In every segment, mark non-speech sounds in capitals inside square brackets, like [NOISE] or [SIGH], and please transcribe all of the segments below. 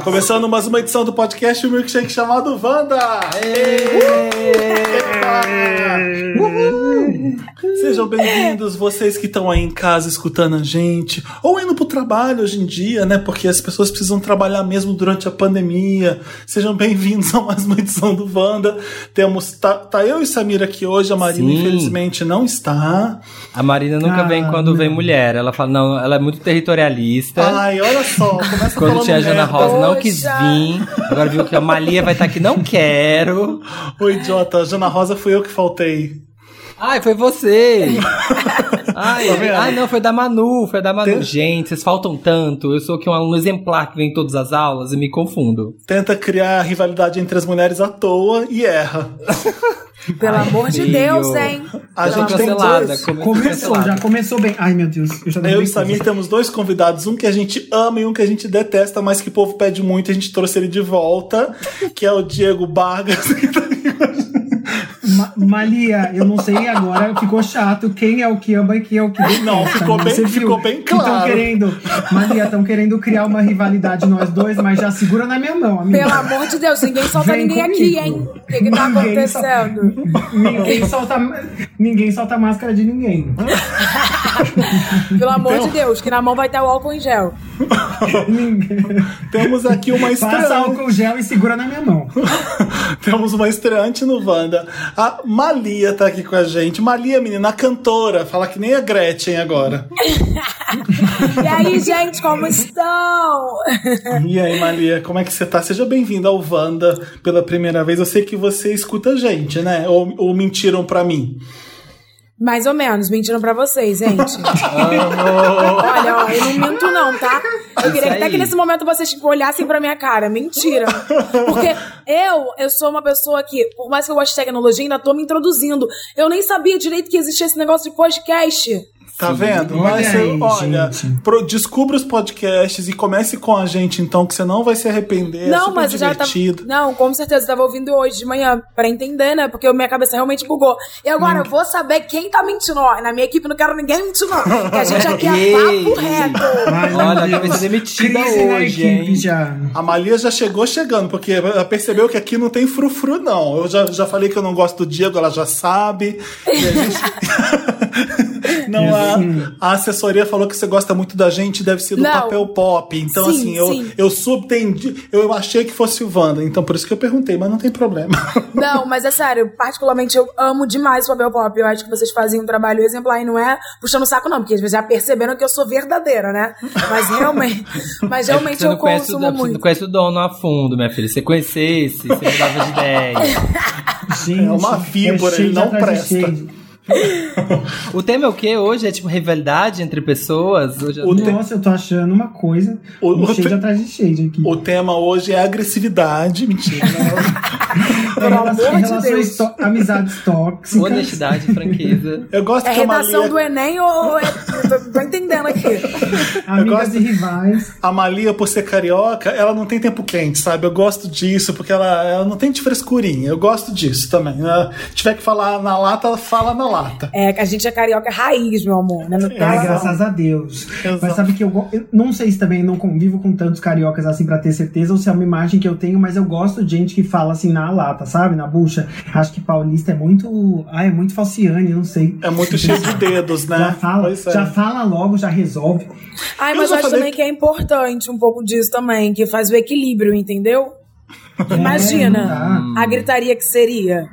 Tá começando mais uma edição do podcast O Milkshake chamado Wanda! Sejam bem-vindos, vocês que estão aí em casa escutando a gente, ou indo pro trabalho hoje em dia, né? Porque as pessoas precisam trabalhar mesmo durante a pandemia. Sejam bem-vindos a mais uma edição do Wanda. Temos, tá, tá eu e Samira aqui hoje, a Marina Sim. infelizmente não está. A Marina nunca Ah, vem quando vem não. mulher. Ela fala, não, ela é muito territorialista. Ai, olha só, começa quando falando tinha a Jana. Rosa, não Poxa. quis vir. Agora viu que a Malia vai estar aqui, não quero. Ô, idiota, a Jana Rosa fui eu que faltei. Ai, foi você. [LAUGHS] Ai, Tá ai, não, foi da Manu, foi da Manu. Tem- Gente, vocês faltam tanto. Eu sou aqui um aluno exemplar que vem em todas as aulas e me confundo. Tenta criar rivalidade entre as mulheres à toa e erra. [LAUGHS] Pelo Ai, amor de. Deus, hein? A tô gente tem cancelada. dois. come- Começou, cancelada. já começou bem. Ai, meu Deus. Eu já Eu e Samir coisa. temos dois convidados, um que a gente ama e um que a gente detesta, mas que o povo pede muito, a gente trouxe ele de volta, que é o Diego Vargas. [LAUGHS] Ma Malia, eu não sei agora, ficou chato quem é o que ama e quem é o que detesta. Não, ficou né? bem- Você viu ficou bem claro. querendo, Malia, estão querendo criar uma rivalidade nós dois, mas já segura na minha mão, amiga. Pelo amor de Deus, ninguém solta Vem ninguém comigo. aqui, hein? O que, que tá acontecendo? Ninguém solta, ninguém solta a máscara de ninguém. [LAUGHS] Pelo amor Então- de Deus, que na mão vai ter o álcool em gel. Ninguém- [LAUGHS] Temos aqui uma Passa estreante. álcool gel e segura na minha mão. [LAUGHS] Temos uma estreante no Wanda. A Malia tá aqui com a gente. Malia, menina, a cantora. Fala que nem a Gretchen agora. E aí, gente, como estão? E aí, Malia, como é que você tá? Seja bem-vinda ao Wanda pela primeira vez. Eu sei que você escuta a gente, né? Ou, ou mentiram pra mim. Mais ou menos, mentindo pra vocês, gente. Olha, ó, eu não minto não, tá? Eu queria até que nesse momento vocês tipo, olhassem pra minha cara. Mentira. Porque eu, eu sou uma pessoa que, por mais que eu goste de tecnologia, ainda tô me introduzindo. Eu nem sabia direito que existia esse negócio de podcast. Tá vendo? Olha Mas, aí, olha, pro- descubra os podcasts e comece com a gente, então, que você não vai se arrepender. é não, super mas eu já divertido. Não, com certeza, eu tava ouvindo hoje de manhã pra entender, né? Porque minha cabeça realmente bugou. E agora Hum. eu vou saber quem tá mentindo. Ó, na minha equipe não quero ninguém mentindo, não. Que a gente aqui é [LAUGHS] papo reto. Olha, Deus. vai ser demitida Crise hoje, equipe já. A Malia já chegou chegando, porque ela percebeu que aqui não tem frufru, não. Eu já, já falei que eu não gosto do Diego, ela já sabe. [LAUGHS] E a gente... [LAUGHS] não, a, a assessoria falou que você gosta muito da gente, deve ser do Não. papel pop. Então, Sim, assim, eu, sim. eu subentendi, eu achei que fosse o Wanda, então por isso que eu perguntei, mas não tem problema. [LAUGHS] Não, mas é sério, particularmente eu amo demais o papel pop. Eu acho que vocês fazem um trabalho exemplar e não é puxando o saco, não, porque vocês já perceberam que eu sou verdadeira, né? Mas realmente, [LAUGHS] mas É realmente eu conhece, o- consumo você não muito. conhece o dono a fundo, minha filha. Se você conhecesse, você mudava de [LAUGHS] ideia. Gente, É uma víbora, shade ele não presta. [LAUGHS] O tema é o quê hoje? É tipo rivalidade entre pessoas? Hoje é- O te- Nossa, eu tô achando uma coisa. O- um o shade te- atrás de shade aqui. O tema hoje é agressividade. Mentira. [LAUGHS] amor de relações Deus. tó- amizades tóxicas. Honestidade, franqueza. [LAUGHS] Eu gosto É que a redação Malia... do Enem ou é. Tô, tô entendendo aqui. Amigas gosto- e rivais. A Malia, por ser carioca, ela não tem tempo quente, sabe? Eu gosto disso, porque ela, ela não tem de frescurinha. Eu gosto disso também. né? Se tiver que falar na lata, ela fala na lata. É, que a gente é carioca raiz, meu amor. Né? Ai, razão. graças a Deus. Exato. Mas sabe que eu, eu não sei se também não convivo com tantos cariocas assim pra ter certeza ou se é uma imagem que eu tenho, mas eu gosto de gente que fala assim na lata, sabe? Na bucha. Acho que paulista é muito. Ai, é muito falciane, não sei. É muito cheio de dedos, né? Já fala, é. já fala logo, já resolve. Ai, mas eu acho falei também que- é importante um pouco disso também, que faz o equilíbrio, entendeu? Imagina É, não dá. a gritaria que seria.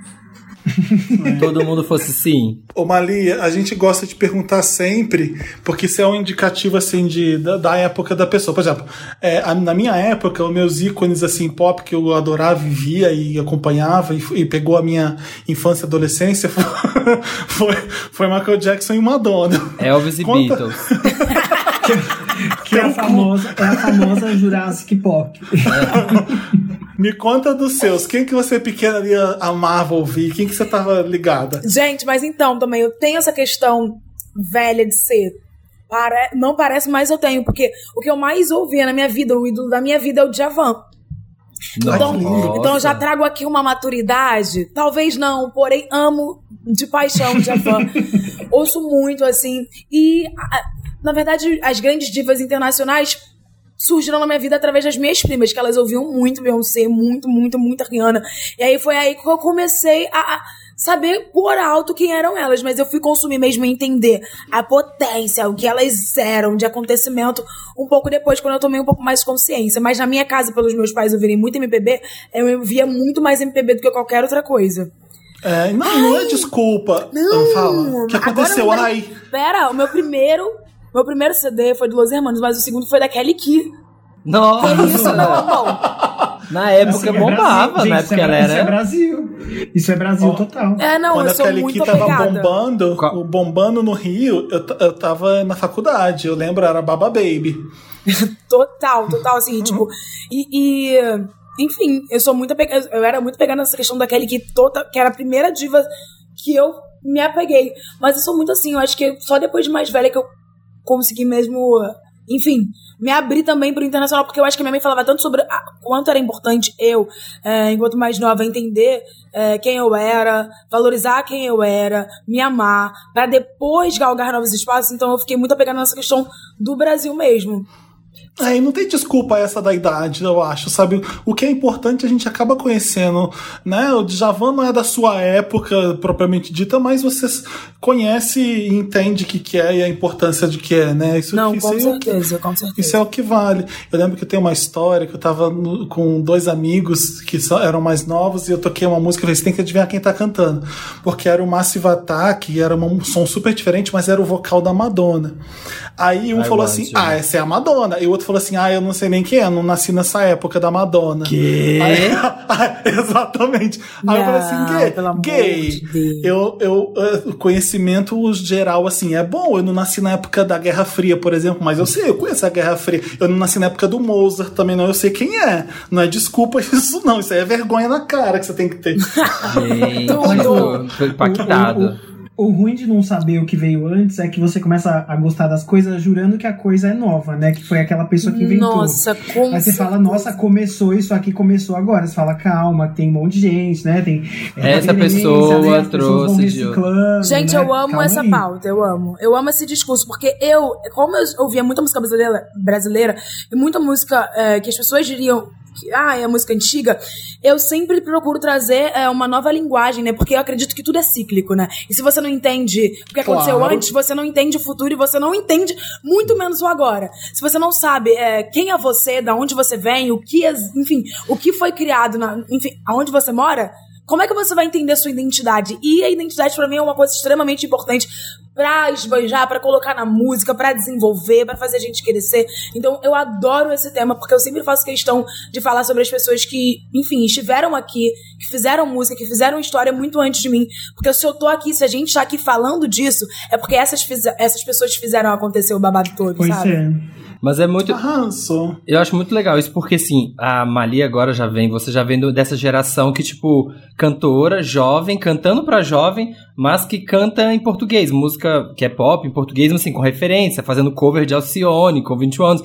[LAUGHS] Todo mundo fosse sim. Ô Malia, a gente gosta de perguntar sempre, porque isso é um indicativo assim de, da, da época da pessoa. Por exemplo, é, a- na minha época, os meus ícones assim pop que eu adorava, vivia e acompanhava e, e pegou a minha infância e adolescência [LAUGHS] foi, foi, foi Michael Jackson e Madonna. Elvis e Conta- Beatles. [LAUGHS] Que é a famosa, é a famosa Jurassic Pop. Me conta dos seus. Quem que você pequena ali amava ouvir? Quem que você tava ligada? Gente, mas então também eu tenho essa questão velha de ser. Pare... Não parece, mas eu tenho, porque o que eu mais ouvia na minha vida, o ídolo da minha vida é o Djavan. Então, Nossa. então eu já trago aqui uma maturidade. Talvez não, porém amo de paixão o Djavan. [LAUGHS] Ouço muito, assim. E, a- na verdade, as grandes divas internacionais surgiram na minha vida através das minhas primas, que elas ouviam muito Beyoncé, muito, muito, muito Rihanna. E aí foi aí que eu comecei a, a saber por alto quem eram elas, mas eu fui consumir mesmo e entender a potência, o que elas eram de acontecimento um pouco depois, quando eu tomei um pouco mais consciência. Mas na minha casa, pelos meus pais ouvirem muito MPB, eu via muito mais MPB do que qualquer outra coisa. É, não, não é desculpa. Não, Fala. O que aconteceu? Agora, Ai. Pera, o meu primeiro, meu primeiro CD foi do Los Hermanos, mas o segundo foi da Kelly Key. Nossa! Que isso, meu irmão? Na época Assim, é bombava, na Gente, época ela isso é, Isso é era. Brasil. Isso é Brasil Ó, total. É, não, Quando eu a sou Kelly muito Key tava apegada. bombando, Qual- o bombando no Rio, eu, eu tava na faculdade. Eu lembro, era Baba Baby. [LAUGHS] Total, total, assim, tipo. E, e, enfim, eu sou muito apegada. Eu era muito apegada nessa questão da Kelly, que, tota, que era a primeira diva que eu me apeguei. Mas eu sou muito assim, eu acho que só depois de mais velha que eu consegui mesmo. Enfim, me abrir também pro internacional, porque eu acho que minha mãe falava tanto sobre a, quanto era importante eu, é, enquanto mais nova, entender é, quem eu era, valorizar quem eu era, me amar, pra depois galgar novos espaços. Então eu fiquei muito apegada nessa questão do Brasil mesmo. Aí não tem desculpa essa da idade, eu acho, sabe? O que é importante a gente acaba conhecendo, né? O Djavan não é da sua época propriamente dita, mas você conhece e entende o que, que é e a importância de que é, né? Isso, Não, isso com é o que- certeza, com certeza. Isso é o que vale. Eu lembro que tem uma história que eu tava no- com dois amigos que só- eram mais novos e eu toquei uma música e falei, você tem que adivinhar quem tá cantando. Porque era o Massive Attack, e era um som super diferente, mas era o vocal da Madonna. Aí um I falou assim, you. ah, essa é a Madonna. E o outro falou assim, ah, eu não sei nem quem é, eu não nasci nessa época da Madonna. Quê? [LAUGHS] Aí- exatamente. Aí eu falei assim, Não, gay, pelo amor gay de Deus. eu, eu, eh, o conhecimento geral, assim, é bom. Eu não nasci na época da Guerra Fria, por exemplo, mas eu sei, eu conheço a Guerra Fria. Eu não nasci na época do Mozart também, não. Eu sei quem é. Não é desculpa [LAUGHS] isso, não. Isso aí é vergonha na cara que você tem que ter. [LAUGHS] Gente, tô, tô impactado. O, o- o ruim de não saber o que veio antes é que você começa a gostar das coisas jurando que a coisa é nova, né? Que foi aquela pessoa que inventou. Nossa, com Aí você fala, nossa, começou isso aqui, começou agora. Você fala, calma, tem um monte de gente, né? Tem é, Essa pessoa né? Trouxe de- Gente, né? eu amo Calma essa aí. pauta, eu amo. Eu amo esse discurso, porque eu, como eu ouvia muita música brasileira, brasileira e muita música é, que as pessoas diriam que ah, é música antiga, eu sempre procuro trazer é, uma nova linguagem, né? Porque eu acredito que tudo é cíclico, né? E se você não entende o que aconteceu Claro. antes, você não entende o futuro e você não entende muito menos o agora. Se você não sabe é, quem é você, da onde você vem, o que, é- enfim, o que foi criado, na, enfim, aonde você mora, como é que você vai entender sua identidade? E a identidade pra mim é uma coisa extremamente importante pra esbanjar, pra colocar na música, pra desenvolver, pra fazer a gente crescer. Então eu adoro esse tema porque eu sempre faço questão de falar sobre as pessoas que, enfim, estiveram aqui, que fizeram música, que fizeram história muito antes de mim. Porque se eu tô aqui, se a gente tá aqui falando disso, é porque essas, essas pessoas fizeram acontecer o babado todo, Pois sabe? é. Mas é muito. Arrasou. Eu acho muito legal isso, porque assim, a Mali agora já vem, você já vem dessa geração que, tipo, cantora, jovem, cantando pra jovem, mas que canta em português, música que é pop em português, mas assim, com referência, fazendo cover de Alcione, com 21 anos.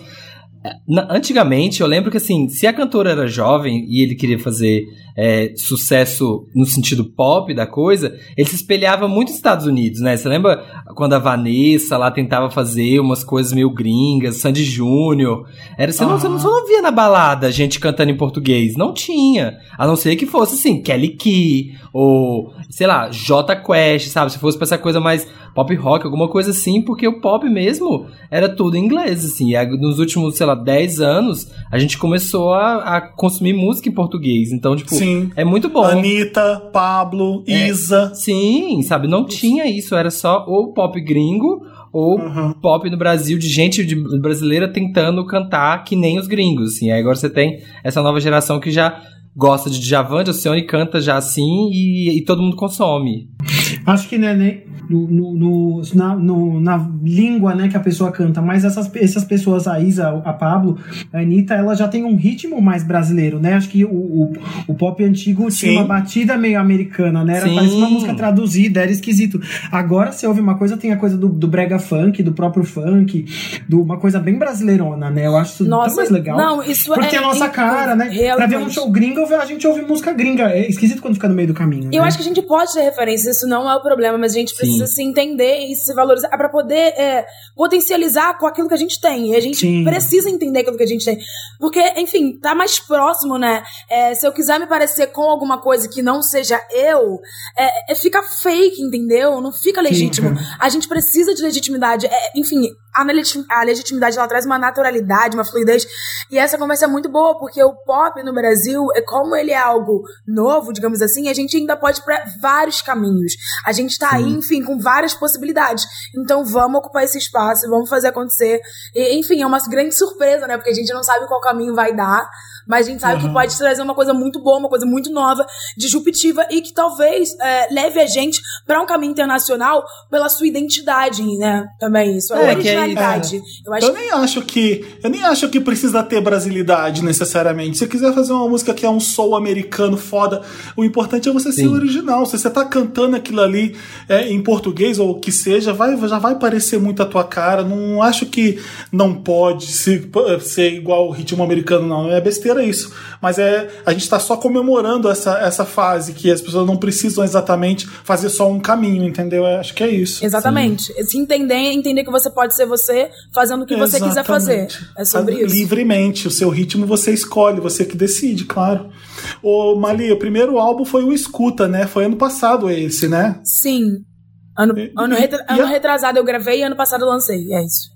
Antigamente, eu lembro que assim, se a cantora era jovem e ele queria fazer é, sucesso no sentido pop da coisa, ele se espelhava muito nos Estados Unidos, né? Você lembra quando a Vanessa lá tentava fazer umas coisas meio gringas, Sandy Júnior? Era, você, não, você, não, você não via na balada gente cantando em português. Não tinha. A não ser que fosse assim, Kelly Key, ou, sei lá, J Quest, sabe? Se fosse pra essa coisa mais pop rock, alguma coisa assim, porque o pop mesmo era tudo em inglês, assim. Nos últimos, sei lá, 10 anos, a gente começou a, a consumir música em português. Então, tipo, Sim. é muito bom. Anitta, Pablo, É. Isa. Sim, sabe? Não tinha isso. Era só ou pop gringo ou Uhum. pop no Brasil de gente de- brasileira tentando cantar que nem os gringos, assim. Aí agora você tem essa nova geração que já gosta de Djavan, de Alcione, canta já assim e, e todo mundo consome. Acho que né, né, no, no- no- na, no- na língua né, que a pessoa canta, mas essas, essas pessoas, a Isa, a Pablo, a Anitta, ela já tem um ritmo mais brasileiro, né? Acho que o, o, o pop antigo Sim. tinha uma batida meio americana, né? Era Sim. parecia uma música traduzida, era esquisito. Agora, você ouve uma coisa, tem a coisa do, do brega funk, do próprio funk, do, uma coisa bem brasileirona, né? Eu acho isso tão Nossa, mais legal. não, isso Porque é a nossa incrível, cara, né? Pra ver um realmente. show gringo, a gente ouve música gringa. É esquisito quando fica no meio do caminho. Eu né? acho que a gente pode ter referências, isso não é o problema, mas a gente precisa Sim. se entender e se valorizar para poder é, potencializar com aquilo que a gente tem. E a gente Sim. precisa entender aquilo que a gente tem. Porque, enfim, tá mais próximo, né? É, se eu quiser me parecer com alguma coisa que não seja eu, é, é, fica fake, entendeu? Não fica legítimo. [LAUGHS] A gente precisa de legitimidade. É, enfim, a, legit- a legitimidade ela traz uma naturalidade, uma fluidez. E essa conversa é muito boa, porque o pop no Brasil, é como ele é algo novo, digamos assim, a gente ainda pode ir pra vários caminhos. A gente tá aí, enfim, com várias possibilidades. Então vamos ocupar esse espaço, vamos fazer acontecer. E, enfim, é uma grande surpresa, né? Porque a gente não sabe qual caminho vai dar. Mas a gente sabe que Uhum. pode trazer uma coisa muito boa, uma coisa muito nova, disruptiva e que talvez é, leve a gente pra um caminho internacional pela sua identidade, né? Também isso, a É, é. Eu acho Eu nem acho que eu nem acho que precisa ter brasilidade necessariamente. Se você quiser fazer uma música que é um soul americano foda, o importante é você ser Sim. original. Se você tá cantando aquilo ali é, em português ou o que seja, vai, já vai parecer muito a tua cara. Não acho que não pode se- ser igual o ritmo americano, não. É besteira isso. Mas é a gente tá só comemorando essa, essa fase que as pessoas não precisam exatamente fazer só um caminho, entendeu? Eu acho que é isso. Exatamente. Se entender, entender que você pode ser você fazendo o que você quiser fazer. Exatamente. É sobre isso. Livremente, o seu ritmo você escolhe, você que decide, claro. Ô, Mali, o primeiro álbum foi o Escuta, né? Foi ano passado esse, né? Sim. Ano, E- ano, retra- ano a- retrasado eu gravei e ano passado eu lancei. É isso.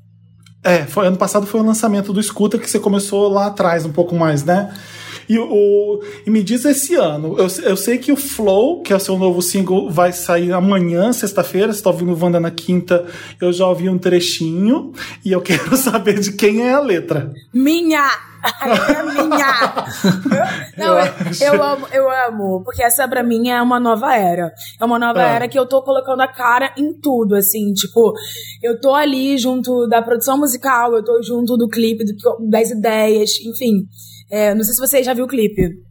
É, foi ano passado foi o lançamento do Escuta que você começou lá atrás, um pouco mais, né? E, o, e me diz esse ano. Eu, eu sei que o Flow, que é o seu novo single, vai sair amanhã, sexta-feira. Você está ouvindo o Wanda na quinta. Eu já ouvi um trechinho. E eu [LAUGHS] quero saber de quem é a letra. Minha! É minha! [LAUGHS] Não, Eu eu, eu amo, eu amo. Porque essa pra mim é uma nova era. É uma nova Ah. era que eu tô colocando a cara em tudo, assim. Tipo, eu tô ali junto da produção musical, eu tô junto do clipe, do das ideias, enfim. É, não sei se você já viu o clipe.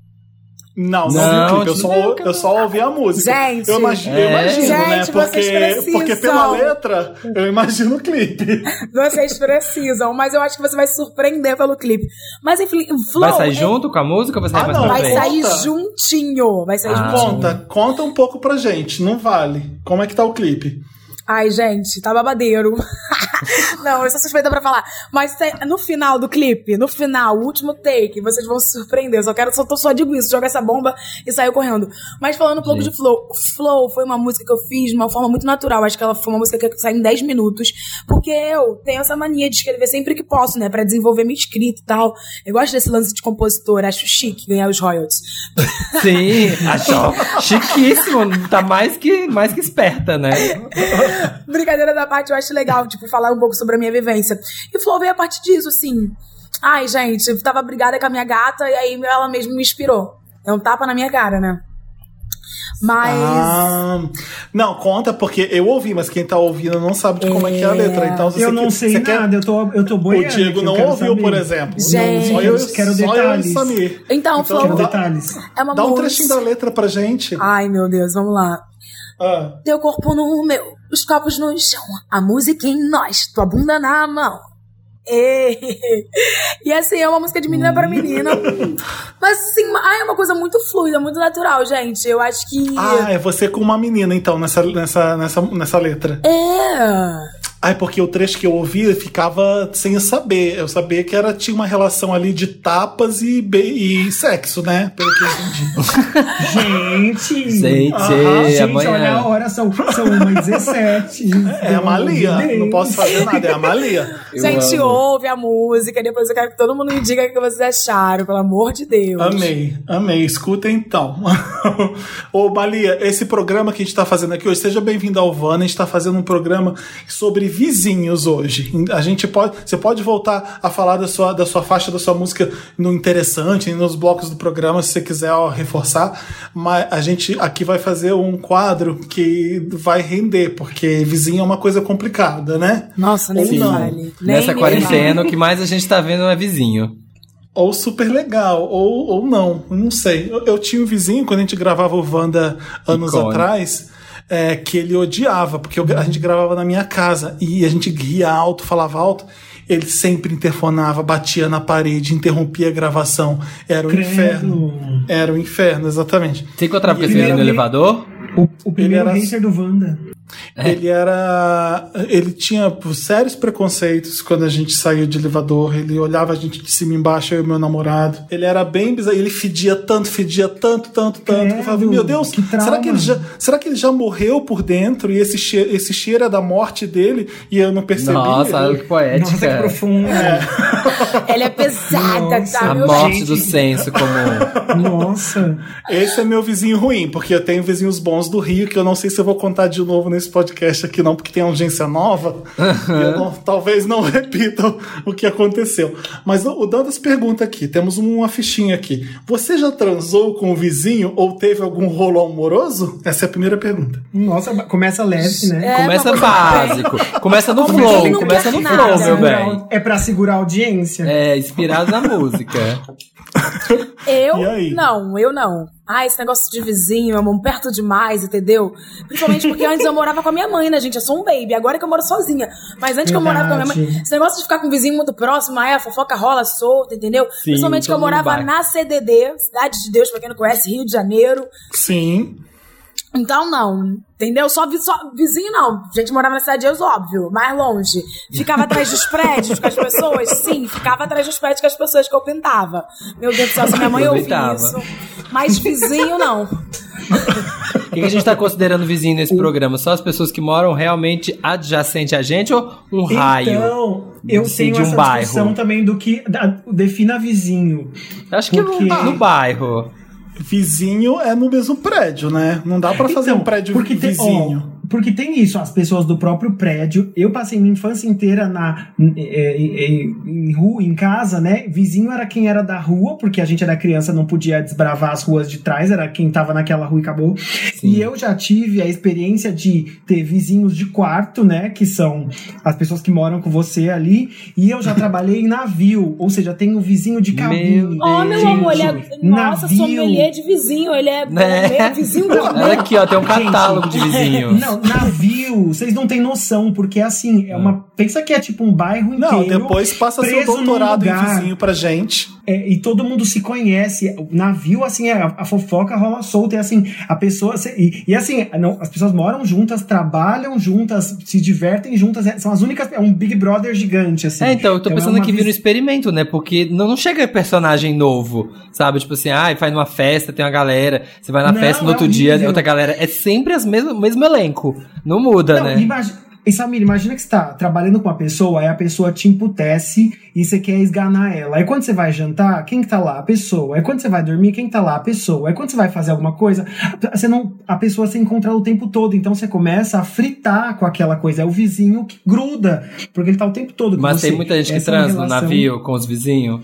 Não, não, Não, vi o clipe, eu só, eu só ouvi a música. Gente. eu imagino, eu É. imagino né? Gente, vocês Porque, precisam. porque pela letra, eu imagino o clipe. Vocês precisam, mas eu acho que você vai se surpreender pelo clipe. Mas enfim, Flow. Vai sair é- junto com a música ou vai sair Ah, não, Vai frente? sair Conta. juntinho. Vai sair Ah. juntinho. Conta, conta um pouco pra gente, não vale. Como é que tá o clipe? Ai, gente, tá babadeiro. [LAUGHS] Não, eu sou suspeita pra falar. Mas no final do clipe, no final, o último take, vocês vão se surpreender. Eu só quero, só, só digo isso, joga essa bomba e saiu correndo. Mas falando um pouco Gente. de Flow, Flow foi uma música que eu fiz de uma forma muito natural. Acho que ela foi uma música que sai em 10 minutos. Porque eu tenho essa mania de escrever sempre que posso, né? Pra desenvolver minha escrita e tal. Eu gosto desse lance de compositor, acho chique ganhar os royalties. [LAUGHS] Sim, achou [LAUGHS] chiquíssimo. Tá mais que, mais que esperta, né? [LAUGHS] Brincadeira da parte, eu acho legal, tipo, falar um pouco sobre a minha vivência. E Flow veio a partir disso, assim. Ai, gente, eu tava brigada com a minha gata e aí ela mesmo me inspirou. É um tapa na minha cara, né? Mas. Ah, não, conta, porque eu ouvi, mas quem tá ouvindo não sabe de como é que é a letra. Então, se Eu você não quer- sei você quer- nada, eu tô, eu tô O boiando. Diego aqui, eu não ouviu, saber. por exemplo. Gente, só eu, quero só eu e detalhes. Samir. Então, Então, Flow Quero dá- detalhes. é uma Dá um trechinho da letra pra gente. Ai, meu Deus, vamos lá. Ah, Teu corpo no meu, os copos no chão, a música em nós, tua bunda na mão. Ê. E assim, é uma música de menina pra menina. [LAUGHS] Mas assim, ai, é uma coisa muito fluida, muito natural, gente. Eu acho que. Ah, é você com uma menina, então, nessa, nessa, nessa, nessa letra. É. Ai, porque o trecho que eu ouvi eu ficava sem saber. Eu sabia que era, tinha uma relação ali de tapas e, be- e sexo, né? Pelo que eu entendi. [LAUGHS] Gente! Gente, Gente, amanhã. olha a hora, são, são 1h17. [LAUGHS] É a Malia. Deus. Não posso fazer nada, é a Malia. Eu Gente, amo. ouve a música, depois eu quero que todo mundo me diga o que vocês acharam, pelo amor de Deus. Amei, amei. Escuta então. [LAUGHS] Ô, Malia, esse programa que a gente tá fazendo aqui hoje, seja bem-vindo ao Vana. A gente tá fazendo um programa sobre vizinhos hoje. A gente pode. Você pode voltar a falar da sua, da sua faixa, da sua música no interessante, nos blocos do programa, se você quiser ó, reforçar. Mas a gente aqui vai fazer um quadro que vai render, porque vizinho é uma coisa complicada, né? Nossa, nem não. fale. Nem Nessa quarentena, o que mais a gente tá vendo é vizinho. Ou super legal, ou, ou não, não sei. Eu, eu tinha um vizinho, quando a gente gravava o Wanda anos Icônico. atrás, é, que ele odiava, porque eu- a gente gravava na minha casa e a gente ria alto, falava alto. Ele sempre interfonava, batia na parede, interrompia a gravação. Era o Credo. inferno. Era o inferno, exatamente. Você encontrava com esse no elevador? O, o primeiro era- racer do Wanda. Ele era. Ele tinha sérios preconceitos quando a gente saiu de elevador. Ele olhava a gente de cima e embaixo, eu e meu namorado. Ele era bem bizarro. Ele fedia tanto, fedia tanto, tanto, tanto. Eu falava, meu Deus, que será que, ele já, será que ele já morreu por dentro e esse cheiro, esse cheiro é da morte dele e eu não percebi? Nossa, olha que poética. Nossa, que profundo. [LAUGHS] Ela é pesada, Nossa. tá, A morte gente. do senso comum. [LAUGHS] Nossa. Esse é meu vizinho ruim, porque eu tenho vizinhos bons do Rio que eu não sei se eu vou contar de novo nesse podcast aqui, não, porque tem audiência nova. e eu não- [LAUGHS] talvez não [LAUGHS] repitam o que aconteceu. Mas o o Dantas pergunta aqui: temos uma fichinha aqui. Você já transou com o vizinho ou teve algum rolo amoroso? Essa é a primeira pergunta. Nossa, começa leve, né? É, Começa básico. Começa no flow, começa no flow, meu Segurar- bem. É pra segurar a audiência? É, inspirado na música. [LAUGHS] Eu? Não, eu não. Ah, esse negócio de vizinho, eu perto demais, entendeu? Principalmente porque antes eu morava com a minha mãe, né, gente? Eu sou um baby, agora que eu moro sozinha. Mas antes que eu morava com a minha mãe, Verdade. esse negócio de ficar com um vizinho muito próximo, aí a fofoca rola solta, entendeu? Sim, Principalmente que eu morava na CDD, Cidade de Deus, pra quem não conhece, Rio de Janeiro. Sim. Então, não. Entendeu? Só, vi- só vizinho, não. A gente morava na cidade de Deus, óbvio, mais longe. Ficava atrás dos prédios com as pessoas? Sim, ficava atrás dos prédios com as pessoas que eu pintava. Meu Deus do céu, se minha mãe ouvir isso. Mas vizinho, não. O que que a gente tá considerando vizinho nesse programa? Só as pessoas que moram realmente adjacente a gente ou um raio? Então, eu tenho de um essa bairro. discussão também do que da- defina vizinho. Acho que Porque- no, no bairro. Vizinho é no mesmo prédio, né? Não dá pra fazer Então, um prédio porque tem- vizinho. Porque tem isso, as pessoas do próprio prédio. Eu passei minha infância inteira na é, é, em rua, em casa, né? Vizinho era quem era da rua, porque a gente era criança, não podia desbravar as ruas de trás, era quem tava naquela rua e acabou. E eu já tive a experiência de ter vizinhos de quarto, né? Que são as pessoas que moram com você ali. E eu já trabalhei em navio, ou seja, tenho vizinho de cabine. Ó, meu Gente, amor, ele é. Nossa, navio. sommelier de vizinho. Ele é Né? [LAUGHS] meio vizinho do Olha aqui, ó, tem um catálogo de [LAUGHS] vizinhos. Não, navio, vocês não têm noção, porque assim, é uma. Pensa que é tipo um bairro inteiro. Não, depois passa seu doutorado em vizinho pra gente. É, e todo mundo se conhece. O navio, assim, a, a fofoca rola solta. E assim, a pessoa. E, e, assim, não, as pessoas moram juntas, trabalham juntas, se divertem juntas. é- são as únicas. É um Big Brother gigante, assim. É, então, eu tô é pensando uma que vira um experimento, né? Porque não, não chega personagem novo, sabe? Tipo assim, ah, faz uma festa, tem uma galera, você vai na Não, festa, no é outro dia, outra galera. É sempre as mesmas, o mesmo elenco. Não muda, Não, né? imagi- E Samir, imagina que você tá trabalhando com uma pessoa, aí a pessoa te emputece e você quer esganar ela. Aí quando você vai jantar, quem que tá lá? A pessoa. Aí quando você vai dormir, quem que tá lá? A pessoa. Aí quando você vai fazer alguma coisa, você não, a pessoa se encontra o tempo todo. Então você começa a fritar com aquela coisa. É o vizinho que gruda, porque ele tá o tempo todo com Mas você. tem muita gente que Essa é uma transa no relação- navio com os vizinhos.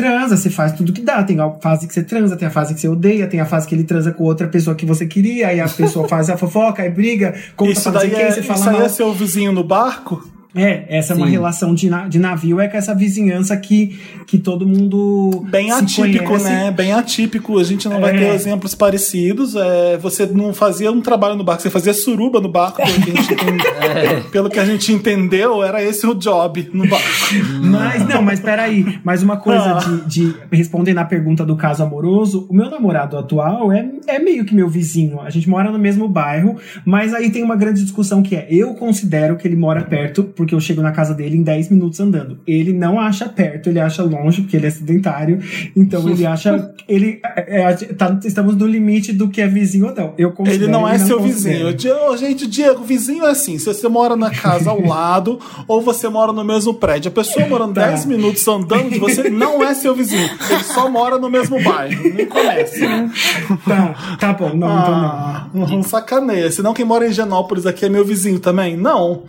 Transa, você faz tudo que dá. Tem a fase que você transa, tem a fase que você odeia, tem a fase que ele transa com outra pessoa que você queria, aí a pessoa faz a fofoca, aí briga, conta Isso pra daí quem, é, você fala isso aí mal. é seu vizinho no barco? É, essa é uma Sim. relação de, na- de navio, é com essa vizinhança que, que todo mundo. Bem se atípico, conhece. né? Bem atípico. A gente não vai É. ter exemplos parecidos. É, você não fazia um trabalho no barco, você fazia suruba no barco. Pelo que a gente, É. pelo que a gente entendeu, era esse o job no barco. Mas, não, mas peraí. Mais uma coisa Ah. de, de responder na pergunta do caso amoroso. O meu namorado atual é, é meio que meu vizinho. A gente mora no mesmo bairro, mas aí tem uma grande discussão que é: eu considero que ele mora perto, porque eu chego na casa dele em 10 minutos andando. Ele não acha perto, ele acha longe, porque ele é sedentário. Então ele [LAUGHS] acha. ele é, é, tá- Estamos no limite do que é vizinho ou não. Eu Ele não é seu considero. vizinho. Gente, Diego, vizinho é assim. Se você mora na casa ao [LAUGHS] lado ou você mora no mesmo prédio. A pessoa morando Tá. 10 minutos andando de você não é seu vizinho. Ele só mora no mesmo bairro. Nem começa. Tá, tá bom, não, então não. Ah, não sacaneia. Senão quem mora em Genópolis aqui é meu vizinho também? Não.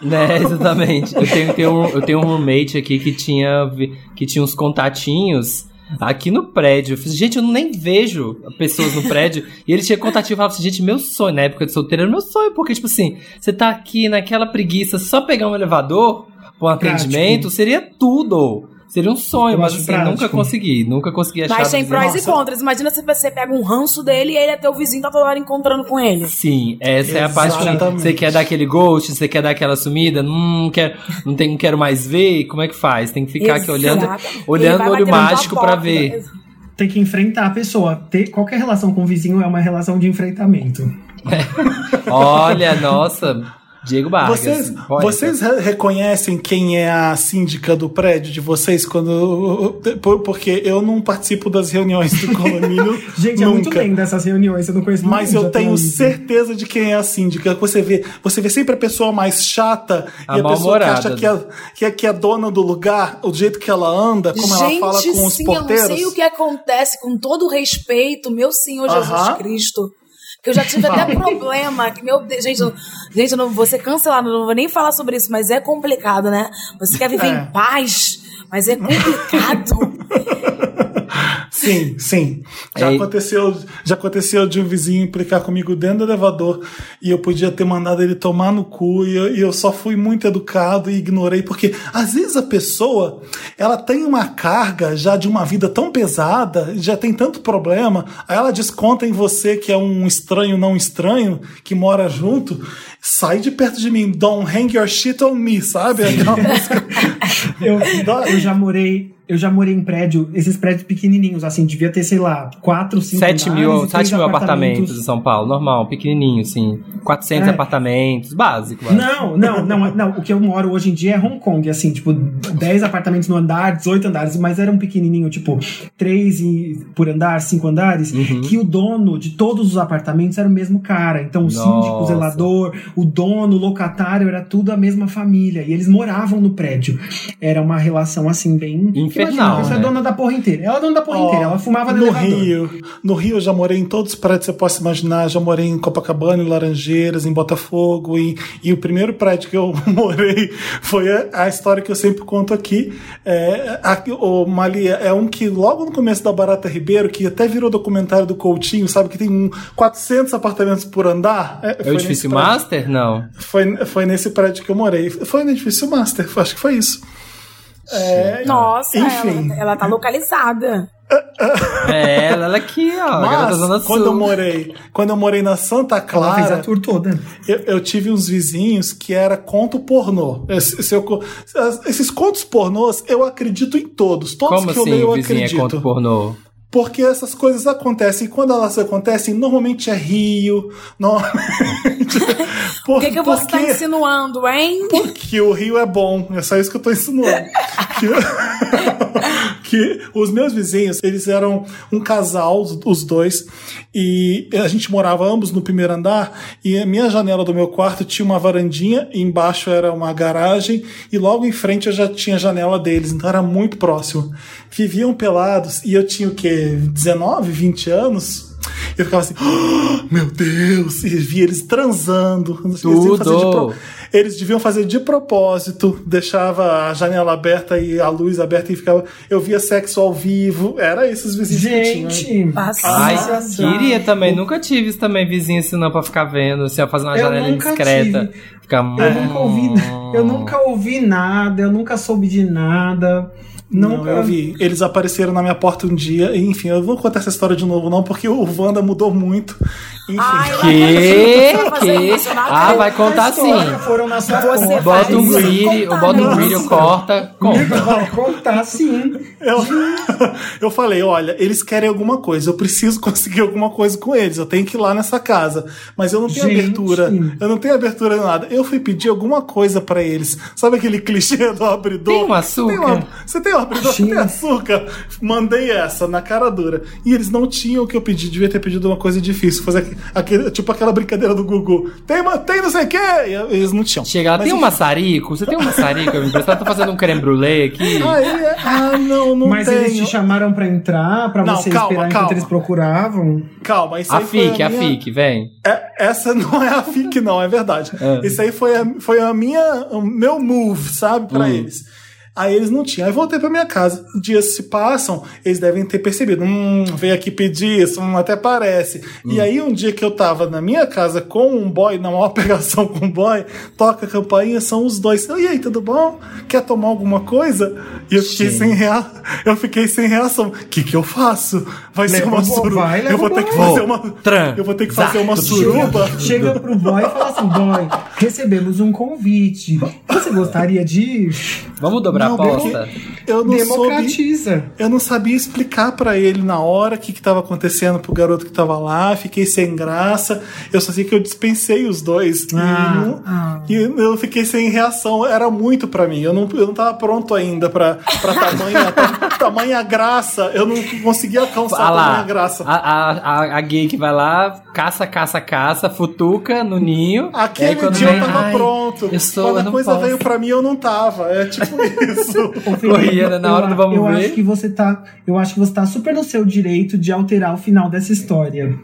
[LAUGHS] Né, exatamente. Eu tenho, tenho um, eu tenho um roommate aqui que tinha, que tinha uns contatinhos aqui no prédio. Eu fiz, gente, eu nem vejo pessoas no prédio. [LAUGHS] E ele tinha contatinho e falava assim, gente, meu sonho, na época de solteiro, era meu sonho, porque, tipo assim, você tá aqui naquela preguiça, só pegar um elevador pra um Prático. atendimento, seria tudo. Seria um sonho, Eu mas acho assim, prático. nunca consegui. Nunca consegui achar. Mas tem prós e contras. Imagina se você pega um ranço dele e ele é teu vizinho, tá toda hora encontrando com ele. Sim, essa é a parte que Exatamente. você quer dar aquele ghost, você quer dar aquela sumida, não quero, não, tem, não quero mais ver, como é que faz? Tem que ficar aqui olhando, Exato. Ele olhando vai no olho mágico pra porta. ver. tem que enfrentar a pessoa. Ter qualquer relação com o vizinho é uma relação de enfrentamento. [LAUGHS] Olha, nossa, Diego Vargas. Vocês, vocês re- reconhecem quem é a síndica do prédio de vocês quando. por- Porque eu não participo das reuniões do condomínio. [LAUGHS] Gente, é muito nunca. lindo essas reuniões, eu não conheço Mas eu tenho certeza de quem é a síndica. Você vê, você vê sempre a pessoa mais chata A e a pessoa que acha que é, que, é, que é dona do lugar, o jeito que ela anda, como ela Gente, fala com os sim, porteiros. eu não sei o que acontece, com todo o respeito, meu Senhor Jesus Aham. Cristo. Que eu já tive [LAUGHS] até problema. Que, meu Deus, gente, eu, gente, eu não vou ser cancelado, não vou nem falar sobre isso, mas é complicado, né? Você quer viver É. em paz, mas é complicado. [LAUGHS] Sim, sim. Já É. aconteceu, já aconteceu de um vizinho implicar comigo dentro do elevador e eu podia ter mandado ele tomar no cu e eu, e eu só fui muito educado e ignorei porque às vezes a pessoa ela tem uma carga já de uma vida tão pesada, já tem tanto problema, aí ela desconta em você que é um estranho não estranho que mora junto, sai de perto de mim, don't hang your shit on me, sabe? Aquela música. [LAUGHS] Eu, eu já morei. Eu já morei em prédio, esses prédios pequenininhos, assim, devia ter, sei lá, quatro, cinco 7 mil, andares e três 7 mil apartamentos em São Paulo, normal, pequenininho, sim. 400 É. apartamentos, básico. básico. Não, não, não, não. O que eu moro hoje em dia é Hong Kong, assim, tipo, 10 apartamentos no andar, 18 andares, mas era um pequenininho, tipo, 3 e- por andar, 5 andares, Uhum. que o dono de todos os apartamentos era o mesmo cara. Então, o síndico, o zelador, o dono, o locatário, era tudo a mesma família. E eles moravam no prédio. Era uma relação, assim, bem. Infernal, Imagina, a né? é dona da porra inteira. Ela é dona da porra Ó, inteira. Ela fumava no no elevador. Rio. No Rio eu já morei em todos os prédios que você possa imaginar. Já morei em Copacabana, em Laranjeiras, em Botafogo. E, e o primeiro prédio que eu [LAUGHS] morei foi a, a história que eu sempre conto aqui. É, aqui, o Malia é um que logo no começo da Barata Ribeiro, que até virou documentário do Coutinho, sabe? Que tem um 400 apartamentos por andar. É foi o edifício Master? Não. Foi, foi nesse prédio que eu morei. Foi no edifício Master, acho que foi isso. É, Nossa, Enfim. ela, ela tá localizada. É, ela, ela aqui, ó. Mas, quando eu morei, quando eu morei na Santa Ela fez a Clara, tour toda. eu, eu tive uns vizinhos que era conto pornô. Esse- se eu esses contos pornôs, eu acredito em todos. Todos Como que eu assim, leio, eu acredito. conto pornô? Porque essas coisas acontecem. E quando elas acontecem, normalmente é Rio. Normalmente. [LAUGHS] O que, que você tá insinuando, hein? que o Rio é bom. É só isso que eu tô insinuando. [LAUGHS] [LAUGHS] que, os meus vizinhos, eles eram um casal, os- dois, e a gente morava ambos no primeiro andar, e a minha janela do meu quarto tinha uma varandinha, embaixo era uma garagem, e logo em frente eu já tinha a janela deles, então era muito próximo. Viviam pelados, e eu tinha o quê? 19, 20 anos? Eu ficava assim, "Oh, meu Deus, e via eles transando. Eles deviam fazer de pro- Eles deviam fazer de propósito, deixava a janela aberta e a luz aberta e ficava. Eu via sexo ao vivo. Era esses vizinhos que tinham. Gente, Passada. Ai, sensação. queria também. Nunca tive isso também, vizinho, assim, não, pra ficar vendo, assim, ó, fazer uma Eu janela discreta. Ficar... Eu nunca ouvi, eu nunca ouvi nada, eu nunca soube de nada. Não, Nunca eu vi. Eles apareceram na minha porta um dia. e, Enfim, eu não vou contar essa história de novo, não, porque o Wanda mudou muito. Enfim. Ai, Que? que isso, não Ah, vai contar A história sim. Foram na sua Você. Bota um brilho, contar, bota um brilho, corta, conta. Vai contar sim. Eu, [LAUGHS] eu falei, olha, eles querem alguma coisa, eu preciso conseguir alguma coisa com eles, eu tenho que ir lá nessa casa. Mas eu não tenho Gente. abertura, eu não tenho abertura em nada. Eu fui pedir alguma coisa pra eles. Sabe aquele clichê do abridor? Tem um açúcar? Você tem, uma- você tem um abridor? Você tem açúcar? Mandei essa na cara dura. E eles não tinham o que eu pedi, devia ter pedido uma coisa difícil. Fazer aqu- aquele, tipo aquela brincadeira do Gugu. Tem, tem não sei o quê! E eles não tinham. Chega lá, tem um maçarico? Você tem um maçarico? Eu me emprestar, tô fazendo um creme brulee aqui. Aí, é- ah, não, não Mas tenho. eles te chamaram pra entrar, pra Não, você calma, esperar calma. enquanto eles procuravam. Calma, isso A aí foi FIC, a minha- FIC, vem. É, essa não é a FIC, não, é verdade. É. Isso aí foi a, foi a minha, o meu move, sabe, pra Hum. eles. Aí eles não tinham. Aí voltei pra minha casa. Dias se passam, eles devem ter percebido. Hum, veio aqui pedir isso, hum, até parece. Hum. E aí, um dia que eu tava na minha casa com um boy, na maior [LAUGHS] pegação com um boy, toca a campainha, são os dois. E aí, tudo bom? Quer tomar alguma coisa? E eu fiquei sem rea... eu fiquei sem reação. O que que eu faço? Vai ser uma boy, suruba. Eu vou ter que fazer uma Tran, Eu vou ter que fazer uma suruba. Chega pro boy e fala assim: boy, recebemos um convite. Você gostaria de ir? Vamos dobrar Não, a eu não soube Democratiza. Eu não sabia explicar pra ele na hora o que estava acontecendo pro garoto que tava lá, fiquei sem graça. Eu só sei que eu dispensei os dois. e Ah, não- ah. E, eu fiquei sem reação. Era muito pra mim. Eu não, eu não tava pronto ainda pra, pra tamanha, ta- [LAUGHS] tamanha graça. Eu não conseguia alcançar Ah lá, tamanha graça. a, a, a, a gay que vai lá, caça, caça, caça, futuca no ninho. aí Aquele quando dia vem, eu tava "Ai, pronto. Eu sou, Quando eu a coisa posso. veio pra mim, eu não tava. É tipo [LAUGHS] isso. Corria, né, na hora eu, do vamos eu ver. acho que você tá, eu acho que você tá super no seu direito de alterar o final dessa história.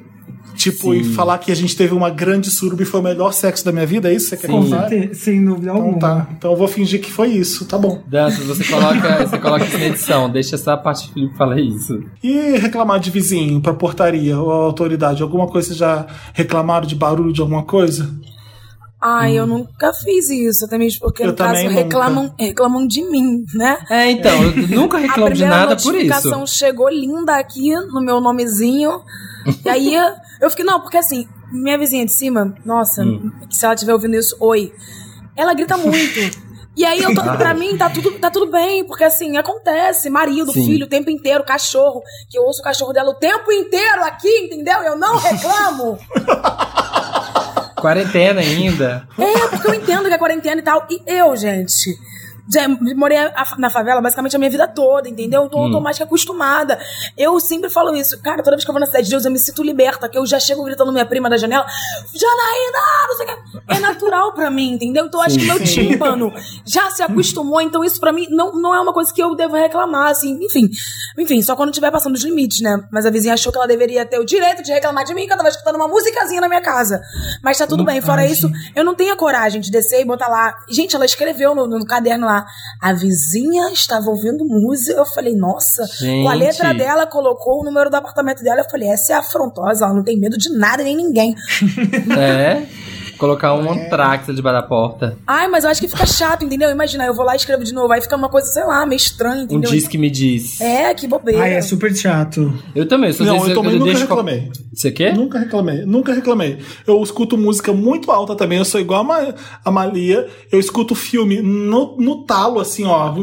Tipo, e falar que a gente teve uma grande suruba e foi o melhor sexo da minha vida, é isso que você quer Sim. Com contar? certeza, sem dúvida Então alguma. tá. Então eu vou fingir que foi isso, tá bom. Dantas, você coloca, você coloca isso na edição, deixa essa parte que o Felipe fala isso. E reclamar de vizinho pra portaria ou autoridade? Alguma coisa vocês já reclamaram de barulho de alguma coisa? Ai, eu nunca fiz isso, até mesmo porque, Eu no caso, nunca. reclamam, reclamam de mim, né? É, então, eu [LAUGHS] nunca A reclamo de nada por isso. notificação chegou linda aqui no meu nomezinho. e aí eu fiquei, não, porque assim, minha vizinha de cima, nossa, Hum. se ela estiver ouvindo isso, oi. Ela grita muito. E aí, eu tô, pra mim, tá tudo, tá tudo bem, porque assim, acontece, marido, Sim. filho, o tempo inteiro, cachorro, que eu ouço o cachorro dela o tempo inteiro aqui, entendeu? Eu não reclamo. [LAUGHS] Quarentena ainda. É, porque eu entendo que é quarentena e tal. E eu, gente. Já morei a- na favela basicamente a minha vida toda, entendeu? Eu tô, mais que acostumada. Eu sempre falo isso. Cara, toda vez que eu vou na Cidade de Deus, eu me sinto liberta, que eu já chego gritando minha prima da janela, Janaína, não sei o que. É natural pra mim, entendeu? Então acho que meu tímpano já se acostumou, então isso pra mim não, não é uma coisa que eu devo reclamar, assim. Enfim, enfim, só quando estiver passando os limites, né? Mas a vizinha achou que ela deveria ter o direito de reclamar de mim, que eu tava escutando uma musicazinha na minha casa. Mas tá tudo bem, fora Ai, isso, eu não tenho a coragem de descer e botar lá. Gente, ela escreveu no, no caderno lá. A vizinha estava ouvindo música. Eu falei, nossa. Com a Gente. letra dela, colocou o número do apartamento dela. Eu falei, essa é afrontosa. Ela não tem medo de nada nem ninguém. [LAUGHS] É. Colocar um antrax debaixo da porta. Ai, mas eu acho que fica chato, entendeu? Imagina, eu vou lá e escrevo de novo. Aí fica uma coisa, sei lá, meio estranha, Um entendeu? diz que me diz. É, que bobeira. Ai, é super chato. Eu também, eu sou Não, eu também nunca deixo- reclamei. Você quer? Nunca reclamei, nunca reclamei. Eu escuto música muito alta também, eu sou igual a, Ma- a Malia. Eu escuto filme no, no talo, assim, ó.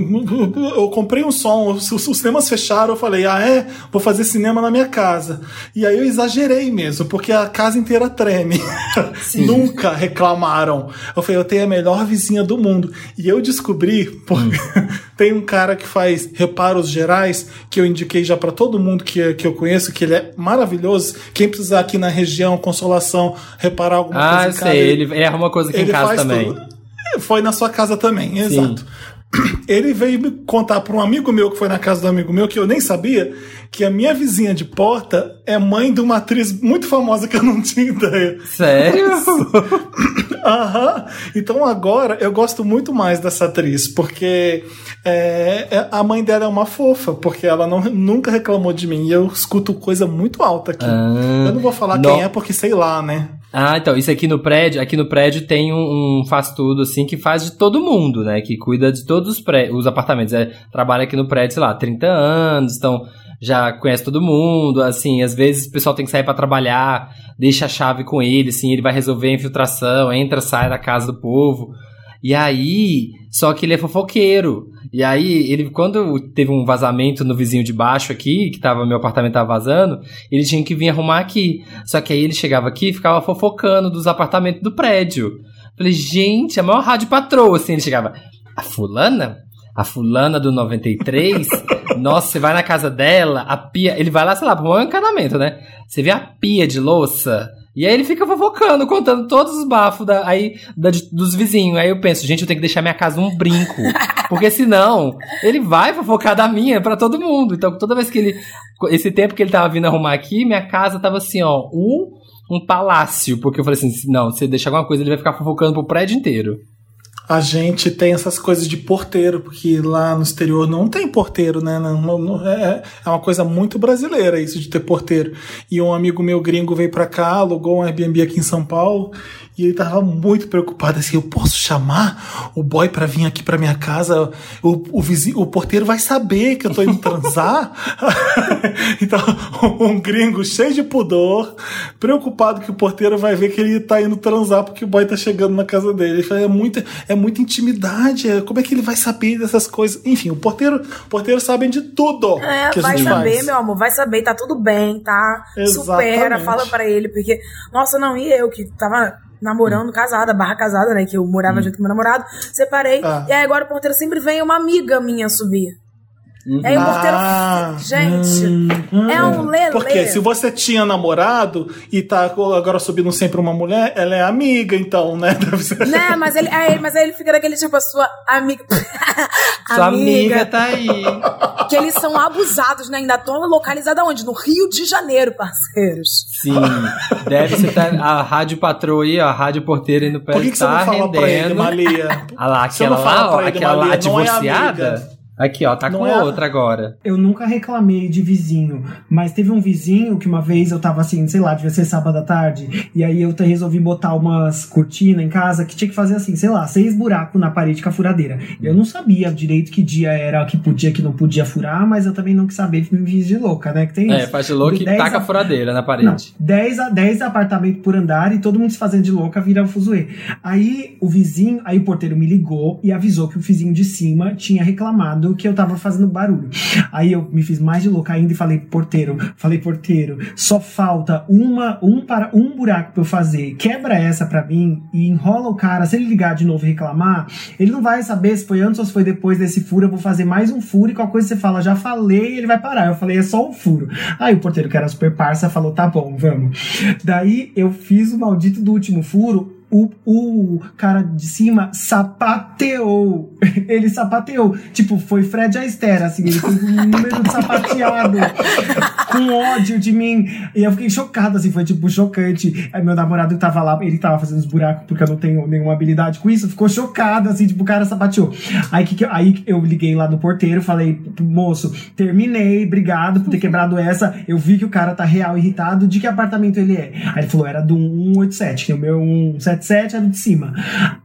Eu comprei um som, os, os cinemas fecharam, eu falei, ah, é? Vou fazer cinema na minha casa. E aí eu exagerei mesmo, porque a casa inteira treme. [LAUGHS] nunca reclamaram. Eu falei, eu tenho a melhor vizinha do mundo. E eu descobri, porque [LAUGHS] tem um cara que faz reparos gerais, que eu indiquei já pra todo mundo que, que eu conheço, que ele é maravilhoso. Quem precisar aqui na região, Consolação, reparar alguma Ah, coisa casa, sei. Ele, ele arruma coisa aqui em casa também. tudo. Foi na sua casa também, exato. [CLEARS THROAT] Ele veio me contar para um amigo meu que foi na casa do amigo meu, que eu nem sabia, que a minha vizinha de porta é mãe de uma atriz muito famosa que eu não [LAUGHS] tinha ideia. Sério? [LAUGHS] Aham. Então agora eu gosto muito mais dessa atriz, porque é, é- a mãe dela é uma fofa, porque ela não, nunca reclamou de mim. E eu escuto coisa muito alta aqui. Ah, eu não vou falar não. quem é, porque sei lá, né? Ah, então, isso aqui no prédio, aqui no prédio tem um, um faz tudo, assim, que faz de todo mundo, né? Que cuida de todos os, pré, os apartamentos. É, trabalha aqui no prédio, sei lá, 30 anos, então já conhece todo mundo, assim, às vezes o pessoal tem que sair pra trabalhar, deixa a chave com ele, assim, ele vai resolver a infiltração, entra, sai da casa do povo. E aí, só que ele é fofoqueiro. E aí, ele, quando teve um vazamento no vizinho de baixo aqui, que tava, meu apartamento tava vazando, ele tinha que vir arrumar aqui. Só que aí ele chegava aqui e ficava fofocando dos apartamentos do prédio. Falei, gente, a maior rádio patroa, assim, ele chegava, a fulana? A fulana do 93? Nossa, você vai na casa dela, a pia. Ele vai lá, sei lá, pra um encanamento, né? Você vê a pia de louça. E aí ele fica fofocando, contando todos os bafos da, aí, da- dos vizinhos. Aí eu penso, gente, eu tenho que deixar minha casa um brinco. [LAUGHS] Porque senão, ele vai fofocar da minha pra todo mundo. Então, toda vez que ele. Esse tempo que ele tava vindo arrumar aqui, minha casa tava assim, ó, um, um palácio. Porque eu falei assim: não, se deixar alguma coisa, ele vai ficar fofocando pro prédio inteiro. A gente tem essas coisas de porteiro, porque lá no exterior não tem porteiro, né? Não, não- não- é, é uma coisa muito brasileira isso de ter porteiro. E um amigo meu gringo veio pra cá, alugou um Airbnb aqui em São Paulo, E ele tava muito preocupado assim, eu posso chamar o boy pra vir aqui pra minha casa? O, o, vizinho, o porteiro vai saber que eu tô indo transar? [LAUGHS] então, [LAUGHS] um gringo cheio de pudor, preocupado que o porteiro vai ver que ele tá indo transar porque o boy tá chegando na casa dele. Ele fala, é muita, é muita intimidade, é, como é que ele vai saber dessas coisas? Enfim, o porteiro, o porteiro sabem de tudo É, que a vai gente saber, faz. meu amor, vai saber, tá tudo bem, tá? Exatamente. Supera, fala pra ele, porque, nossa, não, e eu que tava namorando, casada, barra casada, né? Que eu morava junto com meu namorado, separei. Ah. E aí agora o porteiro sempre vem uma amiga minha subir. E aí o porteiro. Ah. gente, é um lelê. Porque se você tinha namorado e tá agora subindo sempre uma mulher, ela é amiga, então, né? [LAUGHS] Deve ser. Né, mas ele, aí, mas aí ele fica daquele tipo, a sua amiga. [LAUGHS] Sua amiga tá aí. Que eles são abusados, né? Ainda estão localizados onde? No Rio de Janeiro, parceiros. Sim. [LAUGHS] Deve ser tá, a rádio patroa aí, a rádio porteira aí no pé Por que, que você tá não fala pra ele, rendendo. Malia? Ah lá, Você aquela lá, ó, pra aquela lá é divorciada. amiga. Aqui, ó, tá Não com é a- outra agora. Eu nunca reclamei de vizinho, mas teve um vizinho que uma vez eu tava assim, sei lá, devia ser sábado à tarde, e aí eu resolvi botar umas cortinas em casa que tinha que fazer assim, sei lá, seis buracos na parede com a furadeira. Eu não sabia direito que dia era que podia, que não podia furar, mas eu também não quis saber, me fiz de louca, né? Que tem É, isso. faz de louco Do e 10 taca a- furadeira na Não, parede. 10, a, 10 apartamentos por andar e todo mundo se fazendo de louca vira fuzuê. Aí o vizinho, aí o porteiro me ligou e avisou que o vizinho de cima tinha reclamado que eu tava fazendo barulho. Aí eu me fiz mais de louca ainda e falei, porteiro, falei, porteiro, só falta uma, um, para, um buraco pra eu fazer. Quebra essa pra mim e enrola o cara. Se ele ligar de novo e reclamar, ele não vai saber se foi antes ou se foi depois desse furo. Eu vou fazer mais um furo e qualquer coisa você fala, já falei, ele vai parar. Eu falei, é só um furo. Aí o porteiro, que era super parça, falou, tá bom, vamos. Daí eu fiz o maldito do último furo. O, o cara de cima sapateou. [LAUGHS] Ele sapateou. Tipo, foi Fred Astaire, assim. Ele fez um [LAUGHS] número de sapateado. com ódio de mim. E eu fiquei chocado, assim. Foi, tipo, chocante. Aí meu namorado tava lá, ele tava fazendo os buracos porque eu não tenho nenhuma habilidade com isso. Ficou chocado, assim. Tipo, o cara sapateou. Aí, que, que- aí eu liguei lá no porteiro, falei, moço, terminei, obrigado por ter quebrado essa. Eu vi que o cara tá real irritado. De que apartamento ele é? Aí ele falou, era do 187, que o meu 177 era do de cima.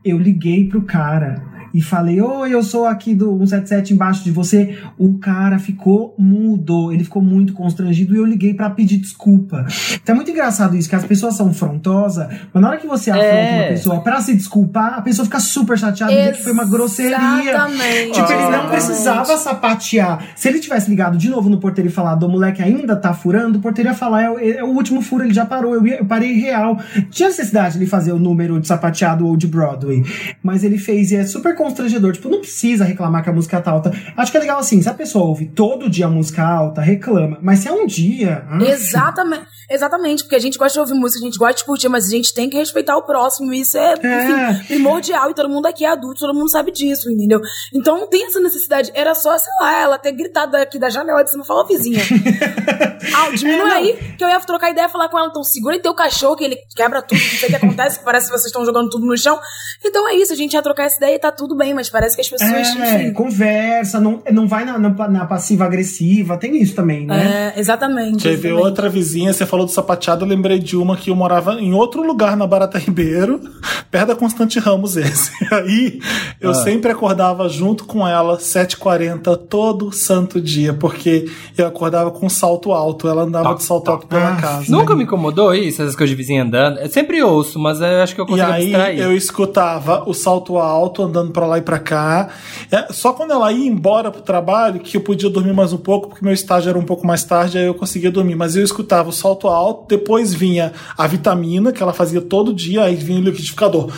Eu liguei pro cara e falei, oi, eu sou aqui do 177 embaixo de você. O cara ficou mudo, ele ficou muito constrangido e eu liguei pra pedir desculpa. Então é muito engraçado isso, que as pessoas são afrontosas, mas na hora que você afronta É. uma pessoa pra se desculpar, a pessoa fica super chateada e que foi uma grosseria. Exatamente. Tipo, ele não precisava sapatear. Se ele tivesse ligado de novo no porteiro e falado, o moleque ainda tá furando, o porteiro ia falar, é, o- é o último furo, ele já parou, eu, ia- eu parei real. Tinha necessidade de ele fazer o número de sapateado ou de Broadway. Mas ele fez e é super constrangedor. Tipo, não precisa reclamar que a música tá alta. Acho que é legal assim, se a pessoa ouve todo dia a música alta, reclama. Mas se é um dia. ah, Exatamente, exatamente, porque a gente gosta de ouvir música, a gente gosta de curtir, mas a gente tem que respeitar o próximo, isso é, É. enfim, primordial, e todo mundo aqui é adulto, todo mundo sabe disso, entendeu? Então não tem essa necessidade, era só, sei lá, ela ter gritado aqui da janela de cima, falou, vizinha, [LAUGHS] ah, diminui É, aí, que eu ia trocar ideia e falar com ela, então segura teu cachorro, que ele quebra tudo, não sei o que acontece, que [LAUGHS] parece que vocês estão jogando tudo no chão, então é isso, a gente ia trocar essa ideia e tá tudo bem, mas parece que as pessoas, É, enfim... conversa, não, não vai na, na, na passiva-agressiva, tem isso também, né? É, exatamente. Teve exatamente. outra vizinha, você falou do sapateado, eu lembrei de uma que eu morava em outro lugar na Barata Ribeiro, [LAUGHS] perto da Constante Ramos esse. [LAUGHS] Aí eu Ah. sempre acordava junto com ela, 7h40, todo santo dia, porque eu acordava com salto alto, ela andava de salto alto pela Ah, casa. Nunca me incomodou isso, essas coisas de vizinho andando. Eu sempre ouço, mas eu acho que eu E consigo aí abstrair. eu escutava o salto alto andando pra lá e pra cá. É, só quando ela ia embora pro trabalho que eu podia dormir mais um pouco, porque meu estágio era um pouco mais tarde, aí eu conseguia dormir. Mas eu escutava o salto alto, depois vinha a vitamina, que ela fazia todo dia, aí vinha o liquidificador.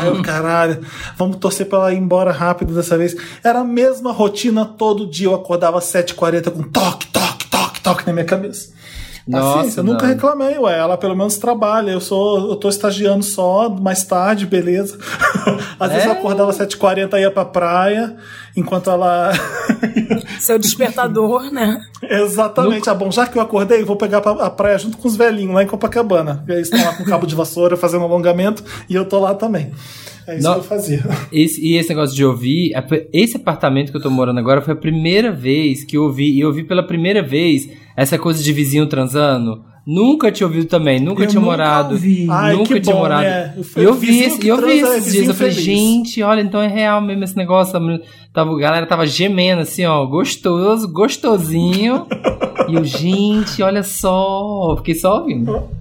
Aí eu, caralho, vamos torcer pra ela ir embora rápido dessa vez. Era a mesma rotina todo dia. Eu acordava às 7h40 com toque, toque, toque, toque na minha cabeça. Nossa, Paciência, eu nunca reclamei, ué. Ela pelo menos trabalha. Eu sou, eu tô estagiando só, mais tarde, beleza. [LAUGHS] Às vezes eu É. acordava às 7h40 e ia pra praia, enquanto ela. [LAUGHS] Seu despertador, né? Exatamente. Ah, bom, já que eu acordei, vou pegar pra- a praia junto com os velhinhos lá em Copacabana. E aí estão lá com cabo de vassoura fazendo alongamento e eu tô lá também. É isso Não. que eu fazia. Esse, e esse negócio de ouvir, esse apartamento que eu tô morando agora foi a primeira vez que eu ouvi, e eu ouvi pela primeira vez essa coisa de vizinho transando. Nunca tinha ouvido também, nunca Eu tinha nunca ouvi. Ai, nunca que tinha bom, morado. né? Eu vi, esse- e eu vi transa é esses dias, vizinho eu falei, gente, olha, então é real mesmo esse negócio. Tava, a galera tava gemendo assim, ó, gostoso, gostosinho. [LAUGHS] e eu, gente, olha só, fiquei só ouvindo.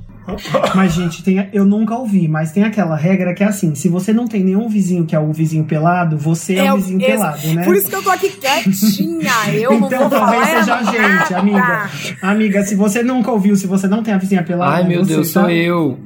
Mas, gente, tem, eu nunca ouvi, mas tem aquela regra que é assim: se você não tem nenhum vizinho que é o vizinho pelado, você é, É o vizinho esse- pelado, né? Por isso que eu tô aqui quietinha. Eu não então talvez seja a gente, amiga. Amiga, se você nunca ouviu, se você não tem a vizinha pelada, Ai, meu você, Deus, tá? sou eu.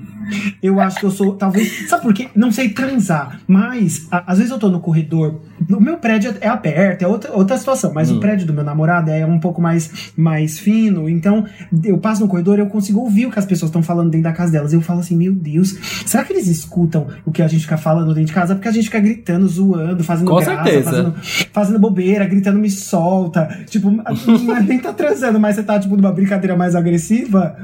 Eu acho que eu sou, talvez. Sabe por quê? Não sei transar. Mas, a- às vezes eu tô no corredor. O meu prédio é aberto, é outra, outra situação. Mas Hum. o prédio do meu namorado é um pouco mais, mais fino. Então, eu passo no corredor e eu consigo ouvir o que as pessoas estão falando dentro da casa delas. Eu falo assim, meu Deus, será que eles escutam o que a gente fica falando dentro de casa? Porque a gente fica gritando, zoando, fazendo Com graça, certeza. Fazendo, fazendo bobeira, gritando me solta. Tipo, [LAUGHS] é nem tá transando, mas você tá, tipo, numa brincadeira mais agressiva.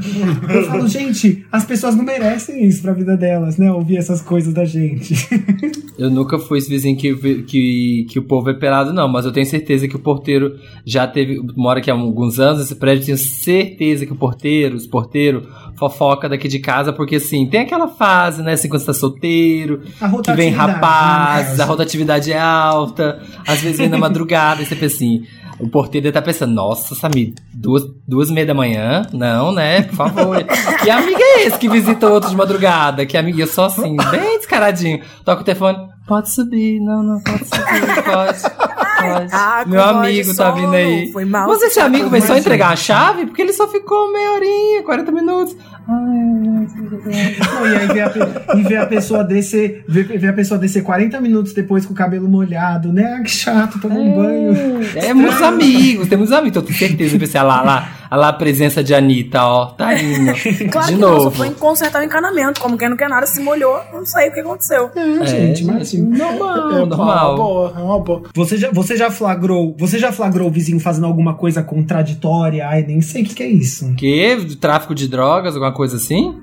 Eu falo, gente, as pessoas não merecem isso pra vida delas, né? Ouvir essas coisas da gente. [LAUGHS] Eu nunca fui esse vizinho que, vê- que, que o povo é pelado, não, mas eu tenho certeza que o porteiro já teve. Mora aqui há alguns anos nesse prédio, tenho certeza que o porteiro, os porteiros, fofoca daqui de casa, porque assim, tem aquela fase, né, assim, quando você tá solteiro, que vem né, rapazes, a rotatividade é alta, às vezes vem na [LAUGHS] madrugada, e você pensa assim. O porteiro deve estar pensando, nossa, Samir, duas, duas e meia da manhã? Não, né? Por favor. que amigo é esse que visita outro de madrugada? Que amigo, eu sou assim, bem descaradinho. Toca o telefone, pode subir, não, não, pode subir, [LAUGHS] pode. pode. Ah, Meu amigo tá vindo aí. foi mal. Mas esse amigo veio só Imagina. entregar a chave? Porque ele só ficou meia horinha, 40 minutos. Não, e aí vê a, e a pessoa descer, vê, vê a pessoa descer 40 minutos depois com o cabelo molhado, né? Ah, que chato, tomar um banho. É, muitos amigos, temos amigos, então, tenho certeza. A lá, lá, a lá a presença de Anitta, ó, tá indo. [LAUGHS] Claro de que novo. não, só foi consertar o encanamento. Como quem não quer nada, se molhou, não sei o que aconteceu. É, gente, mas assim, normal, É uma normal. boa, é uma boa. Você já, você já flagrou, você já flagrou o vizinho fazendo alguma coisa contraditória? Ai, nem sei o que, que é isso. Que? Tráfico de drogas, alguma coisa assim?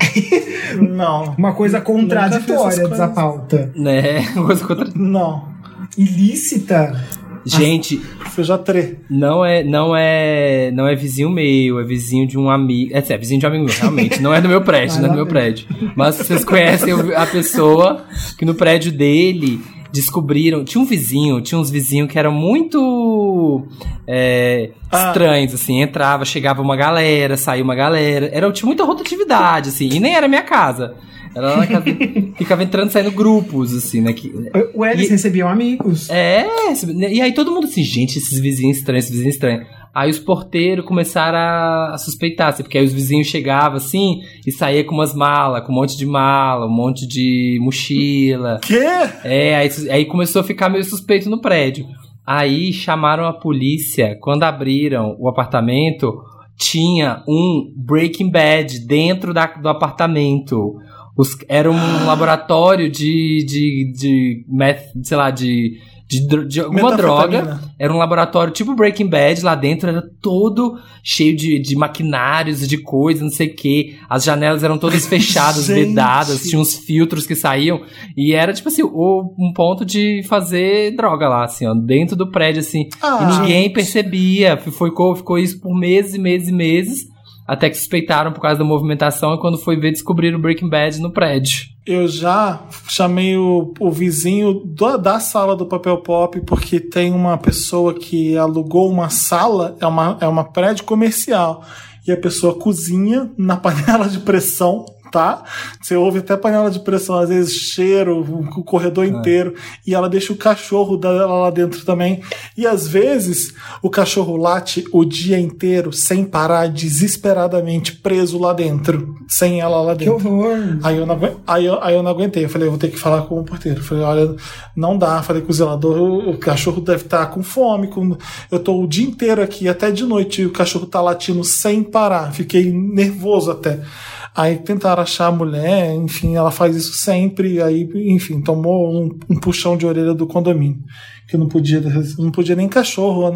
[LAUGHS] Não. Uma coisa contraditória dessa pauta. Né? [LAUGHS] Uma coisa contra... Não. Ilícita? Gente, Foi já tre. não é, não é, não é vizinho meu, é vizinho de um amigo. É, é vizinho de um amigo meu, realmente. Não é do meu prédio, não é do meu prédio. Mas vocês conhecem a pessoa que no prédio dele descobriram. Tinha um vizinho, tinha uns vizinhos que eram muito é, Ah. estranhos, assim. Entrava, chegava uma galera, saía uma galera. Era, tinha muita rotatividade, assim. E nem era minha casa. Era lá na casa. [LAUGHS] ficava entrando e saindo grupos, assim, né? Que, O eles E- recebiam amigos. é, esse- e aí todo mundo assim, gente, esses vizinhos estranhos, esses vizinhos estranhos. Aí os porteiros começaram a, a suspeitar, assim, porque aí os vizinhos chegavam assim e saía com umas malas, com um monte de mala, um monte de mochila. Quê? É, aí, aí começou a ficar meio suspeito no prédio. Aí chamaram a polícia, quando abriram o apartamento, tinha um Breaking Bad dentro da- do apartamento. Os- era um [GASPS] laboratório de, de, de meth, sei lá, de, de, de alguma droga. Era um laboratório tipo Breaking Bad, lá dentro era todo cheio de, de maquinários, de coisas, não sei o que. As janelas eram todas [LAUGHS] fechadas, vedadas, tinha uns filtros que saíam. E era tipo assim, o- um ponto de fazer droga lá, assim, ó, dentro do prédio, assim. Ah, e ninguém gente. percebia. Ficou, ficou isso por meses e meses e meses. Até que suspeitaram por causa da movimentação e quando foi ver, descobriram o Breaking Bad no prédio. Eu já chamei o, o vizinho do- da sala do papel pop porque tem uma pessoa que alugou uma sala, é uma, é uma prédio comercial, e a pessoa cozinha na [LAUGHS] panela de pressão. Tá? Você ouve até panela de pressão, às vezes cheiro, o corredor inteiro, e ela deixa o cachorro dela lá dentro também. E às vezes o cachorro late o dia inteiro sem parar, desesperadamente preso lá dentro, sem ela lá Que dentro. horror. Aí eu, não, aguen- aí, eu, aí eu não aguentei. Eu falei, eu vou ter que falar com o porteiro. Eu falei, olha, não dá. Falei com o zelador, o, o cachorro deve estar com fome. Com... Eu tô o dia inteiro aqui, até de noite, e o cachorro tá latindo sem parar. Fiquei nervoso até. Aí tentaram achar a mulher, enfim, ela faz isso sempre. Aí, enfim, tomou um, um puxão de orelha do condomínio. Que não podia, não podia nem cachorro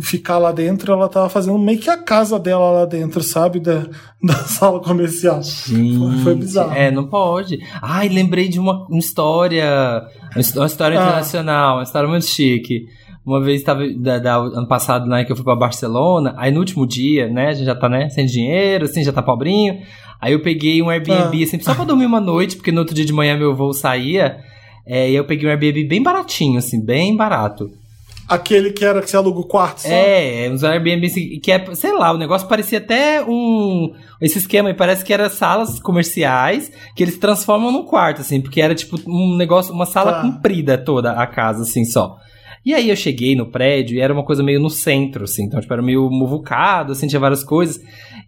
ficar lá dentro. Ela tava fazendo meio que a casa dela lá dentro, sabe? Da, [LAUGHS] da sala comercial. Foi, foi bizarro. É, não pode. Ai, lembrei de uma, uma história. Uma his- uma história Ah. internacional, uma história muito chique. Uma vez tava da, da- ano passado, né, que eu fui pra Barcelona, aí no último dia, né, a gente já tá, né, sem dinheiro, assim, já tá pobrinho. Aí eu peguei um Airbnb, Ah. assim, só pra dormir uma noite, porque no outro dia de manhã meu voo saía. É, e eu peguei um Airbnb bem baratinho, assim, bem barato. Aquele que era que você aluga o quarto só? É, uns Airbnb assim, que é, sei lá, o negócio parecia até um. Esse esquema aí parece que era salas comerciais que eles transformam num quarto, assim, porque era tipo um negócio, uma sala Tá. comprida toda a casa, assim, só. E aí eu cheguei no prédio e era uma coisa meio no centro, assim, então, tipo, era meio muvucado, assim, tinha várias coisas.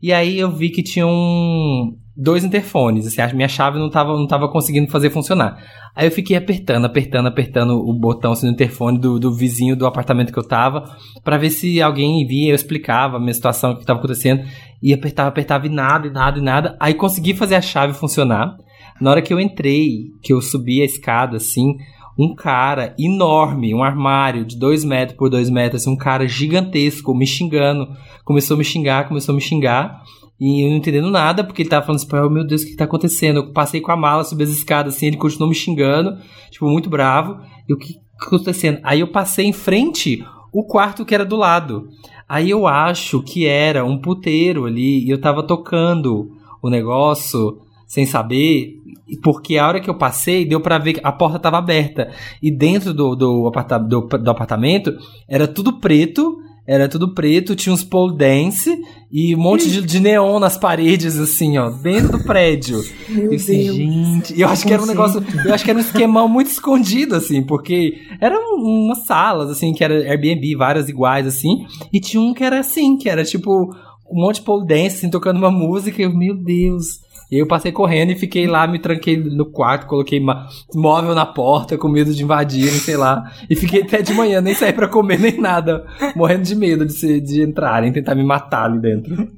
E aí eu vi que tinha um. Dois interfones, assim, a minha chave não tava, não tava conseguindo fazer funcionar. Aí eu fiquei apertando, apertando, apertando o botão assim, no interfone do, do vizinho do apartamento que eu tava, pra ver se alguém via, eu explicava a minha situação, o que tava acontecendo, e apertava, apertava e nada, e nada, e nada. Aí consegui fazer a chave funcionar. Na hora que eu entrei, que eu subi a escada, assim, um cara enorme, um armário de dois metros por dois metros, assim, um cara gigantesco, me xingando. Começou a me xingar, começou a me xingar. E eu não entendendo nada, porque ele tava falando assim, "Pô, meu Deus, o que, que tá acontecendo? Eu passei com a mala, subi as escadas, assim, ele continuou me xingando, tipo, muito bravo. E o que, que tá acontecendo? Aí eu passei em frente o quarto que era do lado. Aí eu acho que era um puteiro ali, e eu tava tocando o negócio sem saber, porque a hora que eu passei, deu pra ver que a porta tava aberta. E dentro do, do, aparta- do, do apartamento era tudo preto, era tudo preto, tinha uns pole dance e um monte de, de neon nas paredes, assim, ó, dentro do prédio. [LAUGHS] Meu Eu assim, Deus. gente, eu acho que era um negócio, eu acho que era um esquemão muito escondido, assim, porque eram umas salas, assim, que era Airbnb, várias iguais, assim, e tinha um que era assim, que era tipo um monte de pole dance, assim, tocando uma música, e eu, meu Deus. E aí eu passei correndo e fiquei lá, me tranquei no quarto, coloquei móvel na porta, com medo de invadirem, sei lá. E fiquei até de manhã, nem saí pra comer, nem nada. Morrendo de medo de, se, de entrarem, tentar me matar ali dentro.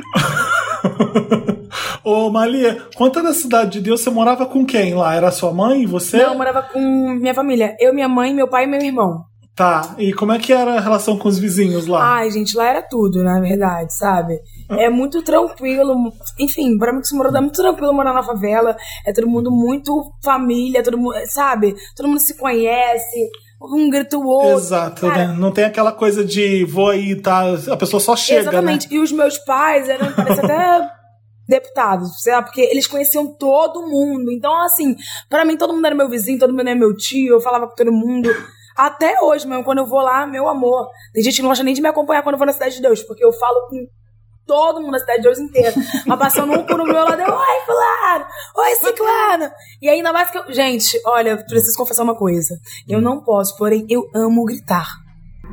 [LAUGHS] Ô, Malia, conta da Cidade de Deus, você morava com quem lá? Era sua mãe e você? Não, eu morava com minha família. Eu, minha mãe, meu pai e meu irmão. Tá, e como é que era a relação com os vizinhos lá? Ai, gente, lá era tudo, na verdade, sabe? É muito tranquilo. Enfim, pra mim que se morou, é muito tranquilo morar na favela. É todo mundo muito família, todo mundo, sabe? Todo mundo se conhece. Um grita o outro. Exato, Cara, né? Não tem aquela coisa de vou aí, tá? A pessoa só chega, Exatamente. né? E os meus pais eram, parece até [LAUGHS] deputados, sei lá, porque eles conheciam todo mundo. Então, assim, pra mim todo mundo era meu vizinho, todo mundo era meu tio, eu falava com todo mundo. Até hoje mesmo, quando eu vou lá, meu amor. Tem gente que não gosta nem de me acompanhar quando eu vou na Cidade de Deus, porque eu falo com todo mundo na Cidade de Deus inteira. Mas passando um um meu lado, eu, oi, fulano! Oi, ciclano! E ainda mais que eu... Gente, olha, preciso confessar uma coisa. Eu não posso, porém, eu amo gritar.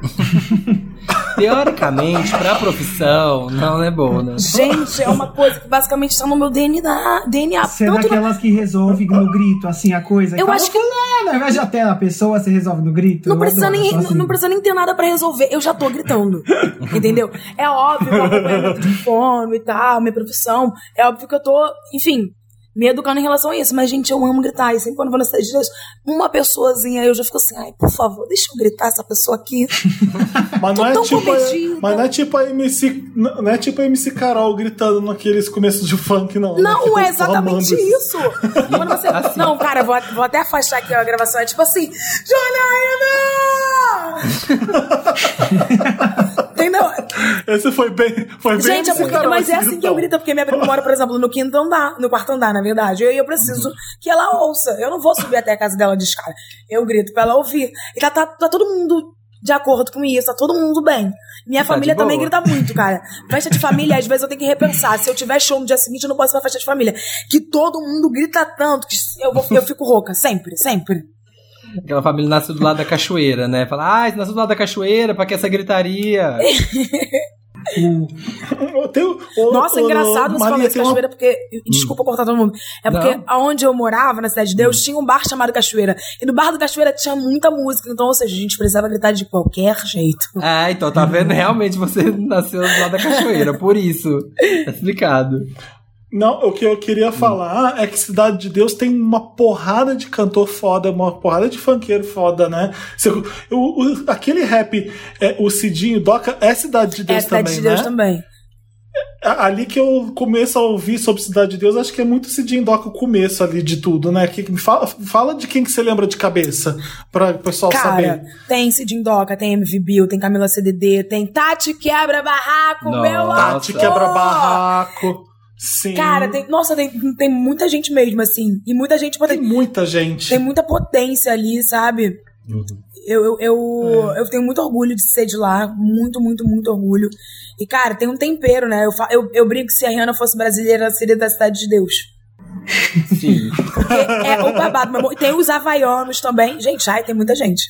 [LAUGHS] Teoricamente, pra profissão, não é boa, né? Gente, é uma coisa que basicamente está no meu DNA. DNA Você é na- daquelas que resolve no grito, assim, a coisa. Eu acho que- "Fulano", Ao invés de até a pessoa, você resolve no grito. Não Eu precisa, adoro, nem, assim. não precisa nem ter nada pra resolver. Eu já tô gritando. [LAUGHS] entendeu? É óbvio que eu acompanhamento de fome e tal, minha profissão. É óbvio que eu tô, enfim, me educando em relação a isso. Mas, gente, eu amo gritar. E sempre quando eu vou de Deus, uma pessoazinha, eu já fico assim, ai, por favor, deixa eu gritar essa pessoa aqui. [LAUGHS] Mas Tô não, é tão tipo, comedida. mas não é tipo a MC. Não é tipo a MC Carol gritando naqueles começos de funk, não. Não, é exatamente isso. Quando você... [LAUGHS] Assim. Não, cara, vou, vou até afastar aqui a gravação. É tipo assim, Janaína! [LAUGHS] Entendeu? Esse foi bem. Foi bem Gente, é porque, Carol, mas é assim que eu grito, porque minha prima mora, por exemplo, no quinto andar, no quarto andar, na verdade. E eu preciso que ela ouça. Eu não vou subir até a casa dela de escada. Eu grito pra ela ouvir. E tá, tá, tá todo mundo de acordo com isso, tá todo mundo bem. Minha Tá família também grita muito, cara. Festa de família, às vezes eu tenho que repensar. Se eu tiver show no dia seguinte, eu não posso ir pra festa de família. Que todo mundo grita tanto que eu, vou, eu fico rouca. Sempre, sempre. Aquela família nasceu do lado da cachoeira, né? Fala, ah, você nasceu do lado da cachoeira, pra que essa gritaria? Tem o- o- Nossa, é o- engraçado você Maria, falar uma- cachoeira, porque. Desculpa cortar todo mundo. É porque Não. aonde eu morava, na Cidade de Deus, tinha um bar chamado Cachoeira. E no bar do Cachoeira tinha muita música. Então, ou seja, a gente precisava gritar de qualquer jeito. Ah, então tá vendo? Realmente você [LAUGHS] nasceu do lado da cachoeira, por isso. Tá explicado. Não, o que eu queria falar é que Cidade de Deus tem uma porrada de cantor foda, uma porrada de funkeiro foda, né? Você- o- o- aquele rap, é, o Cidinho Doca, é Cidade de É Deus Cidade também, de Deus né? também. ali que eu começo a ouvir sobre Cidade de Deus, acho que é muito Cidinho Doca o começo ali de tudo, né? Que, me fala, fala de quem que você lembra de cabeça, pra o pessoal Cara, saber. tem Cidinho Doca, tem MV Bill, tem Camila CDD, tem Tati Quebra Barraco, Nossa. meu amor! Tati quebra barraco. Sim. Cara, tem, nossa, tem, tem muita gente mesmo, assim. E muita gente tem tem, muita gente. tem muita potência ali, sabe? Eu, eu, eu, eu tenho muito orgulho de ser de lá. Muito, muito, muito orgulho. E, cara, tem um tempero, né? Eu, fa- eu, eu brinco que se a Rihanna fosse brasileira, ela seria da Cidade de Deus. Sim. Porque é o babado, meu amor. E tem os havaianos também. Gente, ai, tem muita gente.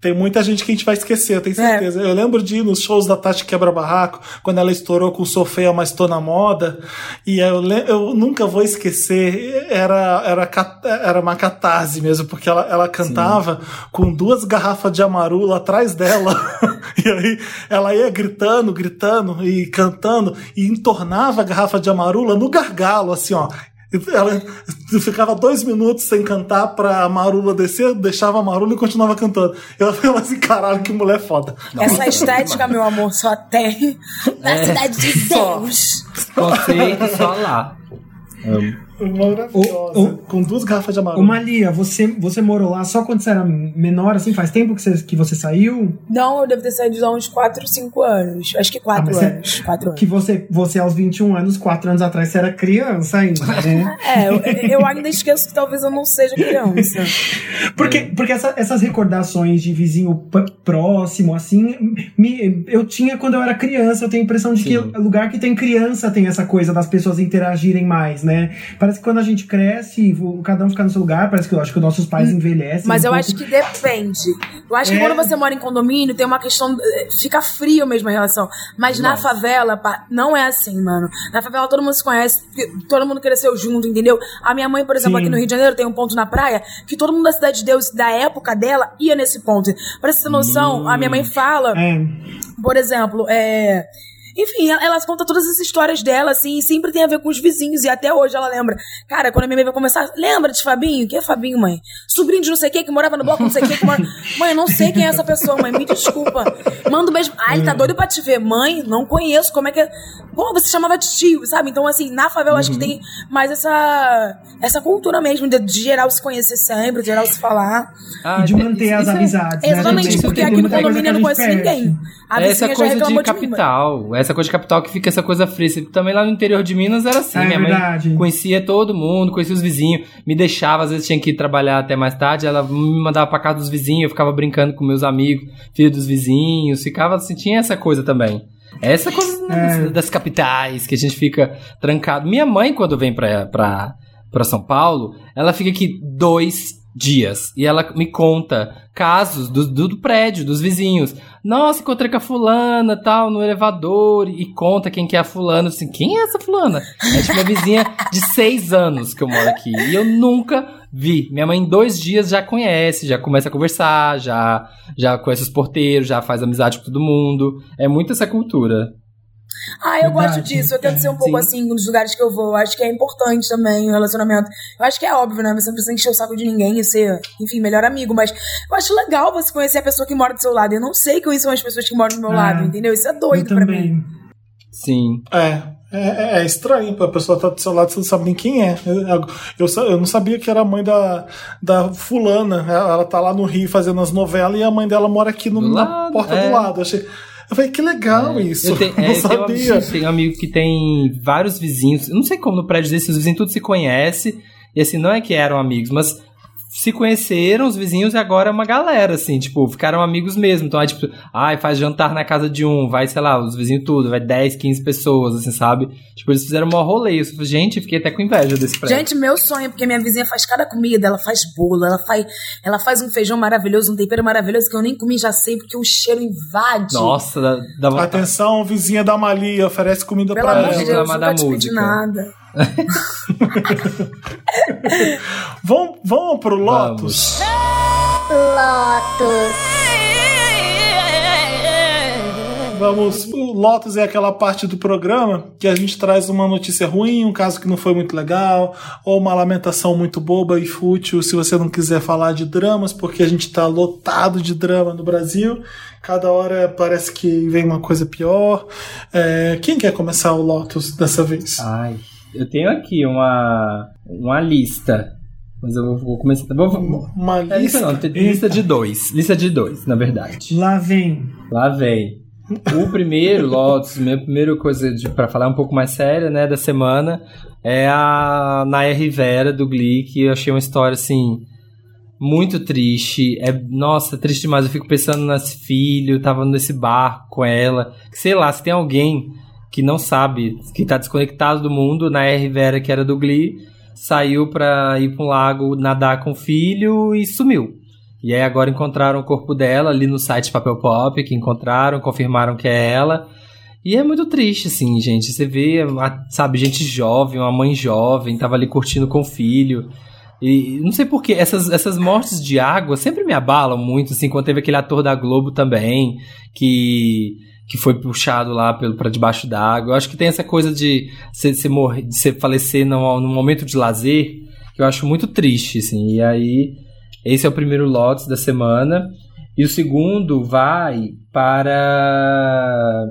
Tem muita gente que a gente vai esquecer, eu tenho certeza. Eu lembro de ir nos shows da Tati Quebra Barraco, quando ela estourou com Sou Feia, mas tô na moda. E eu, eu nunca vou esquecer, era, era, era uma catarse mesmo, porque ela, ela cantava com duas garrafas de amarula atrás dela. [LAUGHS] e aí ela ia gritando, gritando e cantando, e entornava a garrafa de amarula no gargalo, assim, ó. Ela ficava dois minutos sem cantar pra Marula descer, deixava a Marula e continuava cantando. Eu falei assim, caralho, que mulher foda. Essa estética, meu amor, só tem na É, Cidade de só. Deus. Conceito só lá. Amo. Maravilhosa. O- o- com duas garrafas de Ô, Marula. Malia, você, você morou lá só quando você era menor, assim? Faz tempo que você, que você saiu? Não, eu devo ter saído há uns 4, 5 anos. Acho que 4 Ah, anos. 4 anos. Que você, você aos 21 anos, 4 anos atrás, você era criança ainda, né? [LAUGHS] É, eu, eu ainda esqueço que talvez eu não seja criança. [LAUGHS] Porque, porque essa- essas recordações de vizinho próximo, assim, me, eu tinha quando eu era criança. Eu tenho a impressão de que Sim. lugar que tem criança tem essa coisa das pessoas interagirem mais, né? Parece que quando a gente cresce, cada um fica no seu lugar, parece que eu acho que nossos pais envelhecem. Mas um eu pouco. acho que depende. Eu acho que É. quando você mora em condomínio, tem uma questão. eh, Fica frio mesmo a relação. Mas na favela, não é assim, mano. Na favela todo mundo se conhece, todo mundo cresceu junto, entendeu? A minha mãe, por exemplo, Sim. aqui no Rio de Janeiro, tem um ponto na praia que todo mundo da Cidade de Deus, da época dela, ia nesse ponto. Pra você ter noção, a minha mãe fala. É. Por exemplo, é. Enfim, ela, ela conta todas as histórias dela, assim, e sempre tem a ver com os vizinhos, e até hoje ela lembra. Cara, quando a minha mãe vai começar, lembra de Fabinho? Quem é Fabinho, mãe? Sobrinho de não sei quem que morava no bloco, não sei quem que mora. [LAUGHS] Mãe, eu não sei quem é essa pessoa, mãe, me desculpa. Manda um beijo. Ah, ele tá doido pra te ver. Mãe, não conheço, como é que é. Pô, você chamava de tio, sabe? Então, assim, na favela eu acho que tem mais essa, essa cultura mesmo, de, de geral se conhecer sempre, de geral se falar. Ah, E de é- manter as isso é- amizades. né, Exatamente, porque tem aqui no condomínio eu não conheço perde. ninguém. A essa vizinha já coisa reclamou de capital. Essa coisa de capital que fica essa coisa fria. Também lá no interior de Minas era assim. É Minha verdade. mãe conhecia todo mundo, conhecia os vizinhos, me deixava, às vezes tinha que ir trabalhar até mais tarde, ela me mandava pra casa dos vizinhos, eu ficava brincando com meus amigos, filho dos vizinhos, ficava assim, tinha essa coisa também. Essa coisa É. das, das capitais, que a gente fica trancado. Minha mãe, quando vem pra, pra, pra São Paulo, ela fica aqui dois dias. E ela me conta casos do, do, do prédio, dos vizinhos. Nossa, encontrei com a fulana, tal, no elevador. E conta quem que é a fulana. Assim, quem é essa fulana? É tipo uma vizinha de seis anos que eu moro aqui. E eu nunca vi. Minha mãe em dois dias já conhece, já começa a conversar, já, já conhece os porteiros, já faz amizade com todo mundo. É muito essa cultura. Ah, eu gosto Verdade. disso. Eu tento ser um pouco Sim. assim nos lugares que eu vou. Acho que é importante também o relacionamento. Eu acho que é óbvio, né? Você não precisa encher o saco de ninguém e ser, enfim, melhor amigo. Mas eu acho legal você conhecer a pessoa que mora do seu lado. Eu não sei quem são as pessoas que moram do meu Ah, lado, entendeu? Isso é doido pra mim. Sim. É, é, é estranho, a pessoa tá do seu lado, você não sabe nem quem é. Eu, eu, eu não sabia que era a mãe da, da fulana. Ela, ela tá lá no Rio fazendo as novelas e a mãe dela mora aqui no- na porta é. do lado. Eu, achei, eu falei, que legal isso. Eu [LAUGHS] não é, um sabia. amigo- tenho um amigo que tem vários vizinhos. Eu não sei como no prédio desse, os vizinhos tudo se conhece. E assim, não é que eram amigos, mas se conheceram os vizinhos e agora é uma galera, assim, tipo, ficaram amigos mesmo. Então, é tipo, ai, faz jantar na casa de um, vai, sei lá, os vizinhos tudo, vai 10, 15 pessoas, assim, sabe? Tipo, eles fizeram um rolê. Eu falei, gente, fiquei até com inveja desse prédio. Gente, meu sonho, porque minha vizinha faz cada comida, ela faz bolo, ela faz, ela faz um feijão maravilhoso, um tempero maravilhoso que eu nem comi, já sei, porque o cheiro invade. Nossa, dá, dá vontade. Atenção, vizinha da Malia, oferece comida Pelo pra amor de ela. Deus, da nunca te pedi música. nada. [LAUGHS] Vamos, vamos pro Lotus? Vamos. vamos. O Lotus é aquela parte do programa que a gente traz uma notícia ruim, um caso que não foi muito legal, ou uma lamentação muito boba e fútil, se você não quiser falar de dramas, porque a gente tá lotado de drama no Brasil. Cada hora parece que vem uma coisa pior. É, quem quer começar o Lotus dessa vez? Ai, eu tenho aqui uma, uma lista. Mas eu vou, vou começar. Vou, vou, Uma é, lista não, tem lista de dois. Lista de dois, na verdade. Lá vem. Lá vem. O primeiro, Lotus, minha primeira coisa pra falar um pouco mais séria, né, da semana, é a Naya Rivera, do Glee, que eu achei uma história, assim, muito triste. É, nossa, triste demais. Eu fico pensando nesse filho, tava nesse barco com ela. Sei lá, se tem alguém que não sabe, que tá desconectado do mundo, Naya Rivera, que era do Glee, saiu pra ir pra um lago nadar com o filho e sumiu. E aí agora encontraram o corpo dela ali no site Papel Pop, que encontraram, confirmaram que é ela. E é muito triste, assim, gente. Você vê, sabe, gente jovem, uma mãe jovem, tava ali curtindo com o filho. E não sei porquê, essas, essas mortes de água sempre me abalam muito, assim, quando teve aquele ator da Globo também, que, que foi puxado lá pra debaixo d'água. Eu acho que tem essa coisa de você morrer, de você falecer num, num momento de lazer, que eu acho muito triste, assim. E aí, esse é o primeiro Lotus da semana. E o segundo vai para.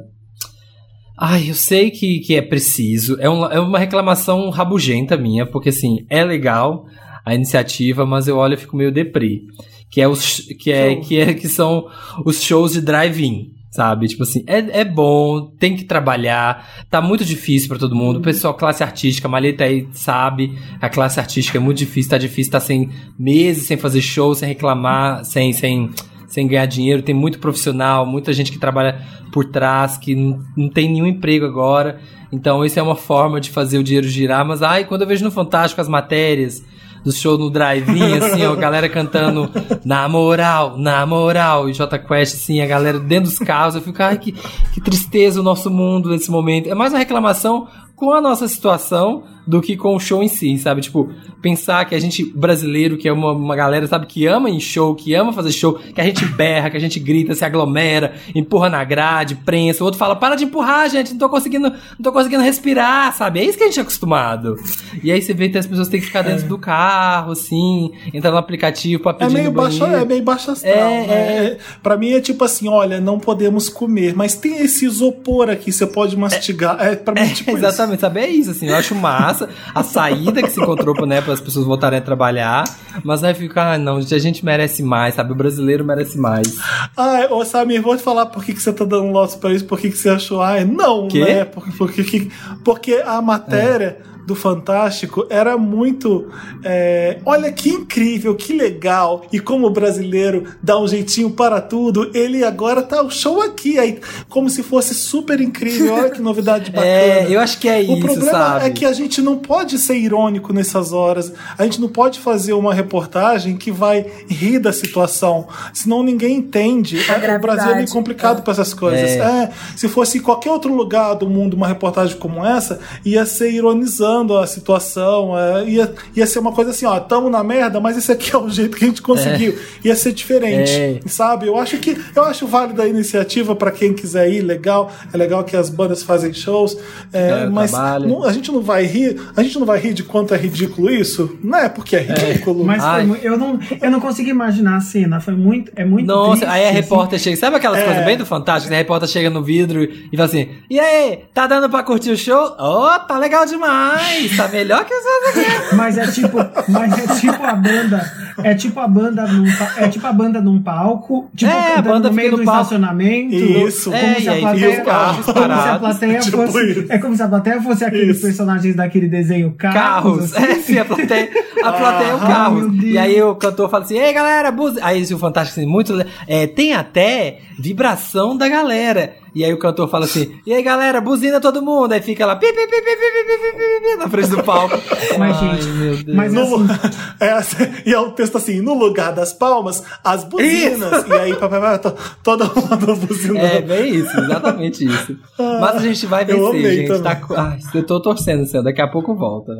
Ai, eu sei que, que é preciso. É, um, é uma reclamação rabugenta minha, porque assim, é legal a iniciativa, mas eu olho e fico meio deprê. Que é os que é, que é que são os shows de drive-in. Sabe? Tipo assim, é, é bom, tem que trabalhar, tá muito difícil para todo mundo. O pessoal, classe artística, a Maleta aí sabe, a classe artística é muito difícil, tá difícil, tá sem meses sem fazer show, sem reclamar, sem, sem, sem ganhar dinheiro. Tem muito profissional, muita gente que trabalha por trás, que não, não tem nenhum emprego agora. Então, isso é uma forma de fazer o dinheiro girar. Mas, ai, quando eu vejo no Fantástico as matérias do show no drive-in, assim, ó, a galera cantando na moral, na moral, e J Quest, assim, a galera dentro dos carros, eu fico, ai, que, que tristeza o nosso mundo nesse momento. É mais uma reclamação com a nossa situação do que com o show em si, sabe? Tipo, pensar que a gente brasileiro, que é uma, uma galera, sabe, que ama em show, que ama fazer show, que a gente [LAUGHS] berra, que a gente grita, se aglomera, empurra na grade, prensa, o outro fala, para de empurrar, gente, não tô conseguindo, não tô conseguindo respirar, sabe? É isso que a gente é acostumado. E aí você vê que as pessoas têm que ficar dentro é. do carro, assim, entrar no aplicativo pra pedir é meio baixo, É meio baixo astral, é, né? É. Pra mim é tipo assim, olha, não podemos comer, mas tem esse isopor aqui, você pode mastigar. É, é pra mim é tipo [LAUGHS] Exatamente, isso. sabe? É isso, assim, eu acho massa a saída que se encontrou né, para as pessoas voltarem a trabalhar, mas aí fica, ah, não, a gente merece mais, sabe? O brasileiro merece mais. Ah, ô Samir, vou te falar por que, que você tá dando lotes para isso, por que, que você achou, ah, não, que? né? Porque, porque, porque a matéria. É do Fantástico era muito. É, olha que incrível, que legal. E como o brasileiro dá um jeitinho para tudo, ele agora tá o show aqui, aí, como se fosse super incrível. Olha que novidade [LAUGHS] bacana. É, eu acho que é o isso. O problema sabe? é que a gente não pode ser irônico nessas horas. A gente não pode fazer uma reportagem que vai rir da situação. Senão ninguém entende. É, o Brasil é meio complicado é. para essas coisas. É. é. se fosse em qualquer outro lugar do mundo uma reportagem como essa, ia ser ironizando a situação. É, ia, ia ser uma coisa assim, ó, tamo na merda, mas esse aqui é o jeito que a gente conseguiu. É. Ia ser diferente, é. sabe? Eu acho que eu acho válida a iniciativa para quem quiser ir, legal. É legal que as bandas fazem shows, é, mas não, a gente não vai rir, a gente não vai rir de quanto é ridículo isso, não é porque é ridículo. Mas eu não, eu não consigo imaginar a cena, foi muito, é muito Nossa, triste, aí a assim. repórter chega, sabe aquelas coisas bem do Fantástico? A repórter chega no vidro e fala assim: "E aí, tá dando para curtir o show? Oh, tá legal demais!" Tá melhor que os outros aqui. Mas é tipo, mas é tipo a banda, é tipo a banda num, é tipo a banda num palco, tipo é, a banda no meio do palco. estacionamento. Isso. Como é, se a plateia, como se a plateia [LAUGHS] tipo fosse, isso. é como se a plateia fosse aqueles isso. personagens daquele desenho carros. Carros. Assim. [LAUGHS] É, sim, a plateia, a plateia ah, é o carro. E aí o cantor fala assim: "Ei, galera, buzz... aí o fantástico assim, muito é, tem até vibração da galera. E aí o cantor fala assim: E aí galera, buzina todo mundo. Aí fica lá pi, pi, pi, pi, pi, pi, pi, na frente do palco. [LAUGHS] Mas, Ai, gente, meu Deus. Mas no, assim... [LAUGHS] é, e é o texto assim: No lugar das palmas, as buzinas. Isso. E aí, papapá, todo mundo buzinando. É, bem isso, exatamente isso. Ah, Mas a gente vai vencer, gente. Tá... Ai, eu tô torcendo, assim, daqui a pouco volta.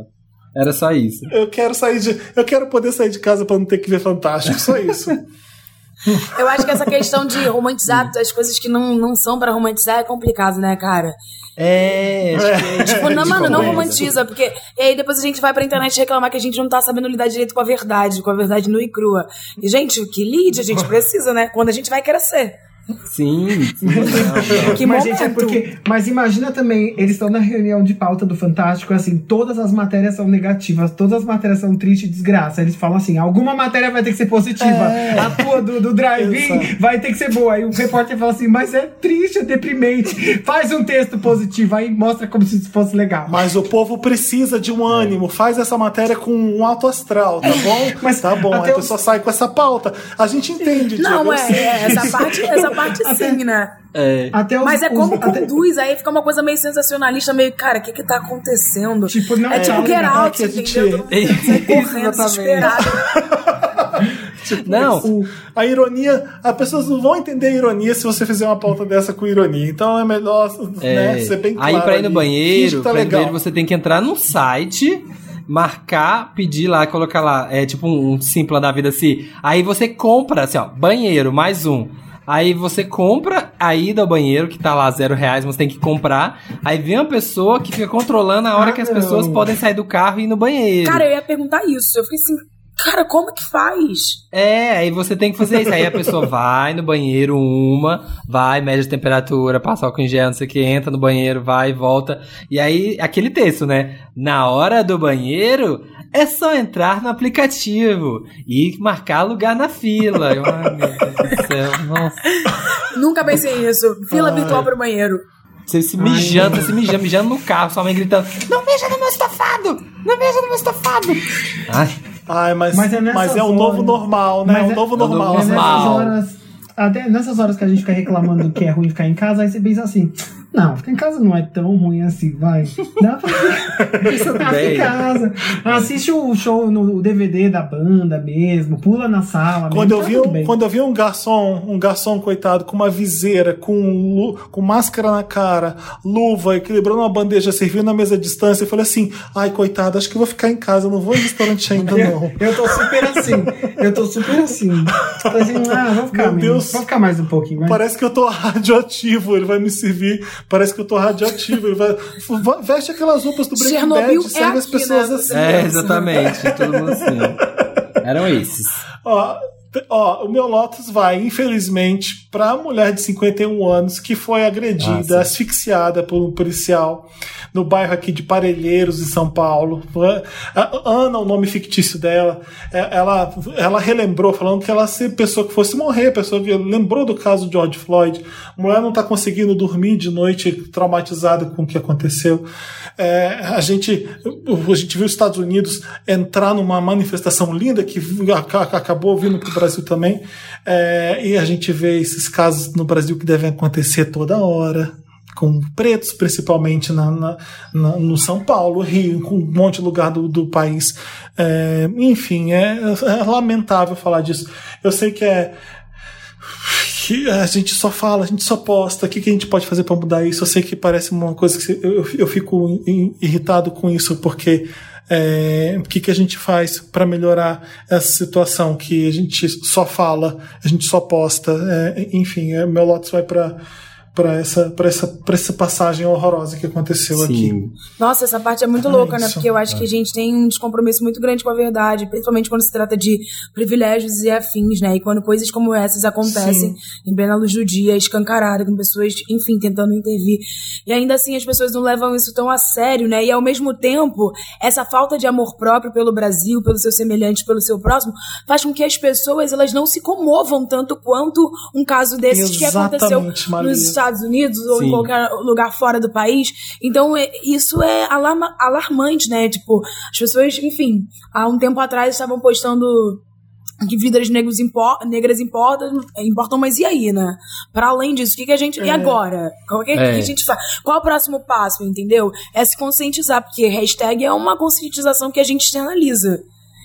Era só isso. Eu quero sair de. Eu quero poder sair de casa pra não ter que ver Fantástico, só isso. [LAUGHS] [LAUGHS] Eu acho que essa questão de romantizar as coisas que não, não são pra romantizar é complicado, né, cara? É, que é Tipo, não, mano, não romantiza, porque. E aí depois a gente vai pra internet reclamar que a gente não tá sabendo lidar direito com a verdade, com a verdade nua e crua. E, gente, que lide, a gente precisa, né? Quando a gente vai crescer. Sim, sim. [LAUGHS] Que mas, momento. gente, é porque. Mas imagina também, eles estão na reunião de pauta do Fantástico, assim, todas as matérias são negativas, todas as matérias são triste e desgraça. Eles falam assim: alguma matéria vai ter que ser positiva. É. A tua do, do drive-in vai ter que ser boa. Aí o repórter fala assim, mas é triste, é deprimente. Faz um texto positivo, aí mostra como se isso fosse legal. Mas o povo precisa de um ânimo. Faz essa matéria com um alto astral, tá bom? Mas tá bom. a pessoa sai com essa pauta. A gente entende, Não, Diego, é, é, essa [LAUGHS] parte, essa parte sim, né? É. Até os- Mas é os- como até- conduz, aí fica uma coisa meio sensacionalista, meio, cara, o que que tá acontecendo? Tipo, não é é tipo Get Out, gente- entendeu? Mundo sai [LAUGHS] correndo, desesperado. [LAUGHS] Não, O- a ironia, as pessoas não vão entender a ironia se você fizer uma pauta dessa com ironia. Então é melhor né, É. ser bem claro. Aí pra ir no ali. Banheiro, tá pra ir no legal. banheiro você tem que entrar num site, marcar, pedir lá, colocar lá, é tipo um, um simples da vida assim. Aí você compra, assim, ó, banheiro, mais um. Aí você compra a ida ao banheiro, que tá lá zero reais, mas tem que comprar. Aí vem uma pessoa que fica controlando a hora Ah, que as não. pessoas podem sair do carro e ir no banheiro. Cara, eu ia perguntar isso. Eu fiquei assim, cara, como que faz? É, aí você tem que fazer isso. Aí a pessoa [LAUGHS] vai no banheiro, uma, vai, mede a temperatura, passa álcool em gel, não sei o que, entra no banheiro, vai, volta. E aí, aquele texto, né? Na hora do banheiro, é só entrar no aplicativo e marcar lugar na fila. Eu, ai, meu Deus do céu, nossa. Nunca pensei nisso. Fila virtual pro banheiro. Você se mijando, você se mijando, mijando no carro, sua mãe gritando: Não mija no meu estofado! Não mija no meu estofado! Ai. Ai, mas, Mas é mas é o novo normal, né? O é- novo é o novo normal. É nessas horas. Até nessas horas que a gente fica reclamando que é ruim ficar em casa, aí você pensa assim. Não, ficar em casa não é tão ruim assim, vai. Dá pra Isso ficar [LAUGHS] em casa. Assiste o show no DVD da banda mesmo, pula na sala. Quando eu, mesmo, vi tá tudo um, quando eu vi um garçom, um garçom, coitado, com uma viseira, com, lu- com máscara na cara, luva, equilibrando uma bandeja, servindo na mesa à distância, eu falei assim: ai, coitado, acho que eu vou ficar em casa, eu não vou em restaurante ainda, não. Eu, [LAUGHS] eu tô super assim. Eu tô super assim. Tô assim, ah, vou ficar Meu mesmo. Deus. Vou ficar mais um pouquinho. Vai. Parece que eu tô [LAUGHS] radioativo, ele vai me servir. Parece que eu tô radioativo. Ele vai. va- Veste aquelas roupas do Breaking Chernobyl Bad, é serve as pessoas né? assim. É, exatamente, todo mundo assim. Eram esses. Ó, ó, o meu Lotus vai, infelizmente, pra mulher de 51 anos que foi agredida, Nossa. asfixiada por um policial no bairro aqui de Parelheiros, em São Paulo. A- Ana, o nome fictício dela, é- ela, ela relembrou, falando que ela se pessoa que fosse morrer, pessoa que lembrou do caso de George Floyd. A mulher não tá conseguindo dormir de noite, traumatizada com o que aconteceu. É, a gente a gente viu os Estados Unidos entrar numa manifestação linda que aca- acabou vindo para Brasil também É, e a gente vê esses casos no Brasil que devem acontecer toda hora com pretos principalmente na, na- na- no São Paulo, Rio, com um monte de lugar do, do país. É, enfim, é, é lamentável falar disso. Eu sei que é que a gente só fala, a gente só posta, o que, que a gente pode fazer para mudar isso? Eu sei que parece uma coisa que eu, eu fico irritado com isso, porque é, o que, que a gente faz para melhorar essa situação que a gente só fala, a gente só posta, é, enfim, é, meu Lotus vai para para essa, pra essa, pra essa passagem horrorosa que aconteceu aqui. Sim. Nossa, essa parte é muito É louca, né? isso. Porque eu acho que a gente tem um descompromisso muito grande com a verdade, principalmente quando se trata de privilégios e afins, né? E quando coisas como essas acontecem Sim. em plena luz do dia, escancarada, com pessoas, enfim, tentando intervir. E ainda assim as pessoas não levam isso tão a sério, né? E ao mesmo tempo, essa falta de amor próprio pelo Brasil, pelo seu semelhante, pelo seu próximo, faz com que as pessoas elas não se comovam tanto quanto um caso desses que aconteceu Exatamente, Maria. nos Estados Unidos ou em Sim. qualquer lugar fora do país. Então, é- isso é alarma- alarmante, né? Tipo, as pessoas, enfim, há um tempo atrás estavam postando que vidas negros impor- negras importam, importam, mas e aí, né? Para além disso, o que, que a gente. E agora? O que, que É. a gente faz? Qual é o próximo passo, entendeu? É se conscientizar, porque hashtag é uma conscientização que a gente externaliza.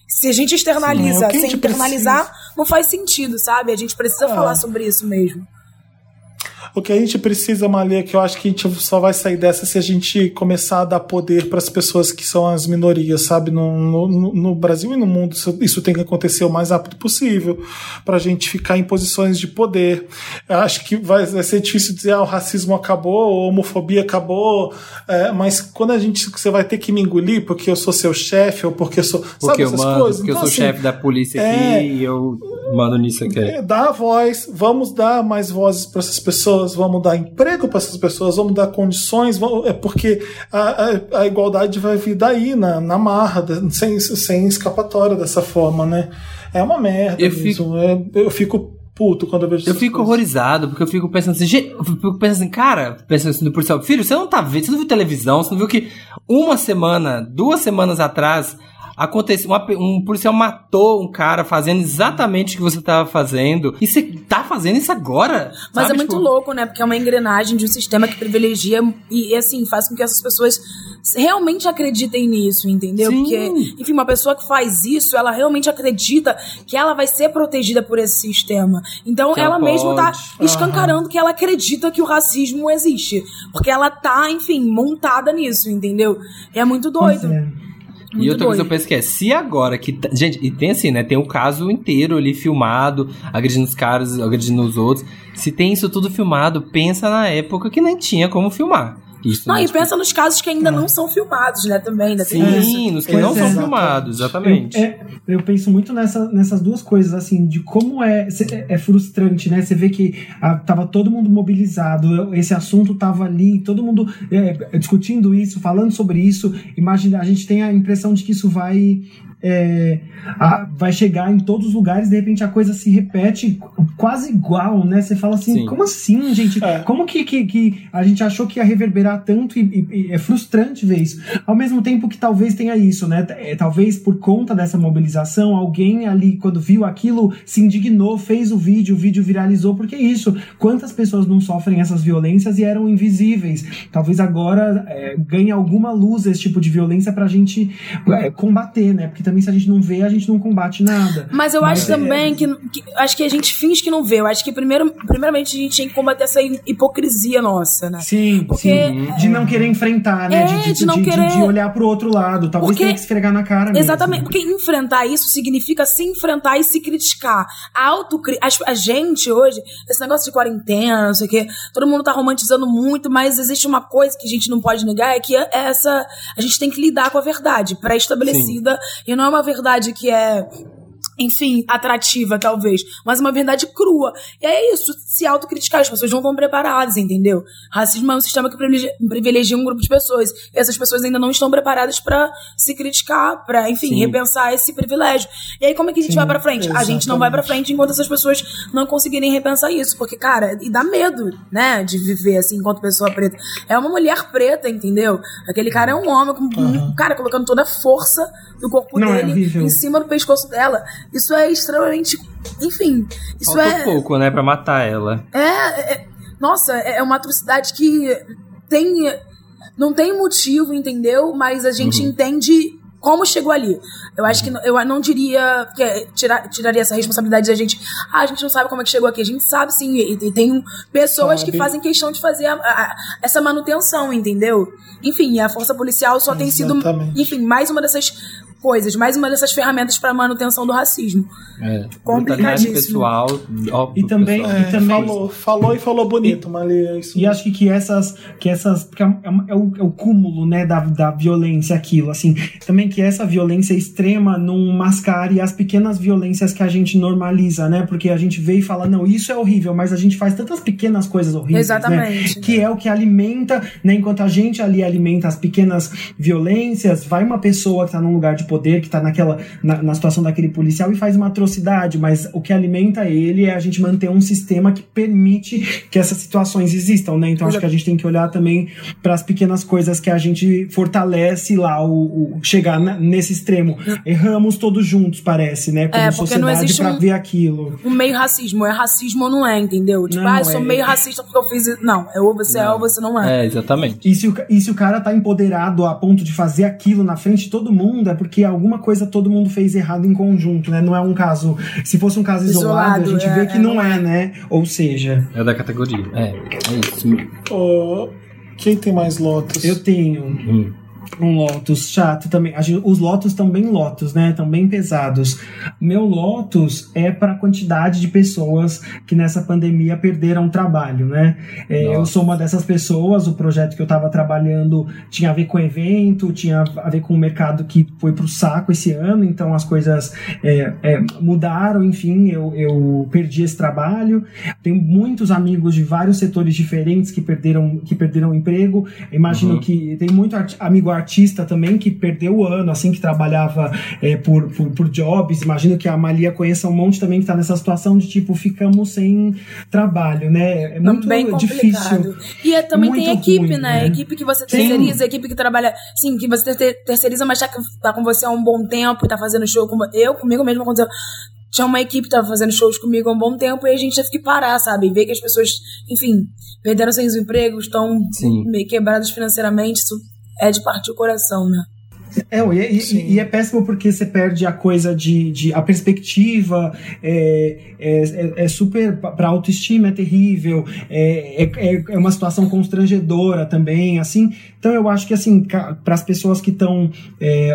Se a gente Sim, é externaliza que sem gente internalizar, não faz sentido, sabe? A gente precisa É. falar sobre isso mesmo. O que a gente precisa, Malê, é que eu acho que a gente só vai sair dessa se a gente começar a dar poder para as pessoas que são as minorias, sabe? No, no, no Brasil e no mundo, isso, isso, tem que acontecer o mais rápido possível para a gente ficar em posições de poder. Eu acho que vai, vai ser difícil dizer, ah, o racismo acabou, a homofobia acabou, é, mas quando a gente, você vai ter que me engolir porque eu sou seu chefe ou porque eu sou, porque sabe eu essas mando, coisas? Porque então, eu sou assim, chefe da polícia é, aqui e eu mando nisso aqui. é, Dá a voz, vamos dar mais vozes para essas pessoas, vamos dar emprego para essas pessoas, vamos dar condições, vamos, é porque a, a, a, igualdade vai vir daí, na, na marra, sem, sem escapatória dessa forma, né? É uma merda Eu mesmo. fico- É, eu fico puto quando eu vejo Eu fico coisas. horrorizado, porque eu fico pensando assim, gente, eu fico pensando assim, cara, pensando assim do policial, filho, você não tá vendo, você não viu televisão, você não viu que uma semana, duas semanas atrás, aconteceu, uma um policial matou um cara fazendo exatamente o que você tava fazendo, e você tá fazendo isso agora? Mas sabe? é muito Tipo, louco, né? Porque é uma engrenagem de um sistema que privilegia e, e, assim, faz com que essas pessoas realmente acreditem nisso, entendeu? Sim. Porque, enfim, uma pessoa que faz isso, ela realmente acredita que ela vai ser protegida por esse sistema. Então, Que ela ela mesma tá escancarando que ela acredita que o racismo existe. Porque ela tá, enfim, montada nisso, entendeu? E é muito Pois doido. É. E Muito outra coisa doido. que eu penso que é, se agora que. tá- Gente, e tem assim, né? Tem o caso inteiro ali filmado, agredindo os caras, agredindo os outros. Se tem isso tudo filmado, pensa na época que nem tinha como filmar. Isso, Não, e Tipo, pensa nos casos que ainda não são filmados, né? Também, ainda tem isso. Sim, nos que Pois não é, são exato. filmados, exatamente. Eu, é, eu penso muito nessa, nessas duas coisas, assim, de como é, cê- é frustrante, né? Você vê que ah, tava todo mundo mobilizado, esse assunto tava ali, todo mundo é, discutindo isso, falando sobre isso. Imagina, a gente tem a impressão de que isso vai. É, a- vai chegar em todos os lugares, de repente a coisa se repete quase igual, né? Você fala assim, Sim. como assim, gente? É. Como que, que, que a gente achou que ia reverberar tanto e, e- e é frustrante ver isso? Ao mesmo tempo que talvez tenha isso, né? É, talvez por conta dessa mobilização, alguém ali, quando viu aquilo, se indignou, fez o vídeo, o vídeo viralizou, porque é isso. Quantas pessoas não sofrem essas violências e eram invisíveis? Talvez agora é, ganhe alguma luz esse tipo de violência pra gente é, combater, né? Porque também se a gente não vê, a gente não combate nada. Mas eu Mas acho é- também que, que- Acho que a gente finge que não vê. Eu acho que primeiro, primeiramente a gente tem que combater essa hi- hipocrisia nossa, né? Sim, Porque- sim. De não querer enfrentar, né? É, de, de, de não de- querer- de olhar pro outro lado. Talvez Porque- tenha que esfregar na cara mesmo. Exatamente, porque enfrentar isso significa se enfrentar e se criticar. A, autocri a, a gente hoje, esse negócio de quarentena, não sei o quê, todo mundo tá romantizando muito, mas existe uma coisa que a gente não pode negar, é que é essa. A gente tem que lidar com a verdade pré-estabelecida, e não é uma verdade que é. Enfim, atrativa, talvez, mas uma verdade crua. E é isso, se autocriticar, as pessoas não estão preparadas, entendeu? Racismo é um sistema que privilegia, um grupo de pessoas. E essas pessoas ainda não estão preparadas pra se criticar, pra, enfim, Sim. repensar esse privilégio. E aí, como é que a gente Sim, vai pra frente? A gente não vai pra exatamente. frente enquanto essas pessoas não conseguirem repensar isso. Porque, cara, e dá medo, né, de viver assim enquanto pessoa preta. É uma mulher preta, entendeu? Aquele cara é um homem, com, um cara colocando toda a força do corpo Não, é dele horrível. em cima do pescoço dela. Isso é extremamente. Enfim, isso Faltou é. pouco, né, pra matar ela. É, é- nossa, é é uma atrocidade que tem. Não tem motivo, entendeu? Mas a gente entende como chegou ali. Eu acho que não- eu não diria que é, tirar, tiraria essa responsabilidade da gente. Ah, a gente não sabe como é que chegou aqui. A gente sabe sim. E, e tem pessoas Sabe. que fazem questão de fazer a- a- essa manutenção, entendeu? Enfim, a força policial só tem sido, Exatamente. enfim, mais uma dessas coisas, mais uma dessas ferramentas para manutenção do racismo. É. Complicadíssimo. pessoal. óbvio, E também- pessoal. É, E também- falou, falou e falou bonito, Mali. É isso E acho que, que essas. Que essas porque é, uma- é o, é o cúmulo né, da, da violência, aquilo. assim Também que essa violência extrema não mascare as pequenas violências que a gente normaliza, né? Porque a gente vê e fala, não, isso é horrível, mas a gente faz tantas pequenas coisas horríveis. né? Exatamente. Que é o que alimenta, né? Enquanto a gente ali alimenta as pequenas violências, vai uma pessoa que tá num lugar de poder, que tá naquela, na, na situação daquele policial e faz uma atrocidade, mas o que alimenta ele é a gente manter um sistema que permite que essas situações existam, né? Então acho que a gente tem que olhar também para as pequenas coisas que a gente fortalece lá, o, o- chegar na- nesse extremo. Erramos todos juntos, parece, né? Como É, porque não sociedade existe pra um- ver aquilo. um meio racismo. É racismo ou não é, entendeu? Tipo, Não, ah, eu sou é- meio racista porque eu fiz isso. Não, é ou você é ou você não é. É, exatamente. E se, o, e se o cara tá empoderado a ponto de fazer aquilo na frente de todo mundo, é porque que alguma coisa todo mundo fez errado em conjunto, né? Não é um caso. Se fosse um caso isolado, Isolado, a gente é, vê que é, não não é, né? Ou seja, É da categoria. É, é isso. Ô, quem tem mais Lotus? eu tenho Hum. Um Lotus chato também. Os Lotus estão bem Lotus, né? Estão bem pesados. Meu Lotus é para a quantidade de pessoas que nessa pandemia perderam o trabalho, né? É, eu sou uma dessas pessoas. O projeto que eu estava trabalhando tinha a ver com evento, tinha a ver com o mercado que foi pro saco esse ano. Então as coisas é, é, mudaram. Enfim, eu, eu perdi esse trabalho. Tenho muitos amigos de vários setores diferentes que perderam que perderam o emprego. Imagino Uhum. que tem muito amigo artista também que perdeu o ano, assim, que trabalhava é, por, por, por jobs. Imagino que a Malia conheça um monte também que tá nessa situação de tipo, ficamos sem trabalho, né? É muito Também difícil. complicado. E é- também tem Muito equipe, ruim, né? né? Equipe que você Sim. terceiriza, equipe que trabalha. Sim, que você ter- terceiriza, mas tá, tá com você há um bom tempo, tá fazendo show com. Eu, comigo mesmo, aconteceu. Tinha uma equipe que tava fazendo shows comigo há um bom tempo e a gente teve que parar, sabe? Ver que as pessoas, enfim, perderam seus empregos, estão Sim. meio quebradas financeiramente. Isso é de partir o coração, né? É, e, e- Sim. e é péssimo porque você perde a coisa de, de a perspectiva, é, é, é- é super para autoestima é terrível, é, é, é uma situação constrangedora também, assim. Então eu acho que assim para as pessoas que estão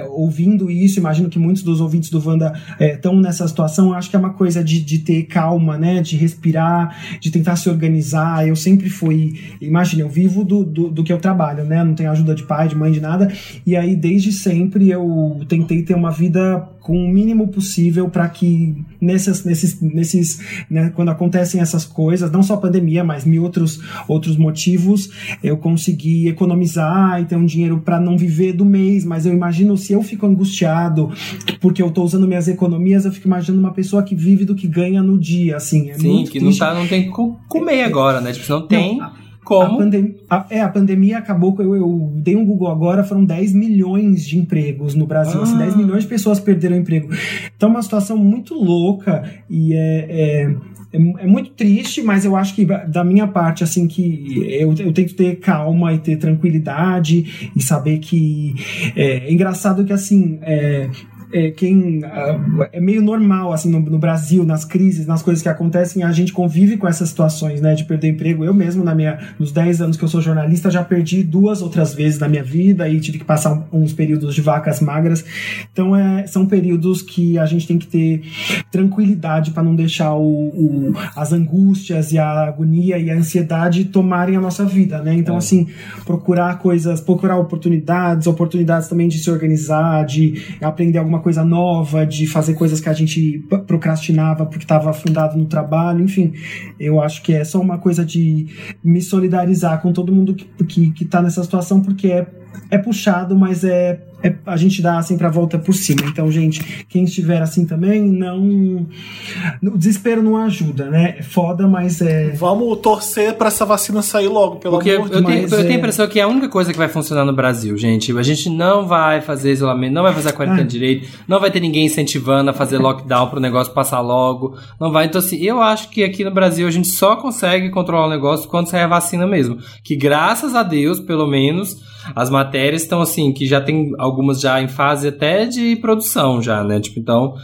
ouvindo isso, imagino que muitos dos ouvintes do Wanda estão nessa situação. Eu acho que é uma coisa de, de ter calma, né, de respirar, de tentar se organizar. Eu sempre fui, imagina, eu vivo do, do, do que eu trabalho, né? Não tenho ajuda de pai, de mãe, de nada. E aí desde sempre eu tentei ter uma vida com o mínimo possível para que nessas, nesses, nesses né, quando acontecem essas coisas, não só a pandemia, mas mil outros, outros motivos, eu consegui economizar e ter um dinheiro para não viver do mês. Mas eu imagino se eu fico angustiado porque eu tô usando minhas economias, eu fico imaginando uma pessoa que vive do que ganha no dia, assim. É Sim, que não, tá, não tem co- comer agora, né? Tipo, não tem a- A, como. pandem- a- é, a pandemia acabou com. Eu, eu dei um Google agora, foram 10 milhões de empregos no Brasil. Assim, Ah. 10 milhões de pessoas perderam emprego. Então, é uma situação muito louca e é. é é, é muito triste, mas eu acho que da minha parte, assim, que eu, eu tento ter calma e ter tranquilidade e saber que é, é engraçado que assim é, é, quem ah, é meio normal assim no, no Brasil nas crises nas coisas que acontecem a gente convive com essas situações né de perder emprego. Eu mesmo na minha nos 10 anos que eu sou jornalista já perdi duas outras vezes na minha vida e tive que passar uns períodos de vacas magras. Então é, são períodos que a gente tem que ter tranquilidade para não deixar o, o- as angústias e a agonia e a ansiedade tomarem a nossa vida né? Então É. assim procurar coisas procurar oportunidades oportunidades também de se organizar de aprender alguma coisa nova de fazer coisas que a gente procrastinava porque estava afundado no trabalho enfim. Eu acho que é só uma coisa de me solidarizar com todo mundo que, que, que tá nessa situação porque é é puxado, mas é, é- a gente dá sempre a volta por cima. Então, gente, quem estiver assim também, não. O desespero não ajuda, né? É foda, mas é. Vamos torcer pra essa vacina sair logo, pelo Porque eu, amor de tenho, Deus. eu é- tenho a impressão que é a única coisa que vai funcionar no Brasil, gente. A gente não vai fazer isolamento, não vai fazer a quarentena Ah. direito, não vai ter ninguém incentivando a fazer lockdown pro negócio passar logo. Não vai. Então, assim, eu acho que aqui no Brasil a gente só consegue controlar o negócio quando sair a vacina mesmo. Que graças a Deus, pelo menos, as matérias estão assim, que já tem algumas já em fase até de produção já, né? Tipo, então,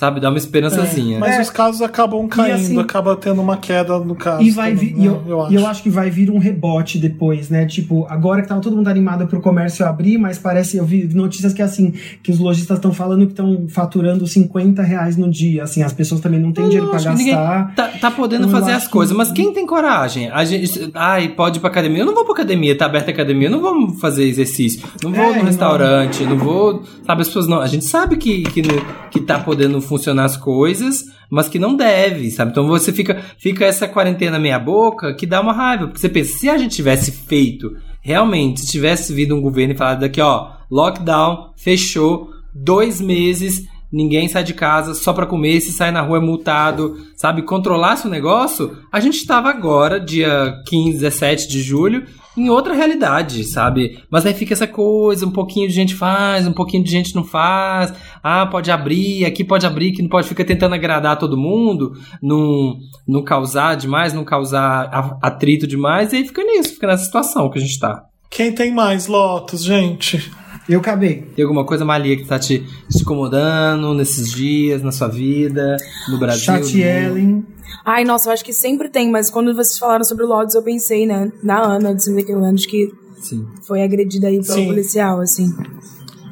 sabe, dá uma esperançazinha. Mas É. os casos acabam caindo, assim- acaba tendo uma queda no caso. E vai vir, né? eu, e eu acho que vai vir um rebote depois, né? Tipo, agora que tava todo mundo animado pro comércio abrir, mas parece, eu vi notícias que assim, que os lojistas estão falando que estão faturando 50 reais no dia. Assim, as pessoas também não têm dinheiro pra acho que ninguém gastar. Tá, tá podendo Então, eu fazer acho as coisas, que- mas quem tem coragem? A gente, ai, pode ir pra academia? Eu não vou pra academia, tá aberta a academia, eu não vou fazer exercício, não vou É, no não. restaurante, não vou. Sabe, as pessoas não. A gente sabe que, que, que tá podendo funcionar as coisas, mas que não deve, sabe? Então você fica, fica essa quarentena meia boca que dá uma raiva, porque você pensa, se a gente tivesse feito, realmente, se tivesse vindo um governo e falado daqui, ó, lockdown, fechou, dois meses, ninguém sai de casa só pra comer, se sai na rua é multado, sabe? Controlasse o negócio, a gente tava agora, dia 15, 17 de julho, em outra realidade, sabe? Mas aí fica essa coisa, um pouquinho de gente faz, um pouquinho de gente não faz. Ah, pode abrir, aqui pode abrir, aqui não pode. Fica tentando agradar todo mundo, não, não causar demais, não causar atrito demais, e aí fica nisso, fica nessa situação que a gente tá. Quem tem mais Lotus, gente? Eu acabei. Tem alguma coisa, Malia, que tá te, te incomodando nesses dias, na sua vida, no Brasil? Chat Ellen. Ai, nossa, eu acho que sempre tem, mas quando vocês falaram sobre o Lotus, eu pensei, né, na Ana de 51 anos que Sim. foi agredida aí pelo Sim. policial, assim.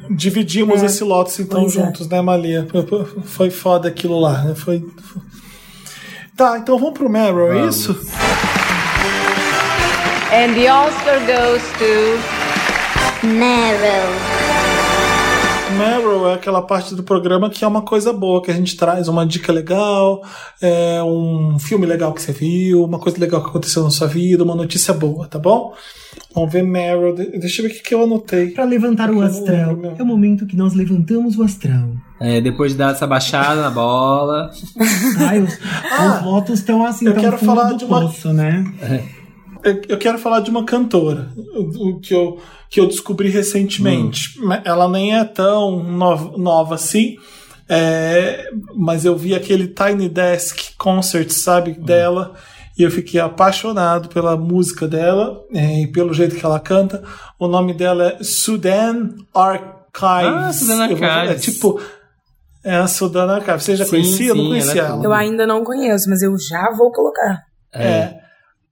Dividimos É. esse Lotus então Pois é. juntos, né, Malia? Foi foda aquilo lá, né? Foi. Tá, então vamos pro Meryl, é isso? And the Oscar goes to Meryl. Meryl é aquela parte do programa que é uma coisa boa, que a gente traz uma dica legal, é um filme legal que você viu, uma coisa legal que aconteceu na sua vida, uma notícia boa, tá bom? Vamos ver Meryl. De- Deixa eu ver o que, eu anotei. Pra levantar o astral. É o momento que nós levantamos o astral. É, depois de dar essa baixada na bola. [LAUGHS] Ai, os, os votos estão assim, Ah, eu tão quero fundo falar do de uma- poço, né? Eu, eu quero falar de uma cantora que, eu, que eu descobri recentemente. Ela nem é tão nova, nova assim, é, mas eu vi aquele Tiny Desk Concert, sabe, dela, e eu fiquei apaixonado pela música dela é, e pelo jeito que ela canta. O nome dela é Sudan Archives. Ah, Sudan Eu vou- É Archives. tipo. É a Sudan Archives. Você já Sim, conhecia? eu não sim, conhecia ela é ela. Eu ainda não conheço, mas eu já vou colocar. É.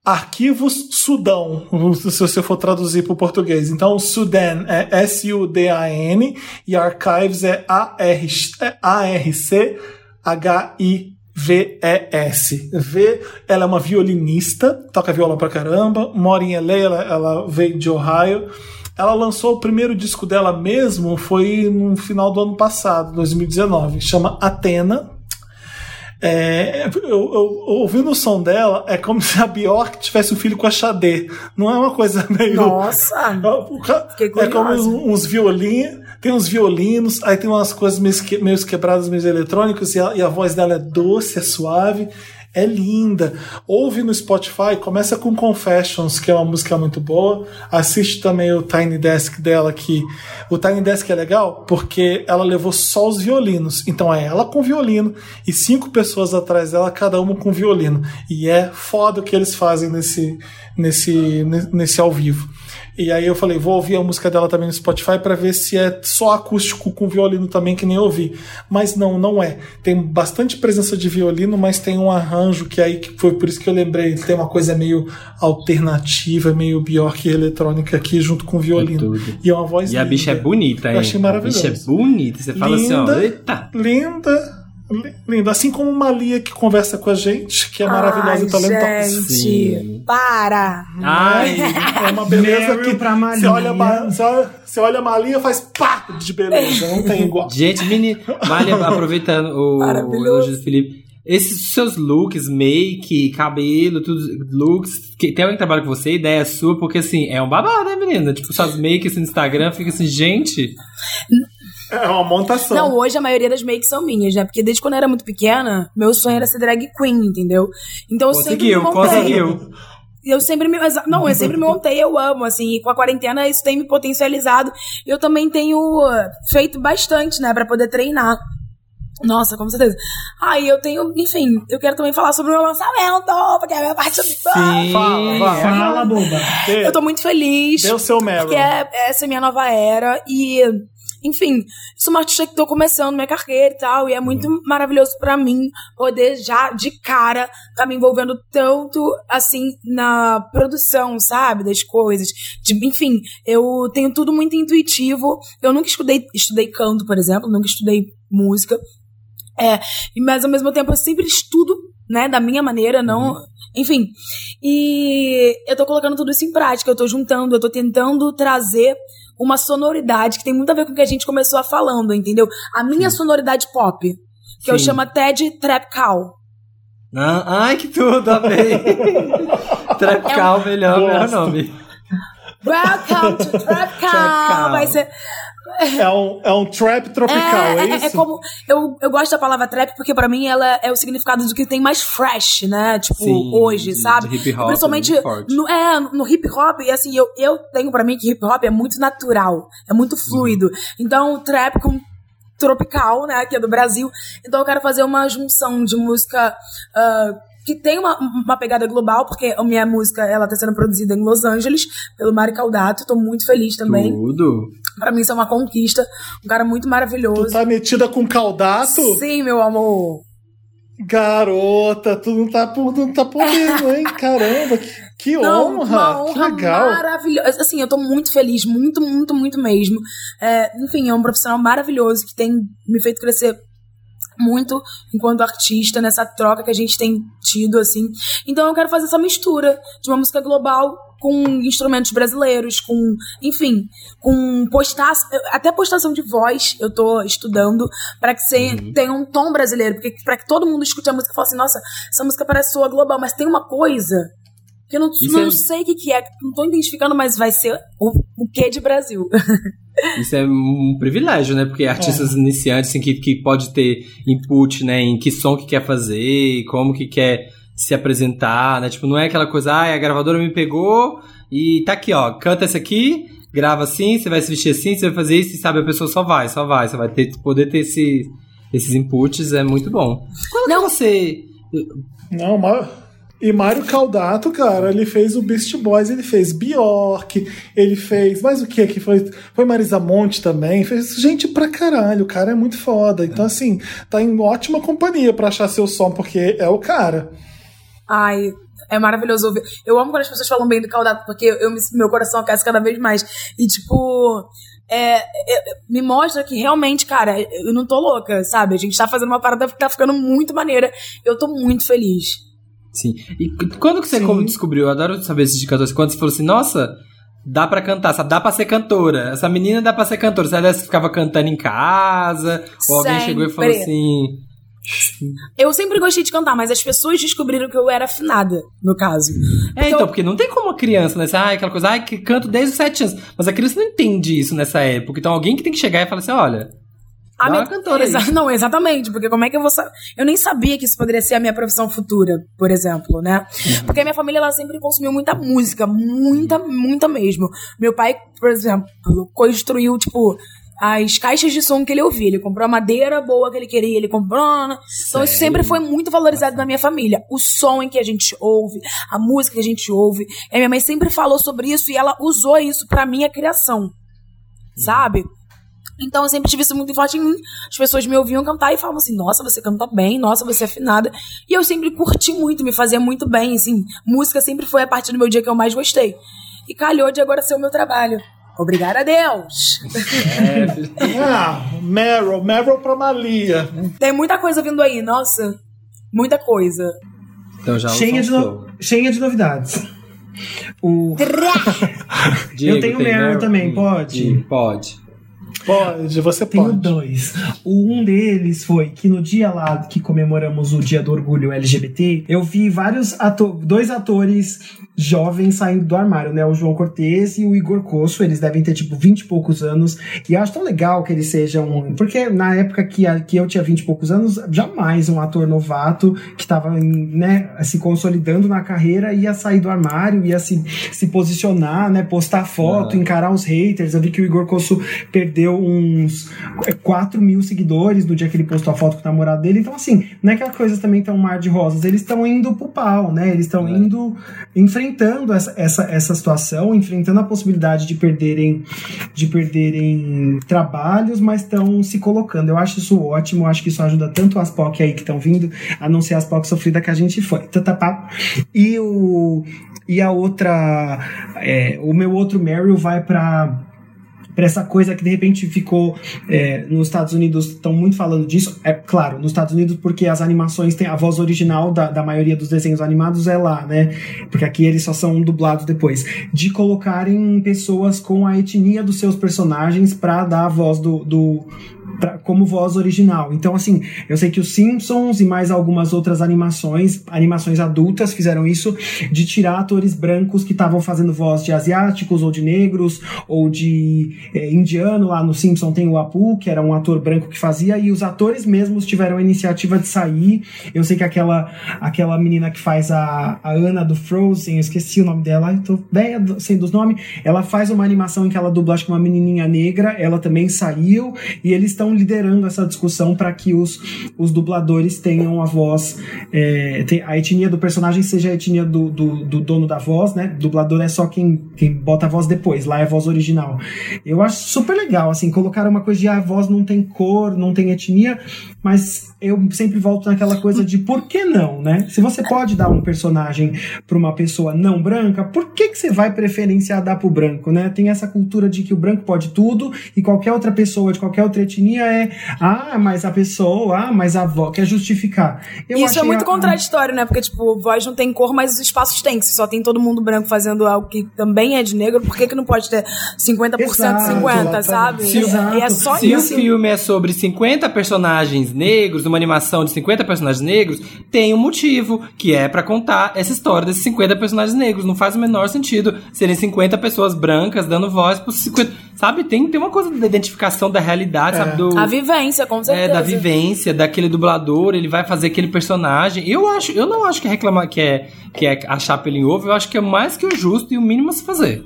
Arquivos Sudão, [LAUGHS] se você for traduzir para o português. Então, Sudan é S-U-D-A-N e Archives é A-R-C-H-I-V-E-S. V, ela é uma violinista, toca viola pra caramba, mora em LA, ela, ela veio de Ohio. Ela lançou o primeiro disco dela mesmo, foi no final do ano passado, 2019, chama Atena. É, eu, eu- ouvindo o som dela, é como [LAUGHS] se a Bjork tivesse um filho com a Xadê. Não é uma coisa meio. Nossa! [LAUGHS] Fiquei É como uns, uns violinos, tem uns violinos, aí tem umas coisas meio, que- meio quebradas, meio eletrônicos, e a, e a voz dela é doce, é suave, é linda. Ouve no Spotify, começa com Confessions, que é uma música muito boa. Assiste também o Tiny Desk dela, que o Tiny Desk é legal porque ela levou só os violinos. Então é ela com violino e cinco pessoas atrás dela, cada uma com violino. E é foda o que eles fazem nesse, nesse, nesse ao vivo. E aí eu falei, vou ouvir a música dela também no Spotify para ver se é só acústico com violino também, que nem eu ouvi. Mas não, não é. Tem bastante presença de violino, mas tem um arranjo que aí que foi por isso que eu lembrei, tem uma coisa meio alternativa, meio Bjork eletrônica aqui junto com violino. É e é uma voz E a bicha é linda. bonita, hein? Eu achei A maravilhoso. bicha é bonita. Você fala assim, ó, Linda. eita. Linda, li- linda. Assim como Malia que conversa com a gente, que é maravilhosa Ai, e talentosa. Gente, Sim. para! Ai, [LAUGHS] É uma beleza Meryl que pra Malia. você olha, você olha, você olha a Malia faz pá de beleza, não tem igual. [LAUGHS] gente, menino. Malha, aproveitando o, o elogio do Felipe. Esses seus looks, make, cabelo, tudo, looks, que tem alguém que trabalha com você, ideia sua, porque assim, é um babado, né, menina? Tipo, suas makes no Instagram, fica assim, gente. [LAUGHS] É uma montação. Não, hoje a maioria das makes são minhas, né? Porque desde quando eu era muito pequena, meu sonho era ser drag queen, entendeu? Então eu sempre Conseguiu, me montei. conseguiu. Eu sempre me. Não, eu sempre me montei, eu amo, assim. E com a quarentena isso tem me potencializado. Eu também tenho uh, feito bastante, né, pra poder treinar. Nossa, com certeza. Aí eu tenho, enfim, eu quero também falar sobre o meu lançamento, porque é a minha parte. Sim. Fala, vai. Fala, boba. Eu tô muito feliz. o seu Meryl. Porque é, essa é a minha nova era. E, enfim, sou uma artista que tô começando minha carreira e tal. E é muito maravilhoso pra mim poder já de cara tá me envolvendo tanto assim na produção, sabe? Das coisas. De, enfim, eu tenho tudo muito intuitivo. Eu nunca estudei, estudei canto, por exemplo, nunca estudei música. É, mas ao mesmo tempo eu sempre estudo, né, da minha maneira, não. Enfim. E eu tô colocando tudo isso em prática, eu tô juntando, eu tô tentando trazer uma sonoridade que tem muito a ver com o que a gente começou a falando, entendeu? A minha sonoridade pop, que eu Sim. chamo até de trap cow. Ah, ai, que tudo, amei. [LAUGHS] Trapcal, melhor, melhor Gosto. nome. Welcome to Trap Cow! Cow. Vai ser. É um, é um trap tropical, é, é, isso? é como. Eu, eu gosto da palavra trap porque pra mim ela é o significado do que tem mais fresh, né? Tipo, Sim, hoje, de- sabe? de hip hop, Principalmente forte. no, é, no hip hop, e assim, eu, eu tenho pra mim que hip hop é muito natural, é muito fluido. Uhum. Então, o trap com tropical, né, que é do Brasil. Então eu quero fazer uma junção de música ah, que tem uma, uma pegada global, porque a minha música ela tá sendo produzida em Los Angeles pelo Mari Caldato, tô muito feliz também. Tudo. Pra mim isso é uma conquista. Um cara muito Tu maravilhoso. tá metida com caldato? Sim, meu amor. Garota, tu não tá, tu não tá podendo, hein? [LAUGHS] Caramba, que, que Não, honra, uma que honra legal. maravilhosa. Assim, eu tô muito feliz, muito, muito, muito mesmo. É, enfim, é um profissional maravilhoso que tem me feito crescer muito enquanto artista nessa troca que a gente tem tido, assim. Então eu quero fazer essa mistura de uma música global com instrumentos brasileiros, com, enfim, com postar, até postação de voz eu tô estudando para que você tenha um tom brasileiro, porque para que todo mundo escute a música e fale assim, nossa, essa música parece sua global, mas tem uma coisa que eu não, não é- sei o que, que é, não tô identificando, mas vai ser o, o que de Brasil. [LAUGHS] Isso é um privilégio, né? Porque artistas iniciantes, assim, que, que pode ter input, né? Em que som que quer fazer, como que quer se apresentar, né? Tipo, não é aquela coisa, ah, a gravadora me pegou e tá aqui, ó, canta essa aqui, grava assim, você vai se vestir assim, você vai fazer isso, e sabe, a pessoa só vai, só vai. Você vai ter, poder ter esse, esses inputs, é muito bom. Quando Não. que você... Não, Ma- e Mário Caldato, cara, ele fez o Beast Boys, ele fez Bjork, ele fez. Mas o que que foi? Foi Marisa Monte também, fez gente pra caralho, o cara é muito foda. Então, assim, tá em ótima companhia pra achar seu som, porque é o cara. Ai, é maravilhoso ouvir. Eu amo quando as pessoas falam bem do Caldato, porque eu, me- meu coração aquece cada vez mais. E, tipo, é, é, me mostra que realmente, cara, eu não tô louca, sabe? A gente tá fazendo uma parada que tá ficando muito maneira. Eu tô muito feliz. Sim. E quando que você Sim. descobriu? Eu adoro saber esses de cantores. Quando você falou assim, nossa, dá pra cantar, sabe? Dá pra ser cantora. Essa menina dá pra ser cantora. Você dessa ficava cantando em casa? Ou alguém chegou e falou assim. Eu sempre gostei de cantar, mas as pessoas descobriram que eu era afinada, no caso. É, então, porque não tem como a criança, né? Ah, aquela coisa, ah, que canto desde os sete anos. Mas a criança não entende isso nessa época. Então alguém que tem que chegar e falar assim, olha. A Dá minha cantora. Exa- [LAUGHS] Não, exatamente, porque como é que eu vou saber? Eu nem sabia que isso poderia ser a minha profissão futura, por exemplo, né? Uhum. Porque a minha família ela sempre consumiu muita música, muita, muita mesmo. Meu pai, por exemplo, construiu, tipo, as caixas de som que ele ouvia. Ele comprou a madeira boa que ele queria, ele comprou. Então isso sempre foi muito valorizado na minha família. O som em que a gente ouve, a música que a gente ouve. E a minha mãe sempre falou sobre isso e ela usou isso pra minha criação. Sabe? Então eu sempre tive isso muito forte em mim. As pessoas me ouviam cantar e falavam assim: nossa, você canta bem, nossa, você é afinada. E eu sempre curti muito, me fazia muito bem, assim. Música sempre foi a parte do meu dia que eu mais gostei. E calhou de agora ser o meu trabalho. Obrigada a Deus. [LAUGHS] Ah, Meryl, Meryl pra Malia. Tem muita coisa vindo aí, nossa. Muita coisa. Então já Cheia de, no- cheia de novidades. O, Diego, [LAUGHS] Eu tenho Meryl Meryl? também, Hum, pode? Diego, Pode. Pode, você Tenho pode. dois. O um deles foi que no dia lá que comemoramos o Dia do Orgulho LGBT, eu vi vários ato dois atores jovens saindo do armário, né? O João Cortez e o Igor Cosso. Eles devem ter, tipo, 20 e poucos anos. E eu acho tão legal que eles sejam. Porque na época que, a- que eu tinha 20 e poucos anos, jamais um ator novato que tava né, se consolidando na carreira ia sair do armário, ia se, se posicionar, né? Postar foto, Ah. encarar os haters. Eu vi que o Igor Cosso perdeu uns 4 mil seguidores no dia que ele postou a foto com o namorado dele. Então, assim, não é que as coisas também estão um mar de rosas, eles estão indo pro pau, né? Eles estão É. indo enfrentando essa, essa, essa situação, enfrentando a possibilidade de perderem de perderem trabalhos, mas estão se colocando. Eu acho isso ótimo, acho que isso ajuda tanto as POC aí que estão vindo, a não ser as POC sofrida que a gente foi. Tatapá. E o e a outra é, o meu outro Meryl vai para para essa coisa que de repente ficou é, nos Estados Unidos estão muito falando disso. É claro nos Estados Unidos porque as animações têm a voz original da, da maioria dos desenhos animados é lá né? Porque aqui eles só são dublados depois. De colocarem pessoas com a etnia dos seus personagens para dar a voz do, do pra- como voz original. Então, assim, eu sei que os Simpsons e mais algumas outras animações, animações adultas, fizeram isso de tirar atores brancos que estavam fazendo voz de asiáticos ou de negros ou de eh, indiano. Lá no Simpson tem o Apu, que era um ator branco que fazia, e os atores mesmos tiveram a iniciativa de sair. Eu sei que aquela, aquela menina que faz a, a Ana do Frozen, eu esqueci o nome dela, eu tô sem dos nomes, ela faz uma animação em que ela dubla, acho que uma menininha negra, ela também saiu, e eles estão estão liderando essa discussão para que os, os dubladores tenham a voz, é, a etnia do personagem seja a etnia do, do, do dono da voz, né? Dublador é só quem, quem bota a voz depois, lá é a voz original. Eu acho super legal, assim, colocar uma coisa de ah, a voz não tem cor, não tem etnia, mas eu sempre volto naquela coisa de por que não, né? Se você pode dar um personagem para uma pessoa não branca, por que, que você vai preferenciar dar pro branco, né? Tem essa cultura de que o branco pode tudo e qualquer outra pessoa de qualquer outra etnia é ah, mas a pessoa, ah, mas a voz, quer justificar. Eu Isso é muito a- contraditório, né? Porque, tipo, voz não tem cor, mas os espaços têm. Se só tem todo mundo branco fazendo algo que também é de negro, por que, que não pode ter 50% Exato, 50, sabe? exatamente. Exato. E é só Se o isso. filme é sobre 50 personagens negros, uma animação de 50 personagens negros, tem um motivo, que é pra contar essa história desses 50 personagens negros. Não faz o menor sentido serem 50 pessoas brancas dando voz pros 50. Sabe? Tem, tem uma coisa da identificação da realidade, sabe? Do, A vivência, com certeza. é, da vivência, daquele dublador, ele vai fazer aquele personagem. Eu acho, eu não acho que é reclamar que é, que é achar pelo em ovo, eu acho que é mais que o justo e o mínimo a se fazer.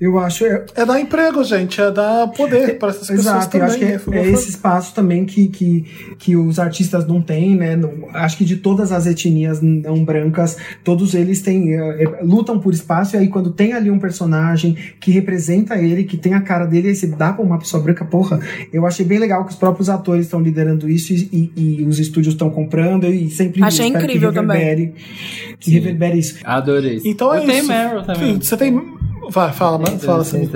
Eu acho, é, É dar emprego, gente, é dar poder para essas pessoas Exato, eu também. acho que é, é eu esse espaço também que, que, que os artistas não têm, né? Não- acho que de todas as etnias não brancas, todos eles têm, é, é, lutam por espaço, e aí quando tem ali um personagem que representa ele, que tem a cara dele, aí você dá pra uma pessoa branca, porra, eu achei bem legal que os próprios atores estão liderando isso e, e- e os estúdios estão comprando, e sempre Achei incrível que reverbere, que reverbere isso. Adorei. Então eu é tenho isso. Meryl também. Você tem. Vai, fala, mano. Fala, Samir.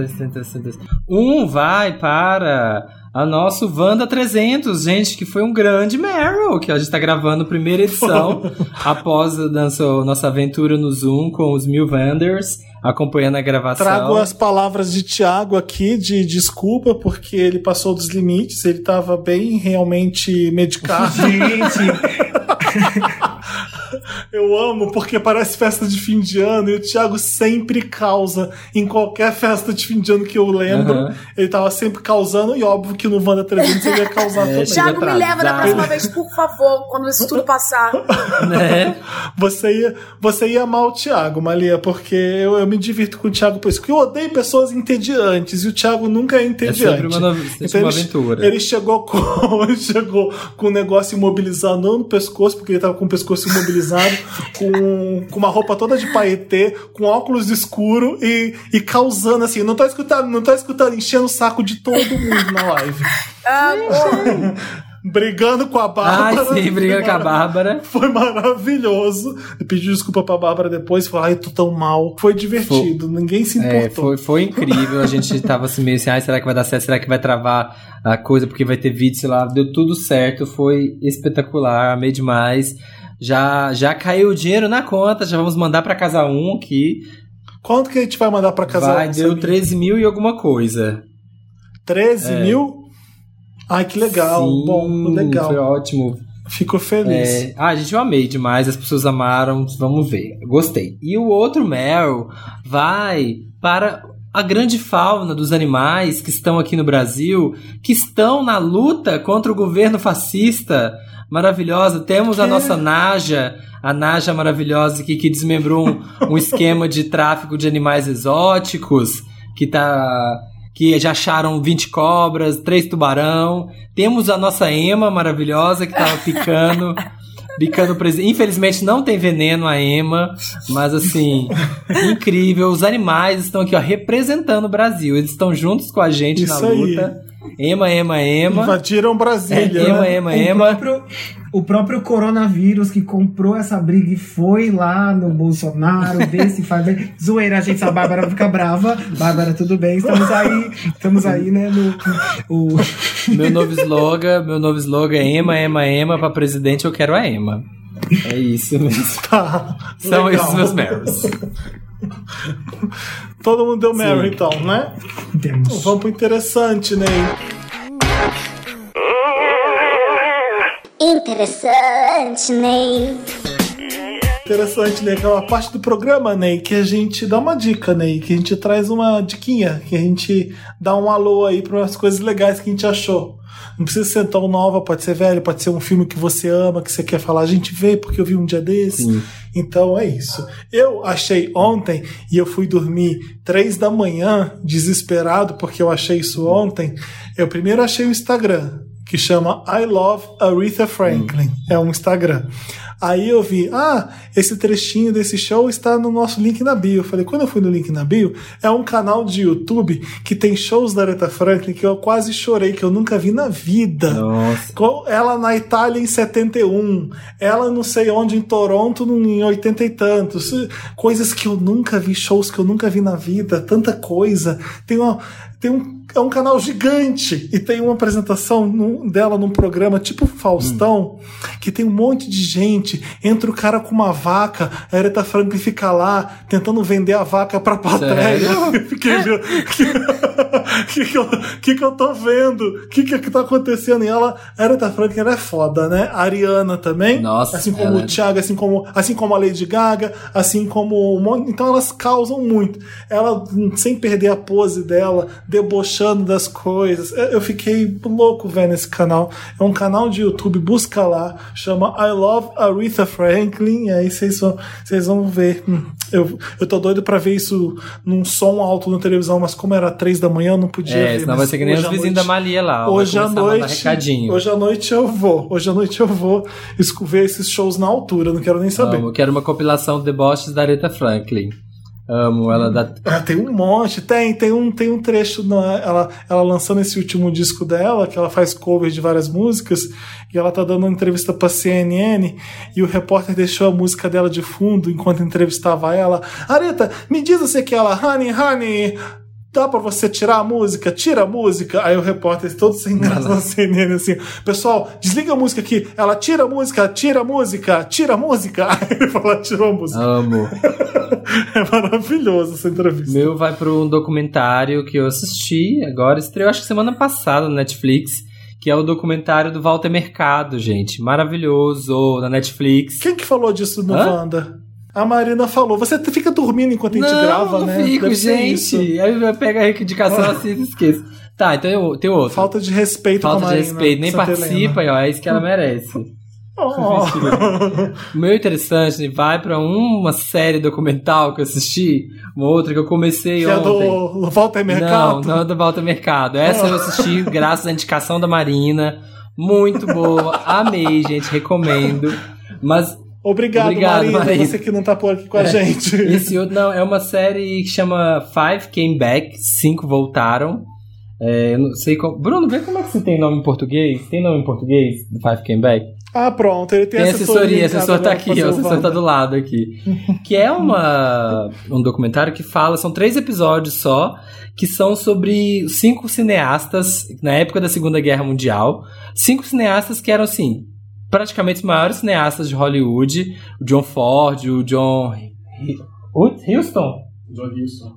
Um vai para a nosso Wanda 300, gente, que foi um grande Meryl, que a gente tá gravando a primeira edição, [LAUGHS] após a nossa, nossa aventura no Zoom com os mil Wanders, acompanhando a gravação. Trago as palavras de Tiago aqui de desculpa, porque ele passou dos limites, ele estava bem realmente medicado. Gente, [LAUGHS] Eu amo, porque parece festa de fim de ano e o Thiago sempre causa em qualquer festa de fim de ano que eu lembro. Aham. Ele tava sempre causando, e óbvio que no Wanda 300 ele ia causar [LAUGHS] também. Thiago, me leva da próxima vez, por favor, quando isso tudo passar. [LAUGHS] Né? Você ia, você ia amar o Thiago, Malia, porque eu, eu me divirto com o Thiago por isso. Porque eu odeio pessoas entediantes e o Thiago nunca é entediante. sempre uma sempre uma ele, aventura. Ele chegou [LAUGHS] com, ele chegou com o negócio imobilizado, não no pescoço, porque ele tava com o pescoço imobilizado, com, com uma roupa toda de paetê, com óculos escuro e, e causando assim. Não tô escutando, não tô escutando, enchendo o saco de todo mundo na live. Ah, Brigando com a Ai, Bárbara. sim, brigando com a Bárbara. Foi maravilhoso. Pedi desculpa pra Bárbara depois. Falei, ai, tô tão mal. Foi divertido. Ninguém se É, importou. foi, foi incrível. A gente tava assim meio assim, ai, será que vai dar certo? Será que vai travar a coisa porque vai ter vídeo, sei lá. Deu tudo certo, foi espetacular, amei demais. Já, já caiu o dinheiro na conta, já vamos mandar pra casa um aqui. Quanto que a gente vai mandar pra casar? vai, deu 13 mil e alguma coisa. 13 mil? Ai, que legal. É. Sim, Bom, legal. Foi ótimo. Fico feliz. É, ah, gente, eu amei demais, as pessoas amaram, vamos ver. Gostei. E o outro Meryl vai para a grande fauna dos animais que estão aqui no Brasil, que estão na luta contra o governo fascista. Maravilhosa. Temos a nossa Naja, a Naja maravilhosa aqui que desmembrou um, um esquema de tráfico de animais exóticos, que tá que já acharam 20 cobras, três tubarão. Temos a nossa Ema maravilhosa que tava picando. [LAUGHS] Picando presidente. Infelizmente não tem veneno a Ema, mas assim, incrível. Os animais estão aqui, ó, representando o Brasil. Eles estão juntos com a gente Isso na aí. Ema, Ema, Ema. Invadiram Brasília. É, Ema, né? Ema, o Ema. próprio, o próprio coronavírus que comprou essa briga e foi lá no Bolsonaro ver se [LAUGHS] faz bem. Zoeira, a gente sabe, a Bárbara fica brava. Bárbara, tudo bem, estamos aí, estamos aí, né, no... O, [LAUGHS] Meu novo slogan, meu novo slogan é Ema, Ema, Ema. Pra presidente eu quero a Ema. É isso mesmo. Tá. São Legal. esses meus Meryls. [LAUGHS] Todo mundo deu Mary, então, né? temos. Vamos pro interessante, Ney. Interessante, Ney. Interessante, Ney. Aquela parte do programa, Ney, que a gente dá uma dica, Ney. Que a gente traz uma diquinha. Que a gente dá um alô aí para umas coisas legais que a gente achou Não precisa ser tão nova, pode ser velho, pode ser um filme que você ama, que você quer falar, a gente vê porque eu vi um dia desse. Sim. Então é isso. Eu achei ontem e eu fui dormir três da manhã, desesperado, porque eu achei isso ontem. Eu primeiro achei o Instagram, que chama I Love Aretha Franklin. É um Instagram. Aí eu vi, ah, esse trechinho desse show está no nosso link na bio. Eu falei, quando eu fui no link na bio, é um canal de YouTube que tem shows da Aretha Franklin que eu quase chorei, que eu nunca vi na vida. Nossa. Ela na Itália em 71, ela não sei onde, em Toronto em 80 e tantos. Coisas que eu nunca vi, shows que eu nunca vi na vida, tanta coisa. Tem, uma, tem um, é um canal gigante e tem uma apresentação num- dela num programa tipo Faustão, que tem um monte de gente. Entra o cara com uma vaca, a Aretha Franklin fica lá tentando vender a vaca pra plateia. Eu [LAUGHS] Fiquei vendo. que, que, eu, que que eu tô vendo? O que, que que tá acontecendo? E ela, a Aretha Franklin, ela é foda, né? A Ariana também. Nossa, Assim como ela o é- Thiago, assim como, assim como a Lady Gaga, assim como. um monte- Então elas causam muito. Ela, hum, sem perder a pose dela, debochando das coisas. Eu eu fiquei louco vendo esse canal. É um canal de YouTube, busca lá. Chama I Love Aretha Franklin. E aí vocês vão, vocês vão ver. Hum, Eu, eu tô doido pra ver isso num som alto na televisão, mas como era três da manhã, eu não podia É, ver. senão vai ser que nem os vizinhos da Malia lá. Hoje à noite, hoje à noite eu vou. Hoje à noite eu vou ver esses shows na altura, não quero nem saber. Amo, quero uma compilação de deboches da Aretha Franklin. Amo, ela dá. Ah, tem um monte, tem, tem um, tem um trecho, no- ela, ela lançando esse último disco dela, que ela faz covers de várias músicas, e ela tá dando uma entrevista pra CNN, e o repórter deixou a música dela de fundo enquanto entrevistava ela. Areta, me diz você que ela, honey, honey, dá pra você tirar a música? Tira a música. Aí o repórter todo sem graça na [LAUGHS] CNN, assim, pessoal, desliga a música aqui. Ela tira a música, tira a música, tira a música. [LAUGHS] Aí ele fala, tirou a música. Amo. [LAUGHS] É maravilhoso essa entrevista. Meu vai para um documentário que eu assisti agora, estreou acho que semana passada na Netflix, que é o documentário do Walter Mercado, gente. Maravilhoso, na Netflix. Quem que falou disso no Hã? Wanda? A Marina falou. Você fica dormindo enquanto a gente não, grava, não né? fico, Deve ser isso. gente. Aí eu pego a indicação assim e esqueço. Tá, então eu, tem outro. Falta de respeito Falta com a de Marina. respeito, nem Santa participa, Helena. ó, é isso que ela merece. Oh. Meu interessante vai pra uma série documental que eu assisti, uma outra que eu comecei que é ontem. do Walter Não, Mercado. não é do Volta Mercado. Essa eu assisti [LAUGHS] graças à indicação da Marina. Muito boa. Amei, gente. Recomendo. Mas Obrigado, Obrigado, Marina, Marina. Você que não tá por aqui com a É. gente. [LAUGHS] esse outro, não, é uma série que chama Five Came Back. Cinco voltaram. É, eu não sei como. Bruno, vê como é que você tem nome em português? Tem nome em português do Five Came Back? Ah, pronto. Ele tem, Tem assessoria, o assessor tá pra aqui, o assessor tá do lado aqui. [LAUGHS] Que é uma, um documentário que fala, são três episódios só, que são sobre cinco cineastas na época da Segunda Guerra Mundial. Cinco cineastas que eram, assim, praticamente os maiores cineastas de Hollywood. O John Ford, o John... Hi- Huston?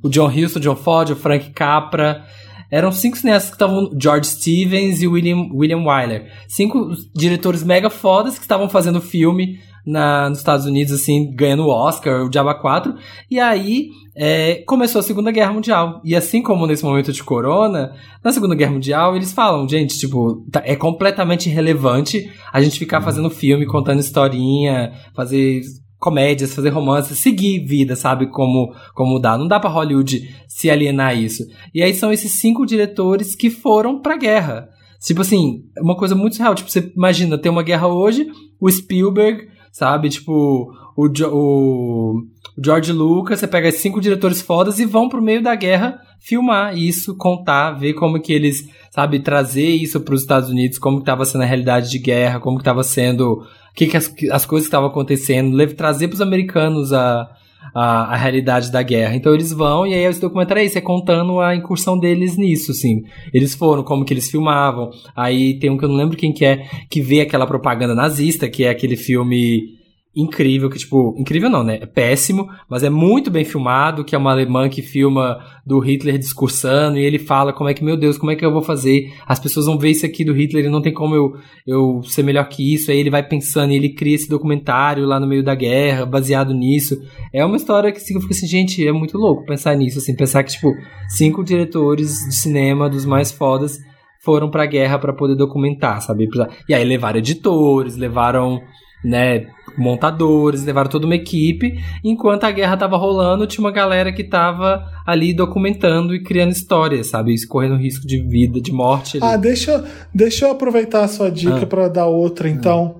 O John Huston, o John Ford, o Frank Capra. Eram cinco cineastas que estavam. George Stevens e William, William Wyler. Cinco diretores mega fodas que estavam fazendo filme na, nos Estados Unidos, assim, ganhando o Oscar, o Diaba 4. E aí é, começou a Segunda Guerra Mundial. E assim como nesse momento de corona, na Segunda Guerra Mundial, eles falam, gente, tipo, tá- é completamente irrelevante a gente ficar fazendo filme, contando historinha, fazer comédias, fazer romances, seguir vida, sabe? Como, como dá. Não dá pra Hollywood se alienar a isso. E aí são esses cinco diretores que foram pra guerra. Tipo assim, uma coisa muito real. Tipo, você imagina, tem uma guerra hoje, o Spielberg, sabe? Tipo, o, o, George Lucas, você pega cinco diretores fodas e vão pro meio da guerra filmar isso, contar, ver como que eles, sabe, trazer isso pros Estados Unidos, como que tava sendo a realidade de guerra, como que tava sendo o que, que as, as coisas estavam acontecendo, trazer para os americanos a, a, a realidade da guerra. Então eles vão, e aí esse documentário é isso, é contando a incursão deles nisso, assim. Eles foram, como que eles filmavam. Aí tem um que eu não lembro quem que é, que vê aquela propaganda nazista, que é aquele filme incrível, que tipo, incrível não, né? É péssimo, mas é muito bem filmado, que é uma alemã que filma do Hitler discursando, e ele fala como é que, meu Deus, como é que eu vou fazer? As pessoas vão ver isso aqui do Hitler e não tem como eu, eu ser melhor que isso. Aí ele vai pensando e ele cria esse documentário lá no meio da guerra, baseado nisso. É uma história que assim, eu fico assim, gente, é muito louco pensar nisso, assim, pensar que, tipo, cinco diretores de cinema dos mais fodas foram pra guerra pra poder documentar, sabe? E aí levaram editores, levaram, né, montadores, levaram toda uma equipe. Enquanto a guerra tava rolando, tinha uma galera que tava ali documentando e criando histórias, sabe? Isso correndo risco de vida, de morte. ali. Ah, deixa, deixa eu aproveitar a sua dica Ah. pra dar outra, então.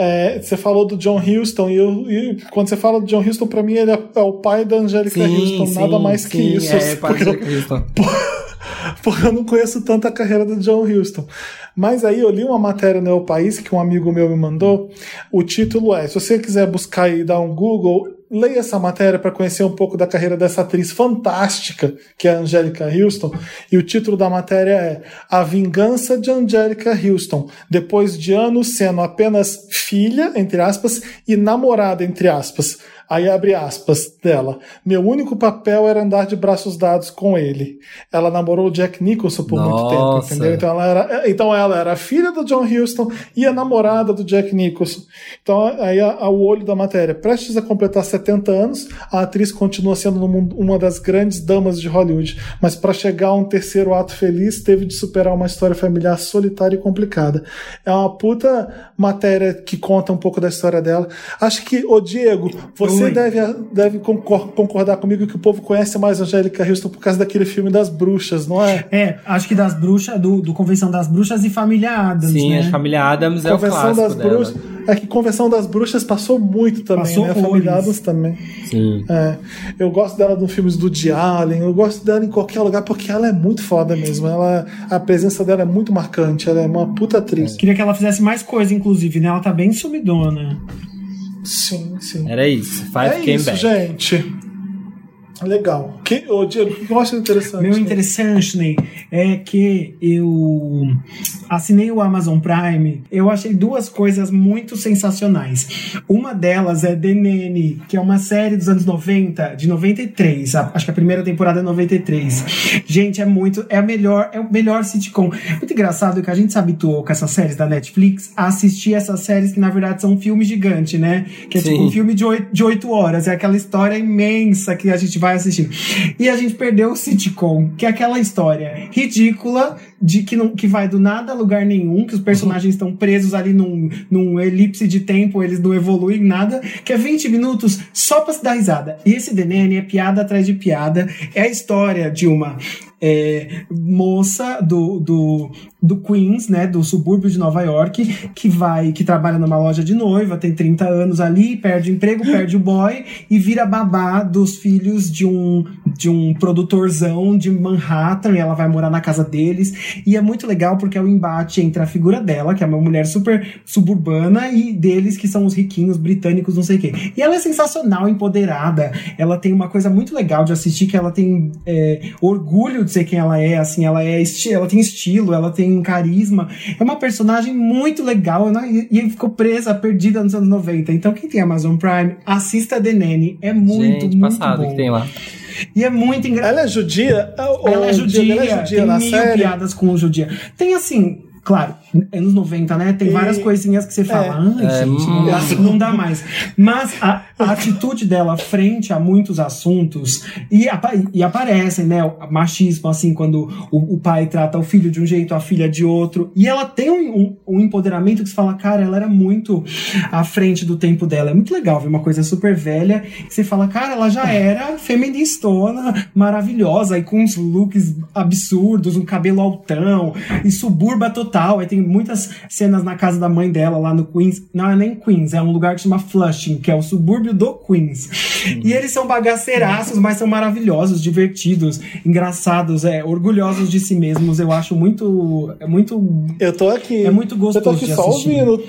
É, você falou do John Huston, e, eu- e quando você fala do John Huston, pra mim ele é, é o pai da Angélica Houston, nada mais que sim, isso. É, pai porque, eu, Houston. [LAUGHS] porque eu não conheço tanto a carreira do John Huston. Mas aí eu li uma matéria no El País que um amigo meu me mandou. O título é: se você quiser buscar e dar um Google, leia essa matéria para conhecer um pouco da carreira dessa atriz fantástica que é a Angélica Houston. E o título da matéria é A Vingança de Angélica Houston, depois de anos sendo apenas filha, entre aspas, e namorada, entre aspas. Aí abre aspas dela. Meu único papel era andar de braços dados com ele. Ela namorou o Jack Nicholson por muito tempo, Nossa. entendeu? Então ela, era, então ela era a filha do John Huston e a namorada do Jack Nicholson. Então aí a- a- o olho da matéria. Prestes a completar 70 anos, a atriz continua sendo no mundo uma das grandes damas de Hollywood. Mas para chegar a um terceiro ato feliz, teve de superar uma história familiar solitária e complicada. É uma puta matéria que conta um pouco da história dela. Acho que, ô Diego, você Oi. deve, deve concor- concordar comigo que o povo conhece mais a Angélica Houston por causa daquele filme das bruxas, não é? É, acho que das bruxas, do, do Convenção das Bruxas e Família Adams, Sim, né? a família Adams é o Convenção clássico das dela. Bruxas. É que Convenção das Bruxas passou muito também, Passou né? A Família. Adams também. Sim. É. Eu gosto dela nos filmes do Woody Allen, eu gosto dela em qualquer lugar porque ela é muito foda mesmo. Ela, a presença dela é muito marcante, ela é uma puta atriz. Queria que ela fizesse mais coisa, inclusive, né? Ela tá bem sumidona. Sim, sim. Era isso. Five É came isso, back. gente. Legal. Que, ô, Diego, o que eu acho interessante? Meu interessante, Ney, é que eu assinei o Amazon Prime. Eu achei duas coisas muito sensacionais. Uma delas é The Nanny, que é uma série dos anos 90, de 93. A- Acho que a primeira temporada é 93. Gente, é muito. É a melhor, é o melhor sitcom. Muito engraçado que a gente se habituou com essas séries da Netflix a assistir essas séries que, na verdade, são um filme gigante, né? Que é tipo Sim. um filme de oito, de oito horas. É aquela história imensa que a gente vai assistir. E a gente perdeu o sitcom, que é aquela história ridícula de que, não, que vai do nada a lugar nenhum, que os personagens estão presos ali num, num elipse de tempo, eles não evoluem nada, que é 20 minutos só pra se dar risada. E esse DNN é piada atrás de piada. É a história de uma é, moça do, do, do Queens, né, do subúrbio de Nova York, que vai, que trabalha numa loja de noiva, tem 30 anos ali, perde o emprego, perde o boy e vira babá dos filhos de um de um produtorzão de Manhattan, e ela vai morar na casa deles. E é muito legal porque é o embate entre a figura dela, que é uma mulher super suburbana, e deles que são os riquinhos britânicos, não sei o quê. E ela é sensacional, empoderada. Ela tem uma coisa muito legal de assistir que ela tem é, orgulho de ser quem ela é, assim, ela é ela tem estilo, ela tem carisma. É uma personagem muito legal né? e, e ficou presa, perdida nos anos 90. Então, quem tem Amazon Prime, assista The Nanny. É muito, Gente, muito passado bom. que tem lá. E é muito engraçado. Ela é judia? Ô, Ela é judia, Ela é judia tem na mil série? piadas com judia. Tem assim, claro, anos 90, né? Tem E- várias coisinhas que você fala, ai, É, gente, não, dá, não dá mais. Mas a, a atitude dela frente a muitos assuntos, e, e aparecem, né? O machismo, assim, quando o, o pai trata o filho de um jeito, a filha de outro. E ela tem um, um- um empoderamento que você fala, cara, ela era muito à frente do tempo dela. É muito legal ver uma coisa super velha. E você fala, cara, ela já era feministona, maravilhosa, e com uns looks absurdos, um cabelo altão, e suburba total. Aí tem muitas cenas na casa da mãe dela, lá no Queens. Não é nem Queens, é um lugar que chama Flushing, que é o subúrbio do Queens. E eles são bagaceiraços, mas são maravilhosos, divertidos, engraçados, é, orgulhosos de si mesmos. Eu acho muito. É muito. Eu tô aqui. É muito Eu tô gostoso aqui de só ouvindo.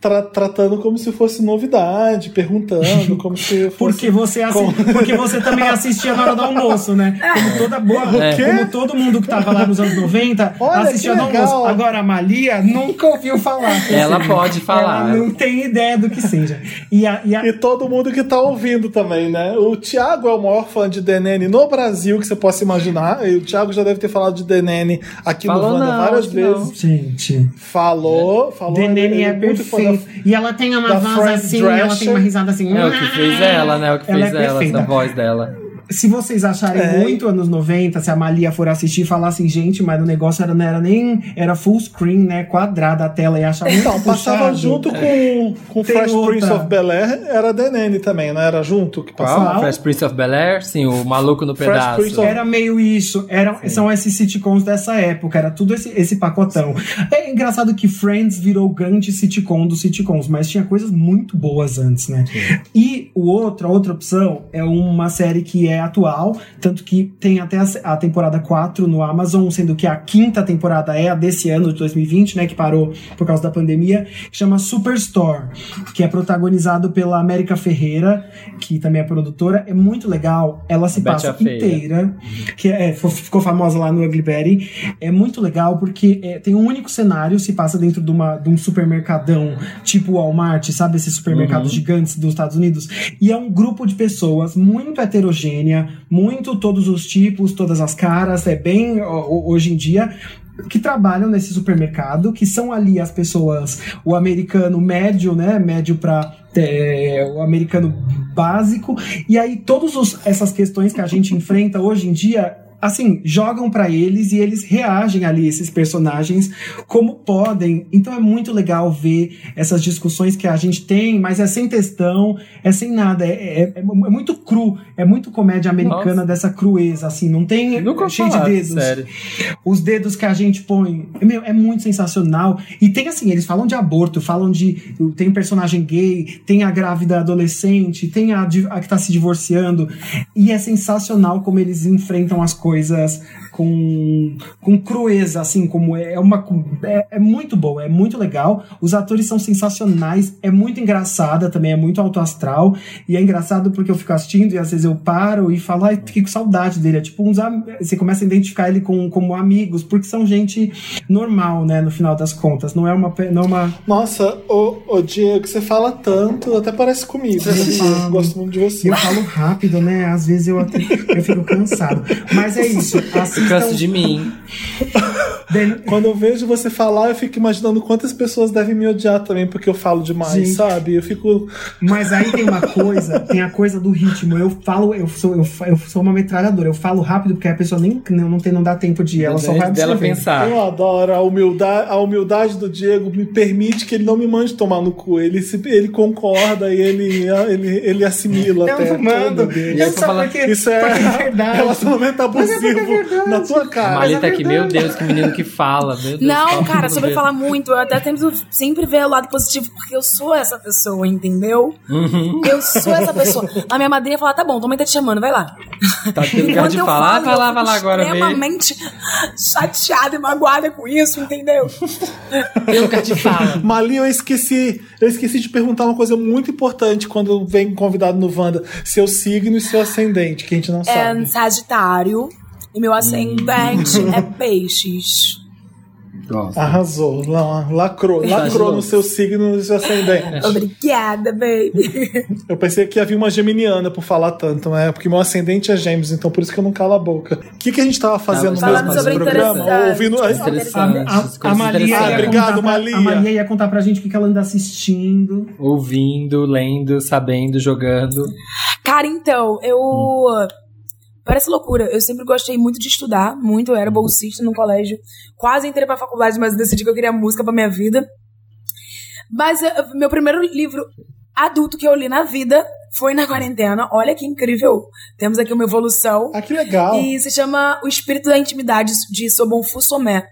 Tra- tratando como se fosse novidade, perguntando como se [LAUGHS] fosse. Porque você, assi- Como- porque você também [LAUGHS] assistia na hora do almoço, né? Como toda boa. É. Como todo mundo que tava lá nos anos 90 [LAUGHS] Olha, assistia no almoço. Agora a Malia nunca ouviu falar. Ela pode falar. Ela não tem ideia do que seja. E a, e a- E todo mundo que tá ouvindo também, né? O Thiago é o maior fã de DNN no Brasil que você possa imaginar. E o Thiago já deve ter falado de DNN aqui Falou no Wanda não, várias que não. vezes. Gente. Falou, falou. Denene ele é muito fã da-. E ela tem uma voz assim, ela tem uma risada assim. É o que fez ela, né? O que Ela fez é ela, perfeita. essa voz dela. Se vocês acharem É. muito anos 90, se a Malia for assistir e falar assim, gente, mas o negócio era, não era nem. Era full screen, né? Quadrada a tela e achar muito Então, passava puxado. junto com, com Tem Fresh outra. Prince of Bel-Air, era The Nanny também, não era junto que Qual? passava? Fresh Prince of Bel-Air? Sim, o maluco no Fresh pedaço. Prince of- Era meio isso, era, são esses sitcoms dessa época, era tudo esse, esse pacotão. É engraçado que Friends virou o grande sitcom dos sitcoms, mas tinha coisas muito boas antes, né? E o outro, a outra opção é uma série que é atual, tanto que tem até a, a temporada 4 no Amazon, sendo que a quinta temporada é a desse ano, de 2020, né? Que parou por causa da pandemia, que chama Superstore, que é protagonizado pela América Ferreira, que também é produtora. É muito legal, ela se passa inteira, que é, fo- ficou famosa lá no Ugly Betty. É muito legal porque é, tem um único cenário, se passa dentro de, uma, de um supermercadão, tipo Walmart, sabe? Esses supermercados gigantes dos Estados Unidos. E é um grupo de pessoas muito heterogênea, muito todos os tipos, todas as caras, é bem hoje em dia que trabalham nesse supermercado, que são ali as pessoas, o americano médio, né, médio para o americano básico, e aí todas essas questões que a gente enfrenta hoje em dia assim, jogam pra eles e eles reagem ali, esses personagens, como podem. Então é muito legal ver essas discussões que a gente tem, mas é sem textão, é sem nada. É, é- é muito cru, é muito comédia americana Nossa. dessa crueza, assim, não tem Nunca é cheio de falaram, dedos. sério. Os dedos que a gente põe. Meu, é muito sensacional. E tem assim, eles falam de aborto, falam de. Tem personagem gay, tem a grávida adolescente, tem a, a que tá se divorciando. E é sensacional como eles enfrentam as coisas coisas com, com crueza, assim, como é é uma. É, é muito boa, é muito legal. Os atores são sensacionais, é muito engraçada também, é muito alto astral. E é engraçado porque eu fico assistindo e às vezes eu paro e falo, ai, fiquei com saudade dele. É tipo uns. Você começa a identificar ele com, como amigos, porque são gente normal, né, no final das contas. Não é uma. Não é uma Nossa, ô, ô Diego, você fala tanto, até parece comigo. Eu gosto muito de você. eu falo rápido, né? Às vezes eu, até, eu fico cansado. Mas é isso. [LAUGHS] Assistam Canso de mim. [LAUGHS] Quando eu vejo você falar, eu fico imaginando quantas pessoas devem me odiar também, porque eu falo demais, Sim. sabe? Eu fico. Mas aí tem uma coisa, tem a coisa do ritmo. Eu falo, eu sou, eu, eu sou uma metralhadora. Eu falo rápido porque a pessoa nem não, não tem, não dá tempo de ir. Ela só vai dela pensar. Eu adoro a humildade, a humildade do Diego me permite que ele não me mande tomar no cu. Ele, se- ele concorda e ele, ele, ele assimila Eu até. não mando. Aí Eu você só fala, porque, Isso é, porque é verdade. [LAUGHS] relacionamento é é abusivo verdade. na tua A cara. Mali tá é aqui, meu. Deus, que menino que fala. Meu Deus, Não, fala cara, [LAUGHS] sobre mesmo. falar muito, eu até tento sempre ver o lado positivo, porque eu sou essa pessoa, entendeu? Uhum. Eu sou essa pessoa. A minha madrinha fala, tá bom, tua mãe tá te chamando, vai lá. Tá tendo cara de eu falar, falo, vai eu lá, vai lá agora ver. extremamente chateada e magoada com isso, entendeu? Tem um cara de fala. Mali, eu esqueci, eu esqueci de perguntar uma coisa muito importante quando vem convidado no Wanda: seu signo e seu ascendente, que a gente não É sabe. Sagitário e meu ascendente é peixes. Gosto. Arrasou, la- lacrou, lacrou no seu signo e seu ascendente. Obrigada, baby. Eu pensei que havia uma geminiana por falar tanto, né? Porque meu ascendente é gêmeos, então por isso que eu não calo a boca. O que, que a gente tava fazendo Tava mesmo nesse programa? Ouvindo. A, a, Maria. Ah, obrigado, contar pra, Malia. a Maria ia contar pra gente o que que ela anda assistindo. Ouvindo, lendo, sabendo, jogando. Cara, então, eu. Parece loucura. Eu sempre gostei muito de estudar, muito. Eu era bolsista no colégio. Quase entrei pra faculdade, mas decidi que eu queria música pra minha vida. Mas eh, meu primeiro livro adulto que eu li na vida foi na quarentena. Olha que incrível. Temos aqui uma evolução. Ah, que legal. E se chama O Espírito da Intimidade, de Sobonfu Somé.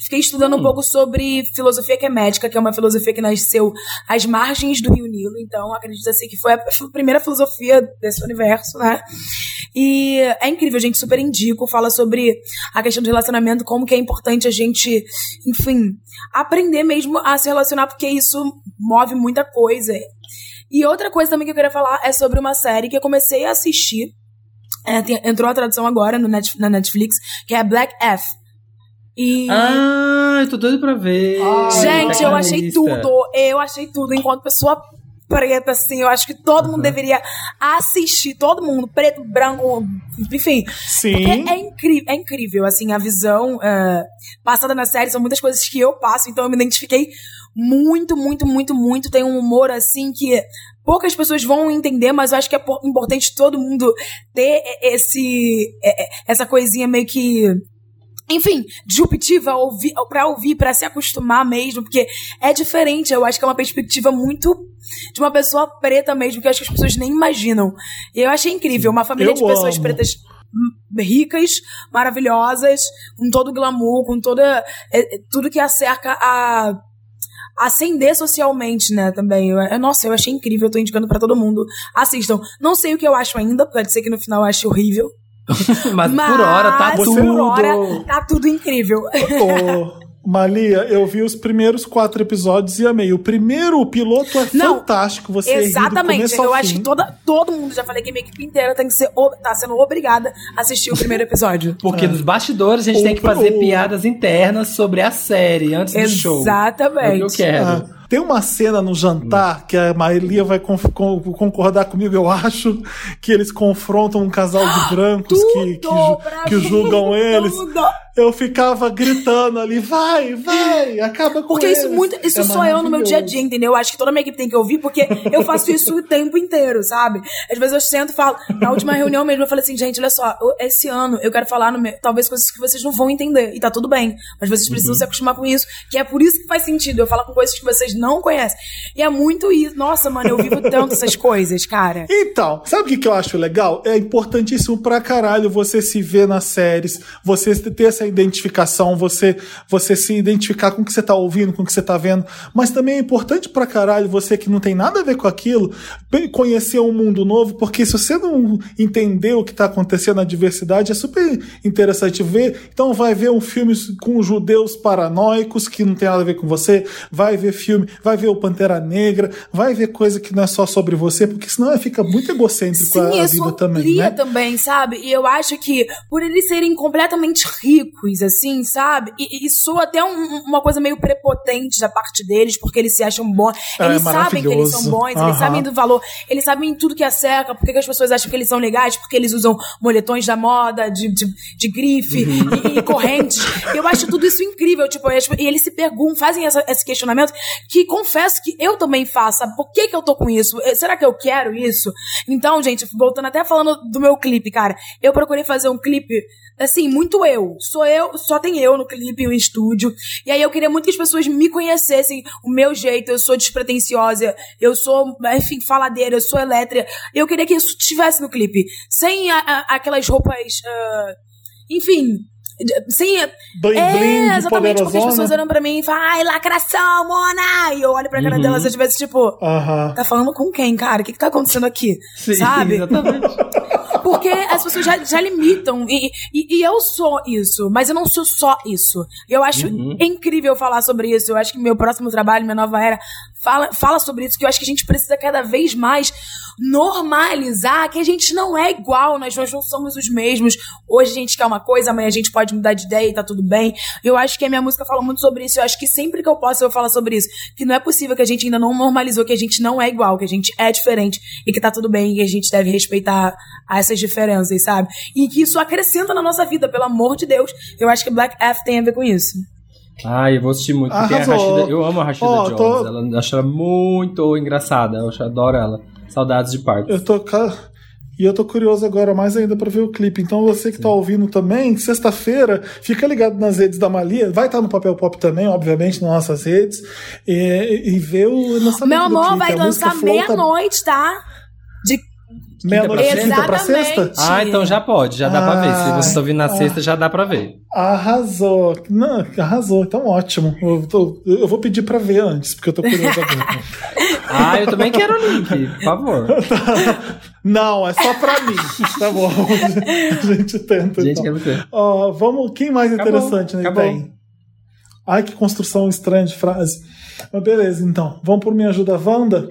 Fiquei estudando um pouco sobre filosofia quemética, que é uma filosofia que nasceu às margens do Rio Nilo. Então, acredita-se que foi a primeira filosofia desse universo, né? E é incrível, gente, super indico. Fala sobre a questão do relacionamento, como que é importante a gente, enfim, aprender mesmo a se relacionar, porque isso move muita coisa. E outra coisa também que eu queria falar é sobre uma série que eu comecei a assistir. É, tem- entrou a tradução agora no Net- na Netflix, que é Black F. E. Ah, eu tô doido pra ver. Ai, Gente, Tá eu achei lista. tudo. Eu achei tudo enquanto pessoa preta, assim. Eu acho que todo mundo deveria assistir, todo mundo, preto, branco, enfim. Sim. Porque é incrível, é incrível, assim, a visão é, passada na série, são muitas coisas que eu passo, então eu me identifiquei muito, muito, muito, muito. Tem um humor, assim, que poucas pessoas vão entender, mas eu acho que é po- importante todo mundo ter esse, essa coisinha meio que enfim, disruptiva ouvir, pra ouvir, pra se acostumar mesmo, porque é diferente. Eu acho que é uma perspectiva muito de uma pessoa preta mesmo, que eu acho que as pessoas nem imaginam. E eu achei incrível. Uma família Eu de pessoas amo. pretas ricas, maravilhosas, com todo o glamour, com toda é, é, tudo que acerca a ascender socialmente, né, também. Eu, nossa, eu achei incrível, eu tô indicando pra todo mundo. Assistam. Não sei o que eu acho ainda, pode ser que no final eu ache horrível. [LAUGHS] Mas, por hora tá Mas, Você- tudo. por hora, tá tudo incrível. Ô, [LAUGHS] Malia, eu vi os primeiros quatro episódios e amei. O primeiro, o piloto é Não, fantástico. Você Exatamente. Eu acho fim. que toda, todo mundo, já falei que minha equipe inteira tem que ser, tá sendo obrigada a assistir o primeiro episódio. [LAUGHS] Porque nos bastidores a gente O- tem que fazer o- piadas internas sobre a série antes do show. É o Exatamente. que eu quero. Ah, tem uma cena no jantar que a Maria vai conf- con- concordar comigo, eu acho, que eles confrontam um casal de brancos que, que, ju- que julgam eles. tudo. Eu ficava gritando ali, vai, vai, acaba com Porque isso eles. muito, isso É sou eu no meu dia a dia, entendeu? Eu acho que toda a minha equipe tem que ouvir, porque eu faço isso o tempo inteiro, sabe? Às vezes eu sento e falo, na última reunião mesmo, eu falei assim, gente, olha só, eu- esse ano eu quero falar no meu, talvez coisas que vocês não vão entender, e tá tudo bem, mas vocês precisam se acostumar com isso, que é por isso que faz sentido eu falar com coisas que vocês não conhecem. E é muito isso. Nossa, mano, eu vivo tanto essas [LAUGHS] coisas, cara. Então, sabe o que, que eu acho legal? É importantíssimo pra caralho você se ver nas séries, você ter essa identificação, você, você se identificar com o que você tá ouvindo, com o que você tá vendo. Mas também é importante pra caralho você que não tem nada a ver com aquilo, conhecer um mundo novo, porque se você não entender o que tá acontecendo na diversidade, é super interessante ver. Então vai ver um filme com judeus paranoicos que não tem nada a ver com você, vai ver filme, vai ver o Pantera Negra, vai ver coisa que não é só sobre você, porque senão fica muito egocêntrico Sim, a, a vida também, né? também, sabe? E eu acho que por eles serem completamente ricos, assim, sabe? E, e soa até um- uma coisa meio prepotente da parte deles, porque eles se acham bons. É, Eles sabem que eles são bons, eles Aham. sabem do valor, eles sabem tudo que acerca, porque que as pessoas acham que eles são legais, porque eles usam moletões da moda, de, de, de grife Uhum. e, e correntes. Eu acho tudo isso incrível, tipo, e e eles se perguntam, fazem essa- esse questionamento, que confesso que eu também faço, sabe? Por que que eu tô com isso? Eh, Será que eu quero isso? Então, gente, voltando até falando do meu clipe, cara, eu procurei fazer um clipe, assim, muito eu. Sou eu, só tem eu no clipe, o estúdio. E aí eu queria muito que as pessoas me conhecessem, o meu jeito, eu sou despretensiosa, eu sou, enfim, faladeira, eu sou elétrica. Eu queria que isso estivesse no clipe. Sem a- a- aquelas roupas, ah, enfim, Bling, bling, é, de exatamente, porque as pessoas olham pra mim e falam, ai, lacração, Mona! E eu olho pra cara Uhum. delas às vezes, tipo, Aham. tá falando com quem, cara? O que que tá acontecendo aqui? Sim, Sabe? exatamente. [LAUGHS] Porque as pessoas já, já limitam. E, e, e eu sou isso, mas eu não sou só isso. Eu acho Uhum. incrível falar sobre isso. Eu acho que meu próximo trabalho, minha nova era, fala, fala sobre isso, que eu acho que a gente precisa cada vez mais normalizar que a gente não é igual, nós, nós não somos os mesmos. Hoje a gente quer uma coisa, amanhã a gente pode mudar de ideia e tá tudo bem. Eu acho que a minha música fala muito sobre isso. Eu acho que sempre que eu posso eu falo sobre isso. Que não é possível que a gente ainda não normalizou que a gente não é igual, que a gente é diferente e que tá tudo bem e a gente deve respeitar essas diferenças, sabe? E que isso acrescenta na nossa vida, pelo amor de Deus. Eu acho que Black F tem a ver com isso. Ai, eu vou assistir muito. Porque a Arrasou. Rashida, eu amo a Rashida Ó, Jones. tô- Ela, ela muito engraçada. Eu adoro ela. Saudades de parque. Eu tô. E eu tô curioso agora mais ainda pra ver o clipe. Então você que tá ouvindo também, sexta-feira, fica ligado nas redes da Malia. Vai estar no Papel Pop também, obviamente, nas nossas redes. E, e vê o lançamento Meu do amor, clipe. vai lançar tá- meia-noite, tá? De Meia-noite, pra quinta pra sexta? Ah, então já pode, já dá pra ver. Se Ah, você tá ouvindo na sexta, já dá pra ver. Arrasou. Não, arrasou. Então ótimo. Eu, tô- eu vou pedir pra ver antes, porque eu tô curioso agora. [LAUGHS] Ah, eu também quero o link, por favor. [LAUGHS] Não, é só pra mim. Tá bom. [LAUGHS] A gente tenta. Gente, então. quero ver. Ó, vamos, quem mais Acabou, interessante né, acabou. tem? Ai, que construção estranha de frase. Mas beleza, então. Vamos por Me Ajuda Wanda?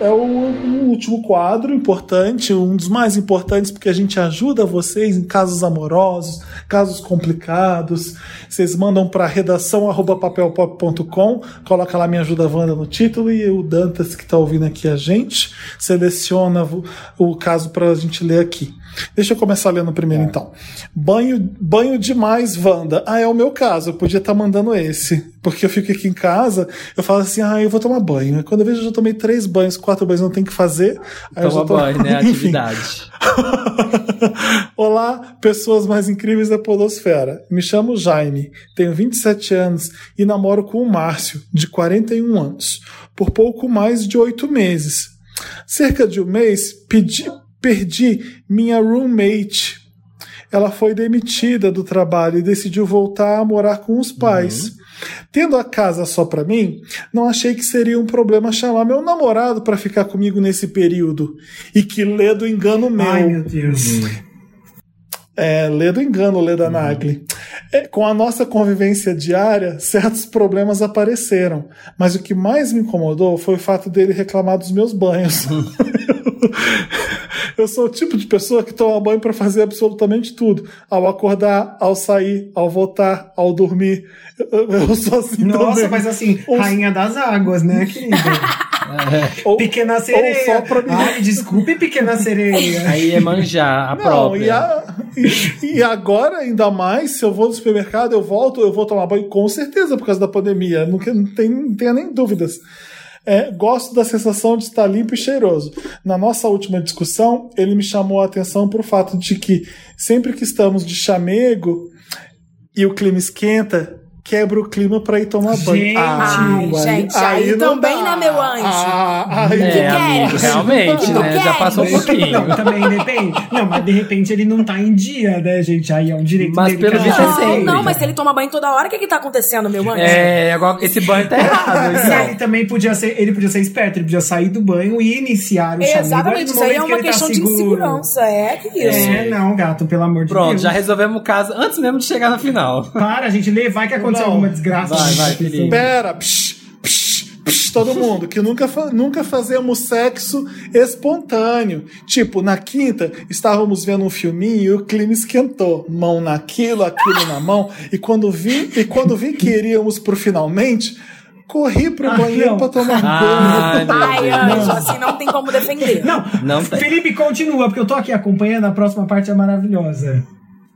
É o, o último quadro importante, um dos mais importantes, porque a gente ajuda vocês em casos amorosos, casos complicados. Vocês mandam para redação papelpop.com, coloca lá Me Ajuda Wanda no título e o Dantas que está ouvindo aqui a gente seleciona o, o caso para a gente ler aqui. Deixa eu começar lendo primeiro então. Banho, banho demais, Wanda. Ah, é o meu caso. Eu podia estar mandando esse. Porque eu fico aqui em casa, eu falo assim, ah, eu vou tomar banho. Quando eu vejo, eu já tomei três banhos, quatro banhos, não tem que fazer. Aí eu Toma tô- banho, né? [LAUGHS] Atividade. [LAUGHS] Olá, pessoas mais incríveis da Podosfera. Me chamo Jaime, tenho 27 anos e namoro com o Márcio, de 41 anos, por pouco mais de oito meses. Cerca de um mês, pedi- perdi minha roommate. Ela foi demitida do trabalho e decidiu voltar a morar com os pais. Tendo a casa só pra mim, não achei que seria um problema chamar meu namorado pra ficar comigo nesse período. E que lê do engano meu. Ai, meu Deus. É, lê do engano, lê da Nagli. É, com a nossa convivência diária, certos problemas apareceram. Mas o que mais me incomodou foi o fato dele reclamar dos meus banhos. [LAUGHS] Eu sou o tipo de pessoa que toma banho para fazer absolutamente tudo. Ao acordar, ao sair, ao voltar, ao dormir. Eu, eu sou assim Nossa, também. mas assim, Ou- rainha das águas, né, querida? [LAUGHS] [LAUGHS] ou- Pequena sereia. só pra mim. Ai, desculpe, pequena sereia. Aí é manjar a Não, própria. e, a- e- e agora, ainda mais, se eu vou no supermercado, eu volto, eu vou tomar banho com certeza por causa da pandemia. Não, não, tem, não tenha nem dúvidas. É, gosto da sensação de estar limpo e cheiroso. Na nossa última discussão, ele me chamou a atenção para o fato de que sempre que estamos de chamego e o clima esquenta, quebra o clima para ir tomar banho. Gente. Ai, gente, aí não também, dá. né, meu anjo? Ah, aí É, que amigo, realmente, Que né? Já passou um pouquinho. Não, também depende. Não, mas de repente ele não tá em dia, né, gente? Aí é um direito Mas dele pelo que a visto gente é sempre. Não, mas se ele toma banho toda hora, o que que tá acontecendo, meu anjo? É, agora esse banho tá errado. Se [LAUGHS] então. ele também podia ser, ele podia ser esperto, ele podia sair do banho e iniciar o chamego Exatamente, isso aí é que uma ele tá questão de seguro. insegurança. É que isso. É, não, gato, pelo amor de Pronto, Deus. já resolvemos o caso antes mesmo de chegar no final. Para, gente, lê, vai que aconteceu Não. alguma desgraça. Vai, vai. Felipe. Pera, psh, psh, psh, todo mundo, que nunca, fa- nunca fazemos sexo espontâneo. Tipo, na quinta, estávamos vendo um filminho e o clima esquentou. Mão naquilo, aquilo na mão. E quando vi, e quando vi que iríamos pro finalmente, corri pro Ah, banheiro não. pra tomar Ai, meu Ai, anjo, assim não tem como defender. Não, Não tem. Felipe, continua, porque eu tô aqui acompanhando, a próxima parte é maravilhosa.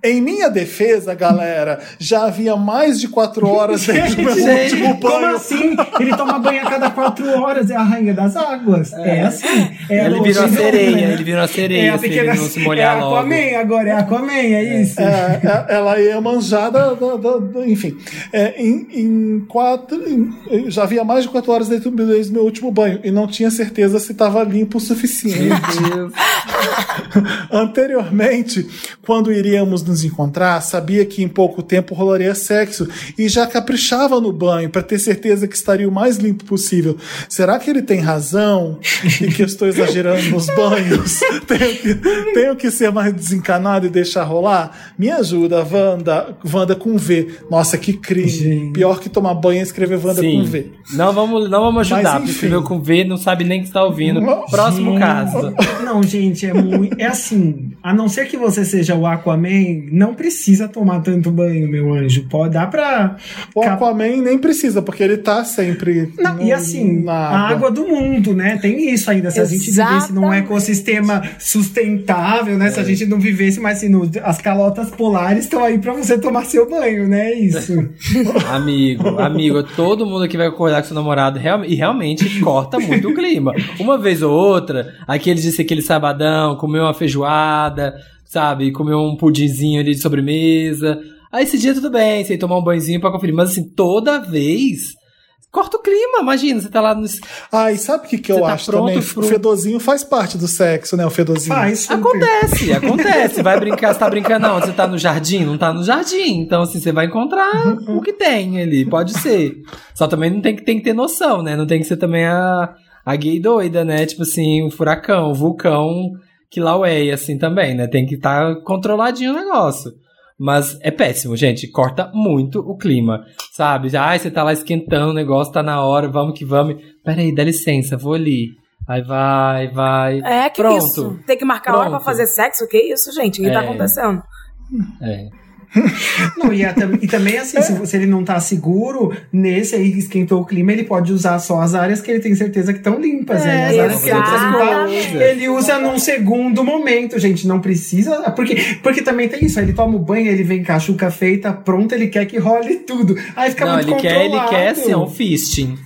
Em minha defesa, galera, já havia mais de quatro horas [LAUGHS] desde o meu Gente, último como banho. assim? Ele toma banho a cada quatro horas, é a rainha das águas. É, assim. É Ele virou a sereia, ele virou a É sereia, a se ele pequena. não se é molhar a logo. Aquaman agora, é a Aquaman, é isso. É, é, ela ia manjar da, da- da- da- enfim. É, em, em quatro. em- já havia mais de quatro horas desde, desde o meu último banho e não tinha certeza se estava limpo o suficiente. Meu Deus. [LAUGHS] Anteriormente, quando iríamos nos encontrar, sabia que em pouco tempo rolaria sexo e já caprichava no banho para ter certeza que estaria o mais limpo possível. Será que ele tem razão e que eu estou exagerando nos banhos? [LAUGHS] tenho, que, tenho que ser mais desencanado e deixar rolar? Me ajuda, Wanda, Wanda com V. Nossa, que crime. Gente. Pior que tomar banho é escrever Wanda Sim. com V. Não vamos, não vamos ajudar, Mas, escreveu com V, não sabe nem que está ouvindo. Não. Próximo Gente, caso. Não, gente, é muito. É assim, a não ser que você seja o Aquaman, não precisa tomar tanto banho, meu anjo. Pode dar pra. O Aquaman nem precisa, porque ele tá sempre. Não, e no- assim, na a água do mundo, né? Tem isso ainda. Se a gente vivesse num Exatamente. ecossistema sustentável, né? Se a gente não vivesse, mas assim, no- as calotas polares estão aí pra você tomar seu banho, né? É isso. [LAUGHS] Amigo, amigo, todo mundo aqui vai concordar com seu namorado real- e realmente corta muito o clima. Uma vez ou outra, aquele disse aquele sabadão, comeu uma feijoada, sabe? Comeu um pudinzinho ali de sobremesa. Aí esse dia tudo bem, você tomar um banhozinho pra conferir. Mas assim, toda vez. Corta o clima, imagina, você tá lá no. Ah, e sabe o que, que eu tá acho também? pro- O fedorzinho faz parte do sexo, né? O fedorzinho. Faz super. Acontece, acontece. Vai brincar, você tá brincando não, você tá no jardim, não tá no jardim. Então, assim, você vai encontrar o que tem ali, pode ser. Só também não tem que, tem que ter noção, né? Não tem que ser também a, a gay doida, né? Tipo assim, o furacão, o vulcão que laueia, assim, também, né? Tem que estar controladinho o negócio. Mas é péssimo, gente. Corta muito o clima. Sabe? Ai, você tá lá esquentando o negócio, tá na hora, vamos que vamos. Peraí, dá licença, vou ali. Aí vai, vai. É, que Pronto. isso? Tem que marcar hora pra Pronto. fazer sexo? Que isso, gente? O que tá É. acontecendo? É. [LAUGHS] Não, e, a- e também, assim, se, se ele não tá seguro, nesse aí que esquentou o clima, ele pode usar só as áreas que ele tem certeza que estão limpas. É, né? As áreas que ele precisa ele usa num segundo momento, gente. Não precisa. Porque, porque também tem isso. Ele toma o banho, ele vem com a chuca feita, pronta, ele quer que role tudo. Aí fica Não, muito ele quer, ele controlado. quer assim, é um fisting.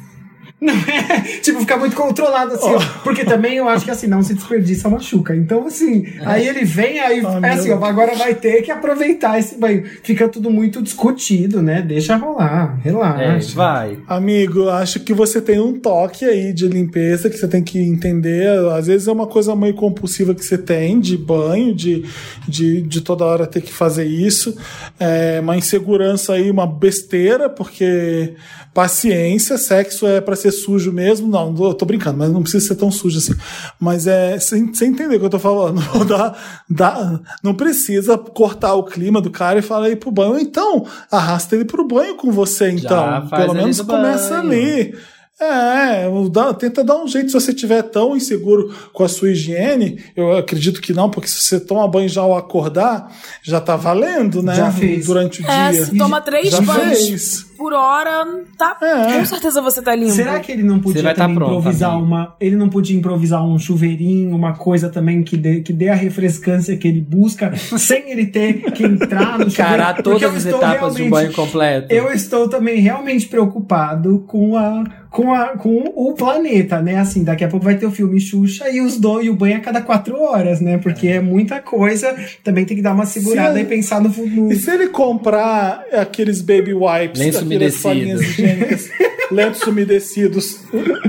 Não é, tipo, ficar muito controlado assim, Oh. ó. Porque também eu acho que assim, não se desperdiça machuca. Então, assim, aí ele vem, aí Ah, é assim, ó, agora vai ter que aproveitar esse banho. Fica tudo muito discutido, né? Deixa rolar, É, relaxa. vai. Amigo, acho que você tem um toque aí de limpeza que você tem que entender. Às vezes é uma coisa meio compulsiva que você tem, de banho, de, de, de toda hora ter que fazer isso. É uma insegurança aí, uma besteira, porque paciência, sexo é pra ser sujo mesmo. Não, eu tô brincando, mas não precisa ser tão sujo assim. Mas é, você você entender o que eu tô falando. [LAUGHS] Dá, dá, não precisa cortar o clima do cara e falar aí pro banho. Então, arrasta ele pro banho com você, então. faz Pelo ali menos no começa banho. ali. É, dá- tenta dar um jeito se você estiver tão inseguro com a sua higiene. Eu acredito que não, porque se você toma banho já ao acordar, já tá valendo, né? Já fez. Durante o É, dia. se toma três já banhos fez. Por hora, tá. É. Com certeza você tá limpo. Será que ele não podia vai tá pronto, improvisar amigo. uma. Ele não podia improvisar um chuveirinho, uma coisa também que dê, que dê a refrescância que ele busca, sem ele ter que entrar no [LAUGHS] chuveiro? Encarar todas as etapas de um banho completo. Eu estou também realmente preocupado com a com, a, com o planeta, né? Assim, daqui a pouco vai ter o filme Xuxa e os dois e o banho a cada quatro horas, né? Porque é muita coisa. Também tem que dar uma segurada Se- e pensar no futuro. E se ele comprar aqueles baby wipes, Lenço aquelas umedecido. folhinhas higiênicas, lenços umedecidos,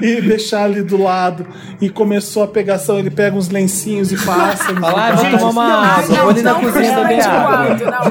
e deixar ali do lado, e começou a pegação, ele pega uns lencinhos e passa. lugares. vamos tomar uma água. ali na não, cozinha não, não,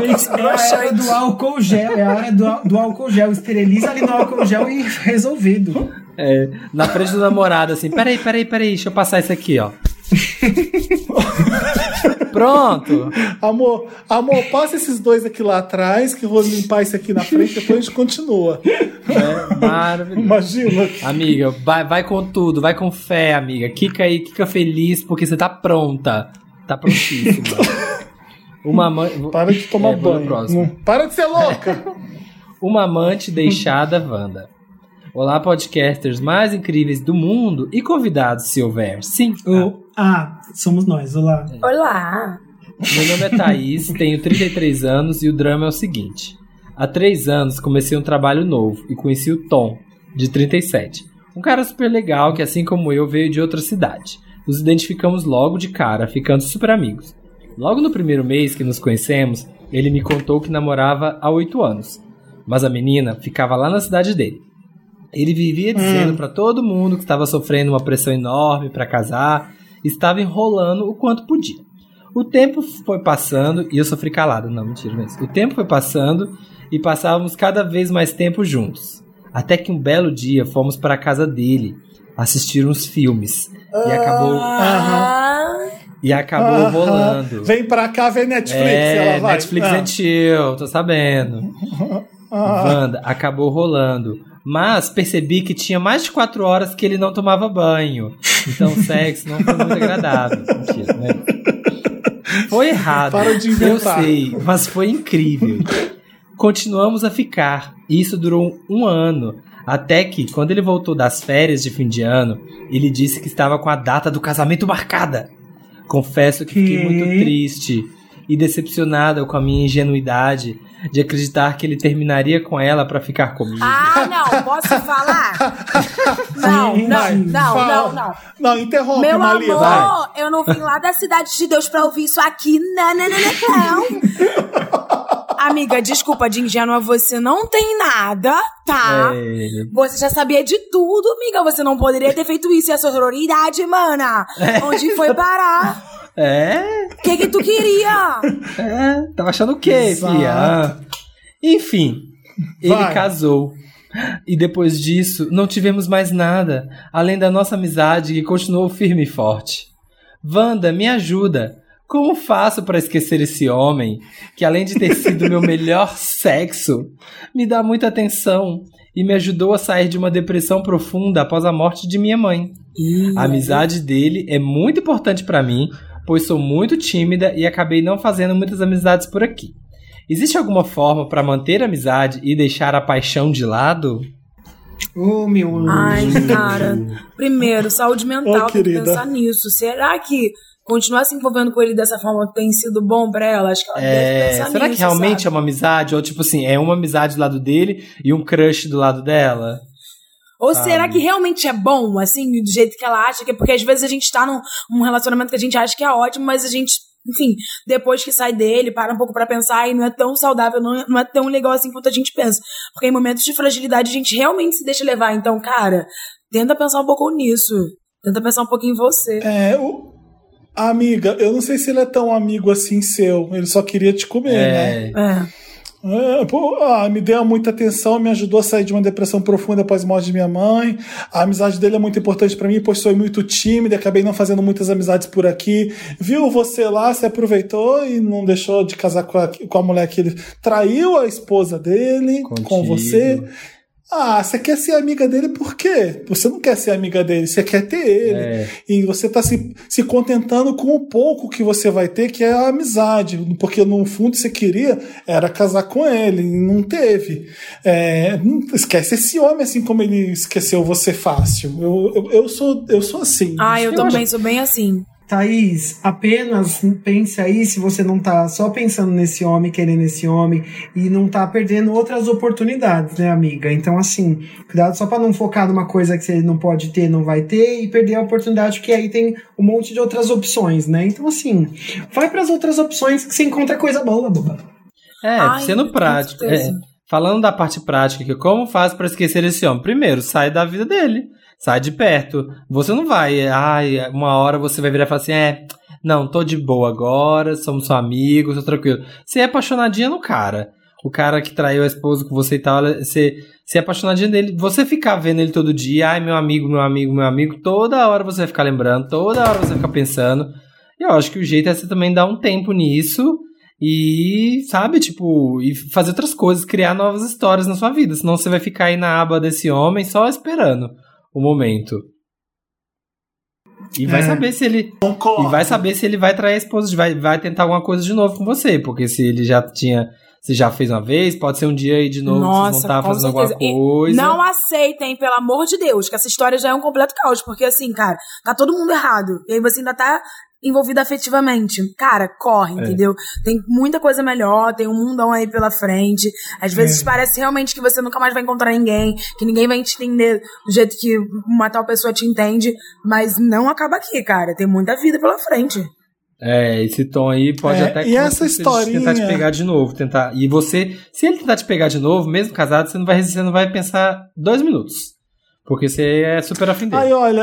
Gente, é a hora do álcool gel, é a hora do, do álcool gel. Esteriliza ali no álcool gel e [LAUGHS] resolvido. É, na frente do namorado, assim, peraí, peraí, peraí, deixa eu passar isso aqui, ó. [LAUGHS] Pronto. Amor, amor, passa esses dois aqui lá atrás, que eu vou limpar esse aqui na frente, depois a gente continua. É maravilhoso. Imagina. Amiga, vai, vai com tudo, vai com fé, amiga. Kika aí, Kika feliz, porque você tá pronta. Tá prontíssima. [LAUGHS] Uma mãe. Para de tomar É, banho. Não- Para de ser louca. [LAUGHS] Uma amante deixada, Wanda. Olá, podcasters mais incríveis do mundo e convidados, se houver. Sim. O- ah, somos nós, olá. Olá. Meu nome é Thaís, [LAUGHS] tenho 33 anos e o drama é o seguinte. Há três anos comecei um trabalho novo e conheci o Tom, de 37. Um cara super legal que, assim como eu, veio de outra cidade. Nos identificamos logo de cara, ficando super amigos. Logo no primeiro mês que nos conhecemos, ele me contou que namorava há oito anos. Mas a menina ficava lá na cidade dele. Ele vivia dizendo pra todo mundo que estava sofrendo uma pressão enorme pra casar, estava enrolando o quanto podia. O tempo foi passando e eu sofri calado. Não, mentira, não é isso. O tempo foi passando e passávamos cada vez mais tempo juntos. Até que um belo dia fomos para a casa dele assistir uns filmes. E acabou, Ah, e acabou rolando. Vem pra cá ver Netflix, É, ela vai. Netflix Ah. and chill, tô sabendo. [LAUGHS] Ah. Wanda, acabou rolando. Mas percebi que tinha mais de quatro horas que ele não tomava banho. Então o [LAUGHS] sexo não foi muito agradável. Mentira, né? Foi errado. Para de Eu inventar. sei, mas foi incrível. Continuamos a ficar. E isso durou um ano. Até que, quando ele voltou das férias de fim de ano, ele disse que estava com a data do casamento marcada. Confesso que fiquei Que? muito triste e decepcionada com a minha ingenuidade de acreditar que ele terminaria com ela pra ficar comigo. ah, não, posso falar? [LAUGHS] Não, Sim, não, não, não, não. Não, interrompe, Meu Malia. amor, vai. eu não vim lá da cidade de Deus pra ouvir isso aqui. Não, não, não, não. [LAUGHS] Amiga, desculpa, de ingênua você não tem nada, tá? É, Você já sabia de tudo, amiga. Você não poderia ter feito isso. E a sororidade, mana? [LAUGHS] Onde foi parar? É, O que que tu queria? [LAUGHS] é, tava achando o quê, filha? Ah. Enfim, ele Vai. casou. E depois disso, não tivemos mais nada, além da nossa amizade que continuou firme e forte. Wanda, me ajuda. Como faço para esquecer esse homem que, além de ter sido meu [LAUGHS] melhor sexo, me dá muita atenção e me ajudou a sair de uma depressão profunda após a morte de minha mãe? A amizade dele é muito importante pra mim, pois sou muito tímida e acabei não fazendo muitas amizades por aqui. Existe alguma forma pra manter a amizade e deixar a paixão de lado? Ô, meu anjo. Ai, cara. Primeiro, saúde mental, Ô, tem que pensar nisso. Será que continuar se envolvendo com ele dessa forma tem sido bom pra ela? Acho que ela deve É, pensar será que nisso, realmente é sabe? uma amizade? Ou tipo assim, é uma amizade do lado dele e um crush do lado dela? Ou sabe? será que realmente é bom, assim, do jeito que ela acha? que é Porque às vezes a gente tá num, num relacionamento que a gente acha que é ótimo, mas a gente, enfim, depois que sai dele, para um pouco pra pensar e não é tão saudável, não é, não é tão legal assim quanto a gente pensa. Porque em momentos de fragilidade a gente realmente se deixa levar. Então, cara, tenta pensar um pouco nisso. Tenta pensar um pouquinho em você. É, o, amiga, eu não sei se ele é tão amigo assim seu. Ele só queria te comer, né? É. É. Pô, ah, me deu muita atenção, me ajudou a sair de uma depressão profunda após a morte de minha mãe. A amizade dele é muito importante pra mim, pois sou muito tímida, acabei não fazendo muitas amizades por aqui. Viu você lá, se aproveitou e não deixou de casar com a, com a mulher que ele traiu a esposa dele com Contigo. você. Ah, você quer ser amiga dele por quê? Você não quer ser amiga dele, você quer ter ele. É. E você tá se, se contentando com o pouco que você vai ter, que é a amizade. Porque no fundo você queria era casar com ele, e não teve. É, não esquece esse homem assim como ele esqueceu você fácil. Eu, eu, eu sou, eu sou assim. Ah, eu Eu também acho- sou bem assim. Thaís, apenas pense aí se você não tá só pensando nesse homem, querendo esse homem, e não tá perdendo outras oportunidades, né, amiga? Então, assim, cuidado só pra não focar numa coisa que você não pode ter, não vai ter, e perder a oportunidade, que aí tem um monte de outras opções, né? Então, assim, vai pras outras opções que você encontra coisa boa, boba. É, Ai, sendo prático. é, falando da parte prática aqui, como faz pra esquecer esse homem? Primeiro, sai da vida dele. Sai de perto. Você não vai, ai, uma hora você vai virar e falar assim, é, não, tô de boa agora, somos só amigos, tô tranquilo. Você é apaixonadinha no cara. O cara que traiu a esposa com você e tal, você, você é apaixonadinha dele. Você ficar vendo ele todo dia, ai, meu amigo, meu amigo, meu amigo, toda hora você vai ficar lembrando, toda hora você vai ficar pensando. E eu acho que o jeito é você também dar um tempo nisso e, sabe, tipo, e fazer outras coisas, criar novas histórias na sua vida. Senão você vai ficar aí na aba desse homem só esperando o momento. E vai É. saber se ele. Concordo. E vai saber se ele vai trair a esposa, vai, vai tentar alguma coisa de novo com você. Porque se ele já tinha. Se já fez uma vez, pode ser um dia aí de novo que vocês vão Nossa, estar com fazendo certeza. alguma E coisa. Não aceitem, pelo amor de Deus, que essa história já é um completo caos. Porque, assim, cara, tá todo mundo errado. E aí você ainda tá envolvido afetivamente. Cara, corre, É. entendeu? Tem muita coisa melhor, tem um mundão aí pela frente. Às vezes parece realmente que você nunca mais vai encontrar ninguém, que ninguém vai te entender do jeito que uma tal pessoa te entende. Mas não acaba aqui, cara. Tem muita vida pela frente. É, esse tom aí pode É, até e essa de tentar te historinha- pegar de novo, tentar. E você, se ele tentar te pegar de novo, mesmo casado, você não vai, você não vai pensar dois minutos, porque você é super afim dele. Ai, olha,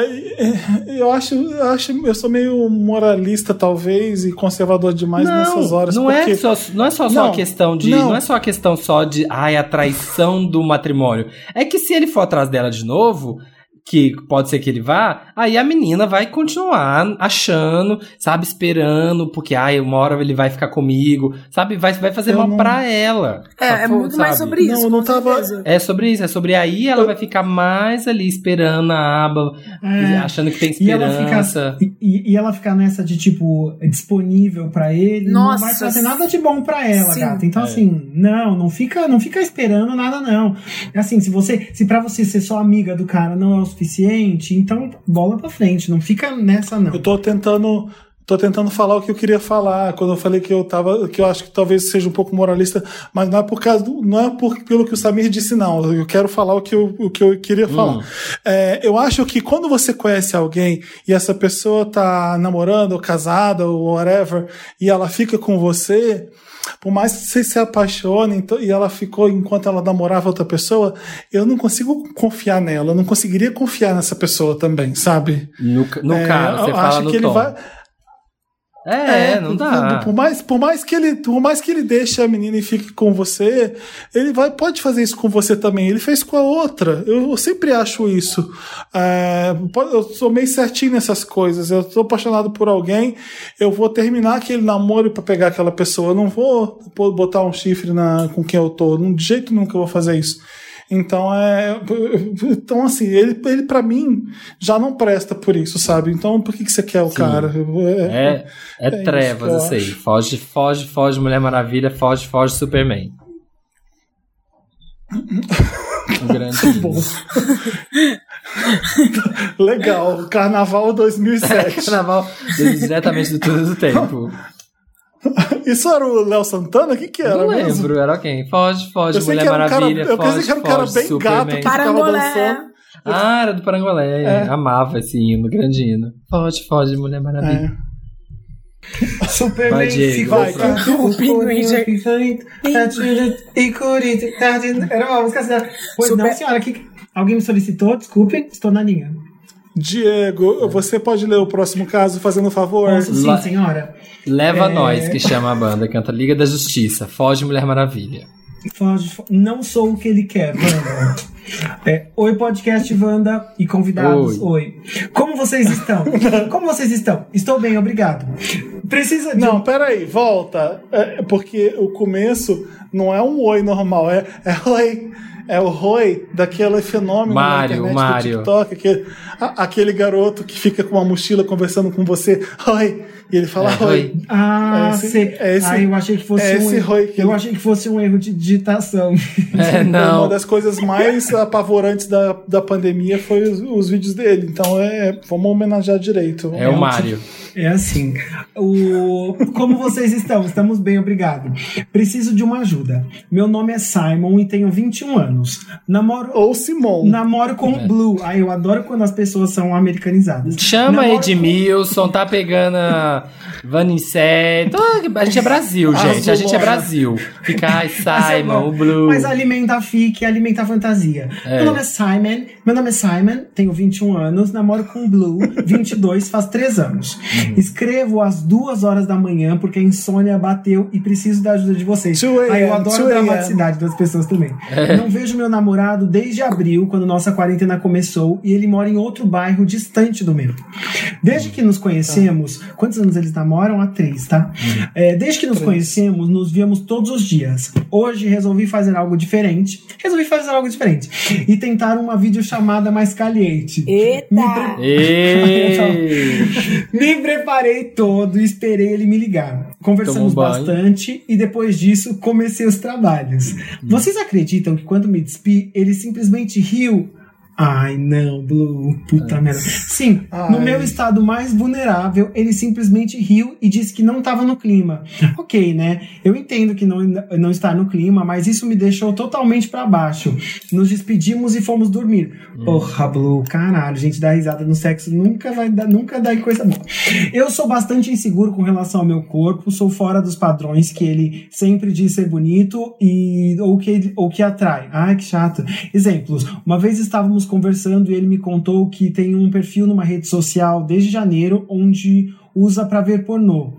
eu acho, eu acho, eu sou meio moralista talvez e conservador demais nessas horas. não porque é só, não é só, só Não, a questão de, não. não. é só a questão só de, ai, a traição do matrimônio. É que se ele for atrás dela de novo, que pode ser que ele vá, aí a menina vai continuar achando, sabe, esperando, porque ai, uma hora ele vai ficar comigo, sabe, vai, vai fazer Eu mal não- pra ela. É, é muito mais sabe? sobre Não, isso. eu não com tava-. É sobre isso, é sobre aí ela vai ficar mais ali esperando a aba, É. achando que tem E ela, esperança. fica, e, e ela ficar nessa de, tipo, disponível pra ele, Nossa, não vai fazer nada de bom pra ela, sim. gata. Então, É. assim, não, não fica, não fica esperando nada, não. Assim, se você, se pra você ser só amiga do cara não é o suficiente, então bola pra frente, não fica nessa, não. Eu tô tentando. Tô tentando falar o que eu queria falar. Quando eu falei que eu tava. que eu acho que talvez seja um pouco moralista, mas não é por causa do, não é por, pelo que o Samir disse, não. Eu quero falar o que eu, o que eu queria falar. É, eu acho que quando você conhece alguém e essa pessoa tá namorando, ou casada, ou whatever, e ela fica com você. Por mais que você se apaixone então- e ela ficou enquanto ela namorava outra pessoa, eu não consigo confiar nela, eu não conseguiria confiar nessa pessoa também, sabe? No, no É, cara, você eu fala acho no que ele tom. vai. É, não por- dá. Por mais, por mais que ele, por mais que ele deixe a menina e fique com você, ele vai pode fazer isso com você também. Ele fez com a outra. Eu, eu sempre acho isso. É, eu sou meio certinho nessas coisas. Eu tô apaixonado por alguém, eu vou terminar aquele namoro pra pegar aquela pessoa. Eu não vou botar um chifre na, com quem eu tô. De jeito nunca eu vou fazer isso. Então é. Então, assim, ele, ele para mim já não presta por isso, sabe? Então por que, que você quer o Sim. cara? É, é, isso trevas, que eu isso aí. Foge, foge, foge Mulher Maravilha, foge, foge Superman. [LAUGHS] Um grande Bom. [LAUGHS] Legal, Carnaval 2007. [LAUGHS] Carnaval diretamente do Túnel do Tempo. [LAUGHS] Isso era o Léo Santana? O que, que era Não mesmo? lembro, era quem? Foge, foge, Eu Mulher um cara, Maravilha, eu pensei foge, que era um cara foge, bem Superman. gato que ficava Parangolé. dançando. Ah, era do Parangolé. É. Amava esse hino, grande hino. Foge, foge, Mulher Maravilha. É. [LAUGHS] Superman Vai, Diego, ficou [LAUGHS] era uma música assim. Pois não, Super- senhora, que alguém me solicitou, desculpe, estou na linha. Diego, você pode ler o próximo caso, fazendo um favor? Posso sim, senhora. Leva É. Nós, que chama a banda, canta Liga da Justiça, Foge, Mulher Maravilha. Foge, fo- não sou o que ele quer, Wanda. [LAUGHS] É, oi, podcast Wanda e convidados. Oi. Como vocês estão? [LAUGHS] Como vocês estão? Estou bem, obrigado. Precisa de. Não, peraí, volta. É, porque o começo não é um oi normal, é, é oi. É o Roy daquele fenômeno Mário, na internet Mário. do TikTok, aquele, a- aquele garoto que fica com uma mochila conversando com você. Oi. E ele fala É, oi. oi. Ah, É esse- é esse- ah, eu achei que fosse é um esse erro. Roy que Eu ele- achei que fosse um erro de digitação. É, [LAUGHS] É Uma não. das coisas mais apavorantes da, da pandemia foi os, os vídeos dele. Então é, vamos homenagear direito. É o Mário. É assim. O... Como vocês estão? Estamos bem, obrigado. Preciso de uma ajuda. Meu nome é Simon e tenho 21 anos. Namoro. Ou Simon. Namoro com o Blue. Ai, eu adoro quando as pessoas são americanizadas. Chama Namoro Edmilson, tá pegando a Vanicet. Ah, A gente é Brasil, gente. A gente é. Brasil. Fica, ai, [LAUGHS] eu Simon, o. Blue. Mas alimenta a fique, alimenta a fantasia. É. Meu nome é Simon, meu nome é Simon, tenho 21 anos, namoro com o Blue, [LAUGHS] 22, faz 3 anos. Uhum. Escrevo às 2 horas da manhã porque a insônia bateu e preciso da ajuda de vocês. 2 Ai, eu adoro 2 a a.m.. dramaticidade das pessoas também. É. Não vejo meu namorado desde abril, quando nossa quarentena começou, e ele mora em outro bairro distante do meu. Desde que nos conhecemos, quantos anos eles namoram? Há três, tá? É, desde que nos conhecemos, nos víamos todos os dias. Hoje resolvi fazer algo diferente. Resolvi fazer algo diferente. E tentar uma videochamada mais caliente. Eita! Me pre- [LAUGHS] me preparei todo e esperei ele me ligar. Conversamos Tomou um banho. bastante e depois disso comecei os trabalhos. Hum. Vocês acreditam que quando me despi, ele simplesmente riu? Ai, não, Blue, puta merda. Sim, no Ai. meu estado mais vulnerável, ele simplesmente riu e disse que não estava no clima. [LAUGHS] Ok, né? Eu entendo que não, não está no clima, mas isso me deixou totalmente pra baixo. Nos despedimos e fomos dormir. Porra, Blue, caralho, gente, dar risada no sexo nunca vai dar, nunca dá coisa boa. Eu sou bastante inseguro com relação ao meu corpo, sou fora dos padrões que ele sempre diz ser bonito e ou que ou que atrai. Ai, que chato. Exemplos. Uma vez estávamos conversando e ele me contou que tem um perfil numa rede social desde janeiro onde usa pra ver pornô.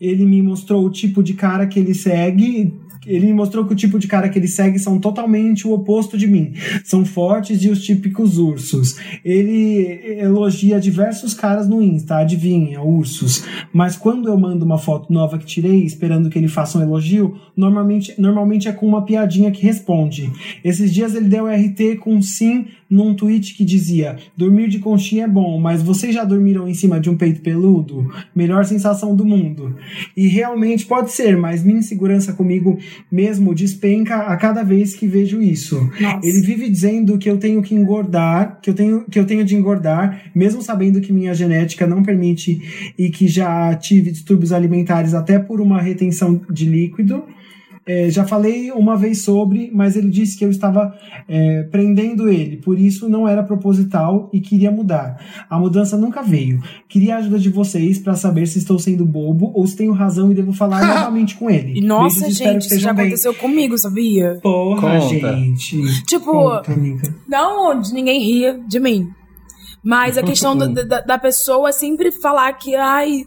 Ele me mostrou o tipo de cara que ele segue. Ele me mostrou que o tipo de cara que ele segue são totalmente o oposto de mim. São fortes e os típicos ursos. Ele elogia diversos caras no Insta, adivinha, ursos. Mas quando eu mando uma foto nova que tirei, esperando que ele faça um elogio, normalmente, normalmente é com uma piadinha que responde. Esses dias ele deu RT com sim num tweet que dizia: Dormir de conchinha é bom, mas vocês já dormiram em cima de um peito peludo? Melhor sensação do mundo. E realmente pode ser, mas minha insegurança comigo mesmo despenca a cada vez que vejo isso. Nossa. Ele vive dizendo que eu tenho que engordar, que eu tenho que eu tenho de engordar, mesmo sabendo que minha genética não permite e que já tive distúrbios alimentares até por uma retenção de líquido. É, já falei uma vez sobre, mas ele disse que eu estava é, prendendo ele, por isso não era proposital e queria mudar. A mudança nunca veio. Queria a ajuda de vocês para saber se estou sendo bobo ou se tenho razão e devo falar [LAUGHS] novamente com ele. E nossa, Beijos, gente, isso já bem. aconteceu comigo, sabia? Porra, Conta. gente. Tipo, Conta, amiga. não de ninguém ria de mim. Mas a questão da, da, da pessoa sempre falar que, ai,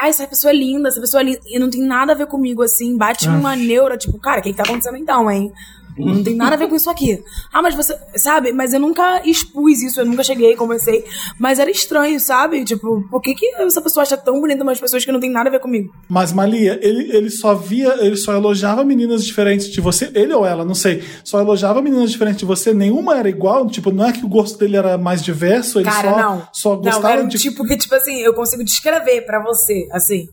ai, essa pessoa é linda, essa pessoa é linda. E não tem nada a ver comigo, assim. Bate Ah. uma neura, tipo, cara, o que, que tá acontecendo então, hein? Não tem nada a ver com isso aqui. Ah, mas você. Sabe? Mas eu nunca expus isso, eu nunca cheguei, conversei. Mas era estranho, sabe? Tipo, por que, que essa pessoa acha tão bonita umas pessoas que não tem nada a ver comigo? Mas, Malia, ele, ele só via, ele só elogiava meninas diferentes de você, ele ou ela, não sei. Só elogiava meninas diferentes de você, nenhuma era igual, tipo, não é que o gosto dele era mais diverso, ele Cara, só, não. só não, gostava era um de. tipo que, tipo assim, eu consigo descrever pra você, assim.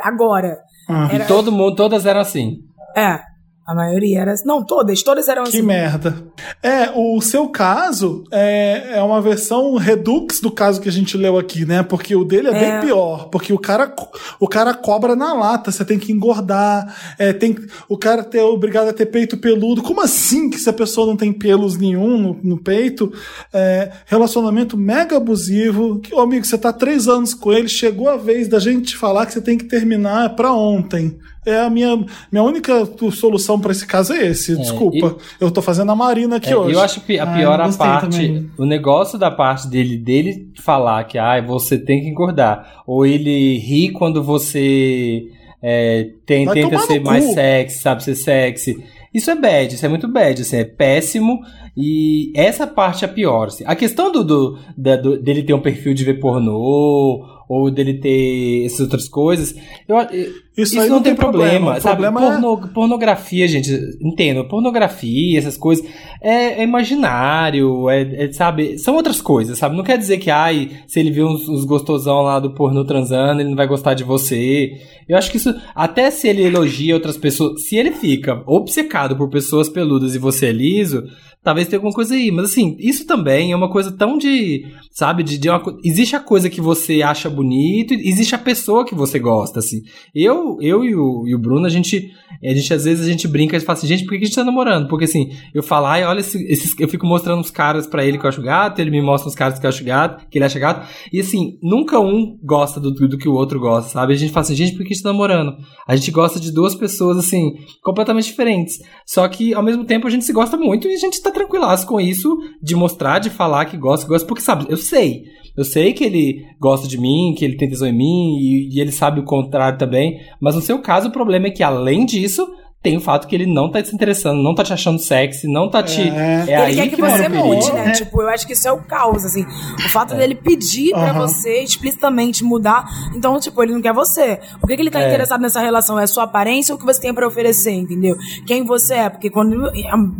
Agora. Ah. Era- Todo mundo, todas eram assim. É. A maioria era. Não, todas, todas eram Que assim. merda. É, o seu caso é, é uma versão redux do caso que a gente leu aqui, né? Porque o dele é, bem É. pior. Porque o cara, o cara cobra na lata, você tem que engordar, é, tem, o cara é obrigado a ter peito peludo. Como assim que se a pessoa não tem pelos nenhum no, no peito? É, relacionamento mega abusivo. Que, ô, amigo, você tá três anos com ele, chegou a vez da gente te falar que você tem que terminar pra ontem. É a minha, minha única solução pra esse caso é esse. Desculpa. Eu tô fazendo a Marina aqui É, hoje. eu acho pi- a Ah, pior eu a parte, também. o negócio da parte dele, dele falar que ah, você tem que engordar, ou ele ri quando você é, tem- tenta ser cu. mais sexy, sabe, ser sexy. Isso é bad, isso é muito bad, assim, é péssimo. E essa parte é a pior. assim. A questão do, do, da- do- dele ter um perfil de ver pornô, ou dele ter essas outras coisas, eu, Isso isso, aí não, tem problema, O sabe? problema é- Porno- Pornografia, gente, entendo, pornografia, essas coisas, é, é imaginário, é, é, sabe? São outras coisas, sabe? Não quer dizer que, ai, se ele viu uns, uns gostosão lá do pornô transando, ele não vai gostar de você. Eu acho que isso, até se ele elogia outras pessoas, se ele fica obcecado por pessoas peludas e você é liso, talvez tenha alguma coisa aí. Mas assim, isso também é uma coisa tão de, sabe, de, de uma, existe a coisa que você acha bonito, existe a pessoa que você gosta, assim. Eu, eu e o, e o Bruno, a gente, a gente, às vezes, a gente brinca e fala assim, gente, por que a gente tá namorando? Porque assim, eu falo, ai, olha, esse- esses, eu fico mostrando uns caras pra ele que eu acho gato, ele me mostra uns caras que eu acho gato, que ele acha gato, e assim, nunca um gosta do, do que o outro gosta, sabe? A gente fala assim, gente, por que a gente tá namorando? A gente gosta de duas pessoas, assim, completamente diferentes. Só que, ao mesmo tempo, a gente se gosta muito e a gente tá tranquilaço com isso, de mostrar, de falar que gosta, que gosta, porque, sabe, eu sei. Eu sei que ele gosta de mim, que ele tem tesão em mim, e, e ele sabe o contrário também. Mas no seu caso, o problema é que, além disso, tem o fato que ele não tá se interessando, não tá te achando sexy, não tá te. É. É, ele aí quer que, mora você o mude, né? É. Tipo, eu acho que isso é o caos, assim. O fato dele pedir pra Aham. você explicitamente mudar. Então, tipo, ele não quer você. Por que, que ele tá É. interessado nessa relação? É a sua aparência ou o que você tem pra oferecer, entendeu? Quem você é. Porque quando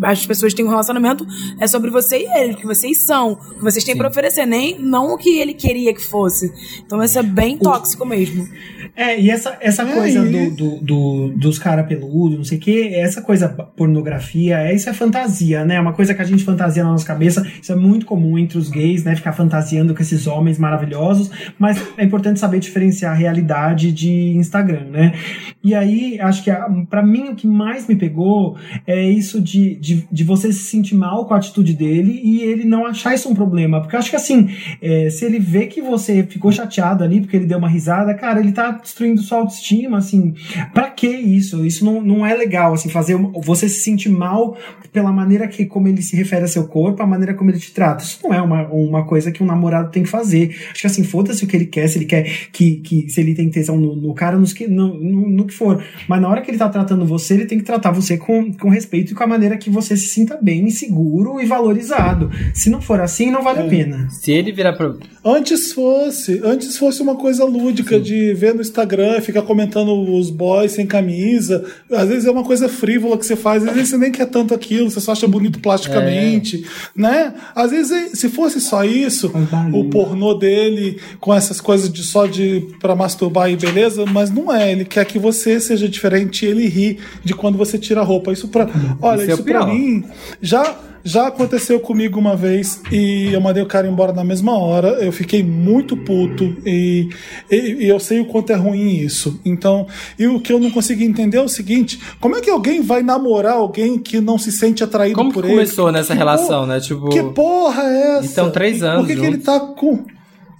as pessoas têm um relacionamento, é sobre você e ele, o que vocês são, o que vocês têm Sim. pra oferecer, nem não o que ele queria que fosse. Então, isso é bem tóxico mesmo. É, e essa, essa É, coisa do, do, do- dos cara peludo, não sei o que, essa coisa pornografia, é, isso é fantasia, né? É uma coisa que a gente fantasia na nossa cabeça. Isso é muito comum entre os gays, né? Ficar fantasiando com esses homens maravilhosos. Mas é importante saber diferenciar a realidade de Instagram, né? E aí, acho que a, pra mim o que mais me pegou é isso de, de, de você se sentir mal com a atitude dele e ele não achar isso um problema. Porque eu acho que assim, é, se ele vê que você ficou chateado ali porque ele deu uma risada, cara, ele tá destruindo sua autoestima, assim. Pra que isso? Isso não, não é legal, assim, fazer você se sentir mal pela maneira que, como ele se refere a seu corpo, a maneira como ele te trata. Isso não é uma, uma coisa que um namorado tem que fazer. Acho que assim, foda-se o que ele quer, se ele quer que, que se ele tem tesão no, no cara, nos que, no, no, no que for. Mas na hora que ele tá tratando você, ele tem que tratar você com, com respeito e com a maneira que você se sinta bem, seguro e valorizado. Se não for assim, não vale a pena. Se ele virar pra. Antes fosse, antes fosse uma coisa lúdica de ver no Instagram, ficar comentando os boys sem camisa. Às vezes é uma coisa frívola que você faz, às vezes você nem quer tanto aquilo, você só acha bonito plasticamente, né? Às vezes se fosse só isso, o pornô dele com essas coisas de só de para masturbar e beleza, mas não é, ele quer que você seja diferente, e ele ri de quando você tira a roupa. Isso para, olha, Isso é o isso para mim já já aconteceu comigo uma vez e eu mandei o cara embora na mesma hora. Eu fiquei muito puto e, e, e eu sei o quanto é ruim isso. Então, e o que eu não consegui entender é o seguinte: como é que alguém vai namorar alguém que não se sente atraído Como que por ele? começou nessa Que relação, né? Tipo. Que porra é essa? Então, três anos Por que, que ele tá com.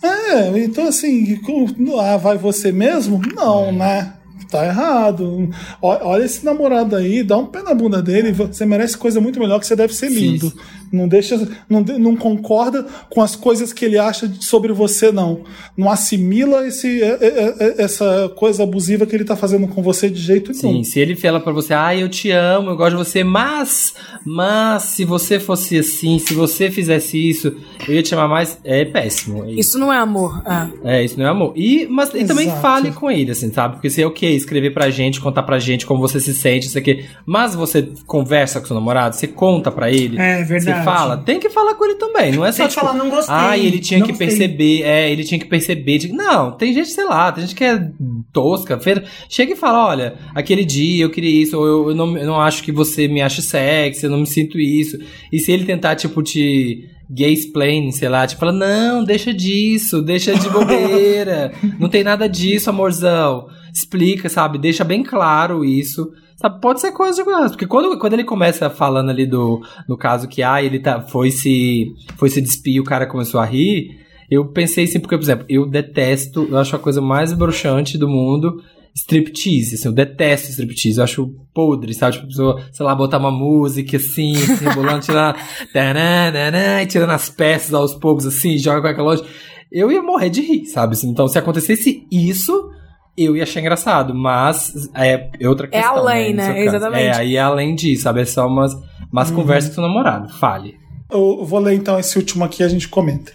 É, então assim, com- ah, vai você mesmo? Não, É. né? Tá errado. Olha esse namorado aí, dá um pé na bunda dele. Você merece coisa muito melhor que você deve ser Sim. Não deixa, não, não concorda com as coisas que ele acha sobre você, não. Não assimila esse, é- é- é- essa coisa abusiva que ele tá fazendo com você de jeito nenhum. Sim, se ele fala pra você, ah, eu te amo, eu gosto de você, mas, mas, se você fosse assim, se você fizesse isso, eu ia te amar mais, é péssimo. É isso. Isso não é amor. É. É, isso não é amor. E, mas, e também fale com ele, assim, sabe? Porque se é o quê? Escrever pra gente, contar pra gente como você se sente, isso aqui. Mas você conversa com seu namorado, você conta pra ele. É, verdade. Fala, tem que falar com ele também. Não é só Tem que tipo, falar, não gostei, Ah, ele tinha que gostei. perceber. É, ele tinha que perceber. de- Não, tem gente, sei lá, tem gente que é tosca. feira. Chega e fala: olha, aquele dia eu queria isso, ou eu, eu não, eu não acho que você me ache sexy, eu não me sinto isso. E se ele tentar, tipo, te gay explain, sei lá, tipo, fala, não, deixa disso, deixa de [LAUGHS] bobeira, não tem nada disso, amorzão. Explica, sabe? Deixa bem claro isso. Sabe? Pode ser coisa de coisa. Porque quando, quando ele começa falando ali do. No caso que, ah, ele tá, foi se. Foi se despir o cara começou a rir. Eu pensei assim, porque, por exemplo, eu detesto, eu acho a coisa mais broxante do mundo striptease, assim, eu detesto striptease, eu acho podre, sabe? Tipo, pessoa, sei lá, botar uma música assim, assim rebolando, tirando, [LAUGHS] tirando as peças aos poucos, assim, joga com aquela loja. Eu ia morrer de rir, sabe? assim? Então, se acontecesse isso, eu ia achar engraçado, mas é outra É questão. além, no né? caso. Exatamente. É, aí é além disso, sabe? É só umas, umas conversas com seu namorado, fale. Eu vou ler então esse último aqui e a gente comenta.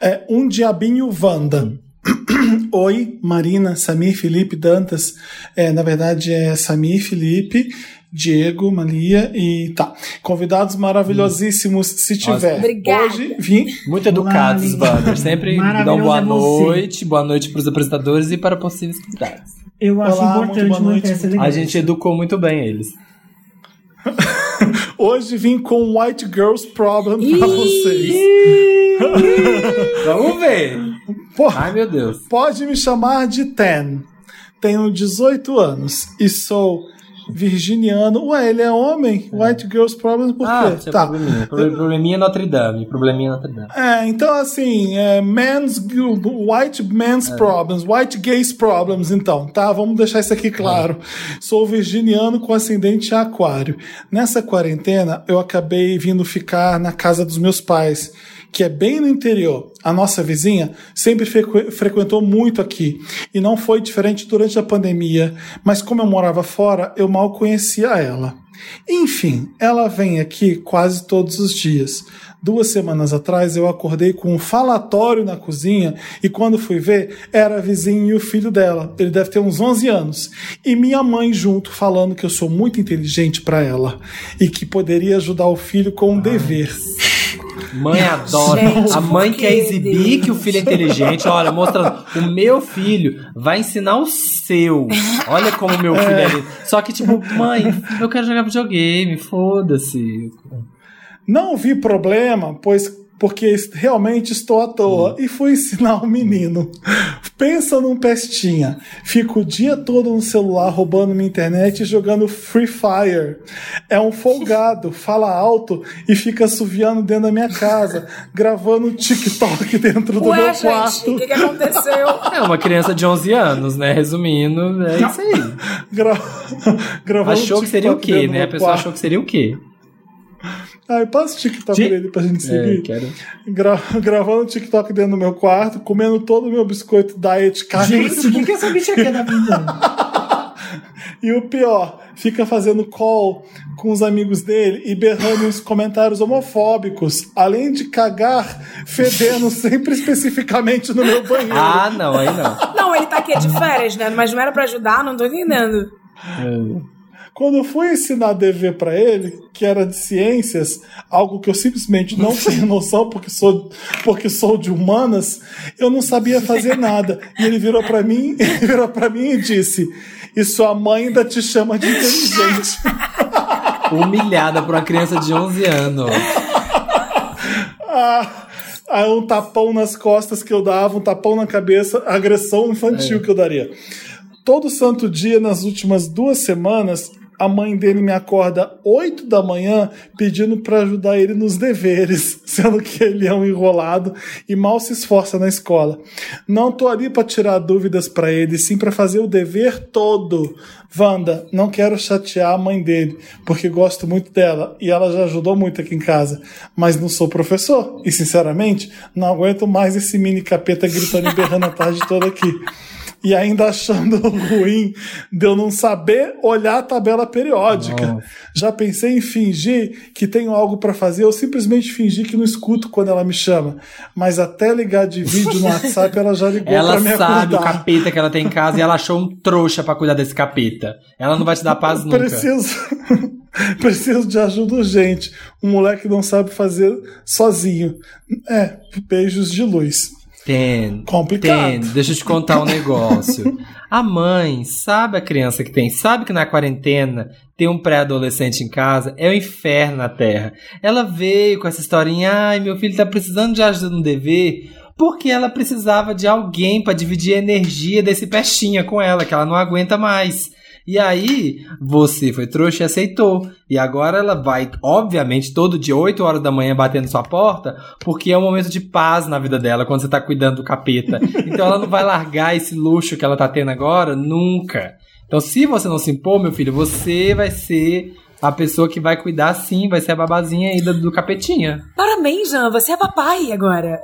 É, um diabinho Wanda. [CLEARS THROAT] Oi, Marina, Samir, Felipe, Dantas. É, na verdade é Samir, Felipe, Diego, Malia e tá. Convidados maravilhosíssimos, se tiver. Obrigada. Hoje vim. Muito educados, Wander. Sempre [LAUGHS] dão boa é você. noite, boa noite para os apresentadores e para possíveis convidados. Eu acho Olá, muito importante boa noite. manter essa A gente educou muito bem eles. [LAUGHS] Hoje vim com White Girls Problem pra vocês. [LAUGHS] Vamos ver. Porra, Ai, meu Deus. Pode me chamar de Ten. Tenho 18 anos e sou virginiano. Ué, ele é homem? White Girls Problem por Ah, quê? tinha Tá. probleminha. Proble- Probleminha Notre Dame. Probleminha Notre Dame. É, então assim, é, men's, white men's problems, white gays problems, então, tá? Vamos deixar isso aqui claro. Sou virginiano com ascendente em aquário. Nessa quarentena, eu acabei vindo ficar na casa dos meus pais, que é bem no interior. A nossa vizinha sempre frequ- frequentou muito aqui e não foi diferente durante a pandemia, mas como eu morava fora, eu mal conhecia ela. Enfim, ela vem aqui quase todos os dias. Duas semanas atrás eu acordei com um falatório na cozinha e quando fui ver, era a vizinha e o filho dela. Ele deve ter uns 11 anos. E minha mãe junto falando que eu sou muito inteligente para ela e que poderia ajudar o filho com um dever. Mãe adora. Gente, a mãe quer que, exibir Deus? que o filho é inteligente. Olha, mostrando. O meu filho vai ensinar o seu. Olha como o meu filho é. lindo. Só que, tipo, mãe, eu quero jogar videogame. Foda-se. Não vi problema, pois porque realmente estou à toa e fui ensinar o menino. Pensa num pestinha. Fica o dia todo no celular roubando minha internet e jogando Free Fire. É um folgado, [LAUGHS] fala alto e fica assoviando dentro da minha casa, gravando TikTok [LAUGHS] dentro do Ué, meu gente, quarto. o que, que aconteceu? [LAUGHS] É uma criança de 11 anos, né? Resumindo, é isso aí. Gra... gravando Achou que seria o quê, né? A pessoa quarto. achou que seria o quê? Ai, passa o TikTok Gente- dele pra gente É, seguir. quero. Gra- gravando TikTok dentro do meu quarto, comendo todo o meu biscoito diet carne. Gente, o que, que essa bicha quer da vida? [LAUGHS] E o pior, fica fazendo call com os amigos dele e berrando uns comentários homofóbicos, além de cagar fedendo sempre especificamente no meu banheiro. Ah, não, aí não. Não, ele tá aqui de férias, né? Mas não era pra ajudar, não tô entendendo. Quando eu fui ensinar DV pra ele, que era de ciências, algo que eu simplesmente não [LAUGHS] tenho noção porque sou, porque sou de humanas, eu não sabia fazer nada. E ele virou pra mim, [LAUGHS] ele virou para mim e disse: "E sua mãe ainda te chama de inteligente". [LAUGHS] Humilhada por uma criança de 11 anos. Ah, aí um tapão nas costas que eu dava, um tapão na cabeça, agressão infantil que eu daria. Todo santo dia, nas últimas duas semanas, a mãe dele me acorda 8 da manhã pedindo para ajudar ele nos deveres, [LAUGHS] sendo que ele é um enrolado e mal se esforça na escola. Não tô ali para tirar dúvidas para ele, sim para fazer o dever todo. Wanda, não quero chatear a mãe dele, porque gosto muito dela e ela já ajudou muito aqui em casa, mas não sou professor e, sinceramente, não aguento mais esse mini capeta gritando e berrando a tarde toda aqui. E ainda achando [LAUGHS] ruim de eu não saber olhar a tabela periódica. Nossa. Já pensei em fingir que tenho algo para fazer ou simplesmente fingir que não escuto quando ela me chama. Mas até ligar de vídeo no WhatsApp ela já ligou Ela pra me sabe o acordar. capeta que ela tem em casa e ela achou um trouxa pra cuidar desse capeta. Ela não vai te dar paz nunca. Preciso, [LAUGHS] preciso de ajuda urgente. Um moleque não sabe fazer sozinho. É, beijos de luz. Ten, Complicado. Ten, deixa eu te contar um negócio. A mãe sabe a criança que tem, sabe que na quarentena ter um pré-adolescente em casa é o inferno na Terra. Ela veio com essa historinha, ai, meu filho tá precisando de ajuda no dever, porque ela precisava de alguém pra dividir a energia desse pestinha com ela, que ela não aguenta mais. E aí, você foi trouxa e aceitou. E agora ela vai, obviamente, todo dia, 8 horas da manhã, batendo sua porta, porque é um momento de paz na vida dela, quando você tá cuidando do capeta. Então ela não vai largar esse luxo que ela tá tendo agora, nunca. Então, se você não se impor, meu filho, você vai ser a pessoa que vai cuidar sim, vai ser a babazinha aí do, do capetinha. Parabéns, Jean, você é papai agora.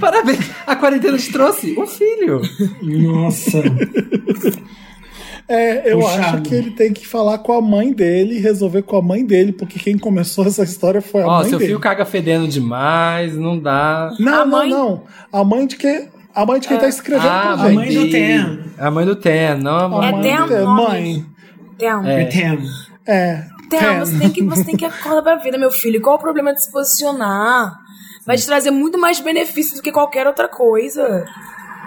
Parabéns! A quarentena te trouxe um filho. Nossa. É, eu Puxado. acho que ele tem que falar com a mãe dele e resolver com a mãe dele, porque quem começou essa história foi a Ó, mãe seu dele. filho caga fedendo demais, não dá. Não, A não, mãe- não. A mãe de quem, a mãe de quem tá escrevendo Ah, pra a gente. mãe do Ten. A mãe do Ten, não a mãe. É dele. nome. Mãe. Tem. É. É Ten. É. Tem, você tem que, você tem que acordar pra vida, meu filho. Qual o problema de se posicionar? Vai te trazer muito mais benefício do que qualquer outra coisa.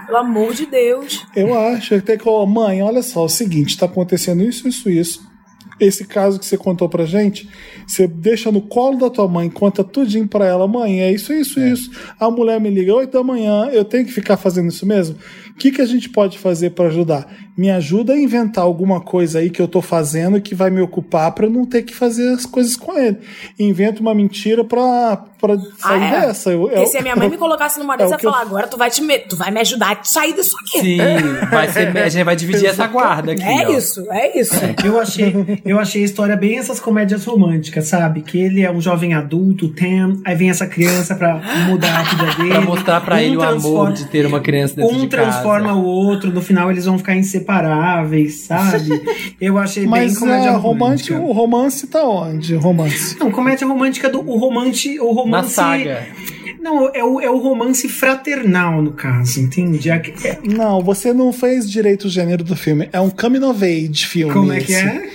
Pelo amor de Deus. Eu acho que tem que. Ó, mãe, olha só, é o seguinte, tá acontecendo isso, isso, isso. Esse caso que você contou pra gente, você deixa no colo da tua mãe, conta tudinho pra ela, mãe, é isso, isso, isso. A mulher me liga 8 da manhã, eu tenho que ficar fazendo isso mesmo? O que, que a gente pode fazer pra ajudar? Me ajuda a inventar alguma coisa aí que eu tô fazendo que vai me ocupar pra eu não ter que fazer as coisas com ele. Inventa uma mentira pra, pra sair Ah, é? dessa. Eu, Porque eu- se a minha mãe me colocasse numa É eu ia que eu- falar, agora tu vai, te me... tu vai me ajudar a sair disso aqui. Sim, vai ser, a gente vai dividir essa guarda aqui. É ó. isso, é isso. Eu achei, eu achei a história bem essas comédias românticas, sabe? Que ele é um jovem adulto, Ten, aí vem essa criança pra mudar a vida dele. Pra mostrar pra Um ele o amor de ter uma criança dentro Um de casa. Transforma o outro, no final eles vão ficar inseparáveis, sabe? [LAUGHS] Eu achei Mas bem comédia a romântica. romântico, o romance tá onde? O romance. Não, comédia romântica do o romance, o Na romance. saga. Não, é o, é o romance fraternal, no caso, entende? É- é- Não, você não fez direito o gênero do filme. É um coming of age filme. como é que esse. é?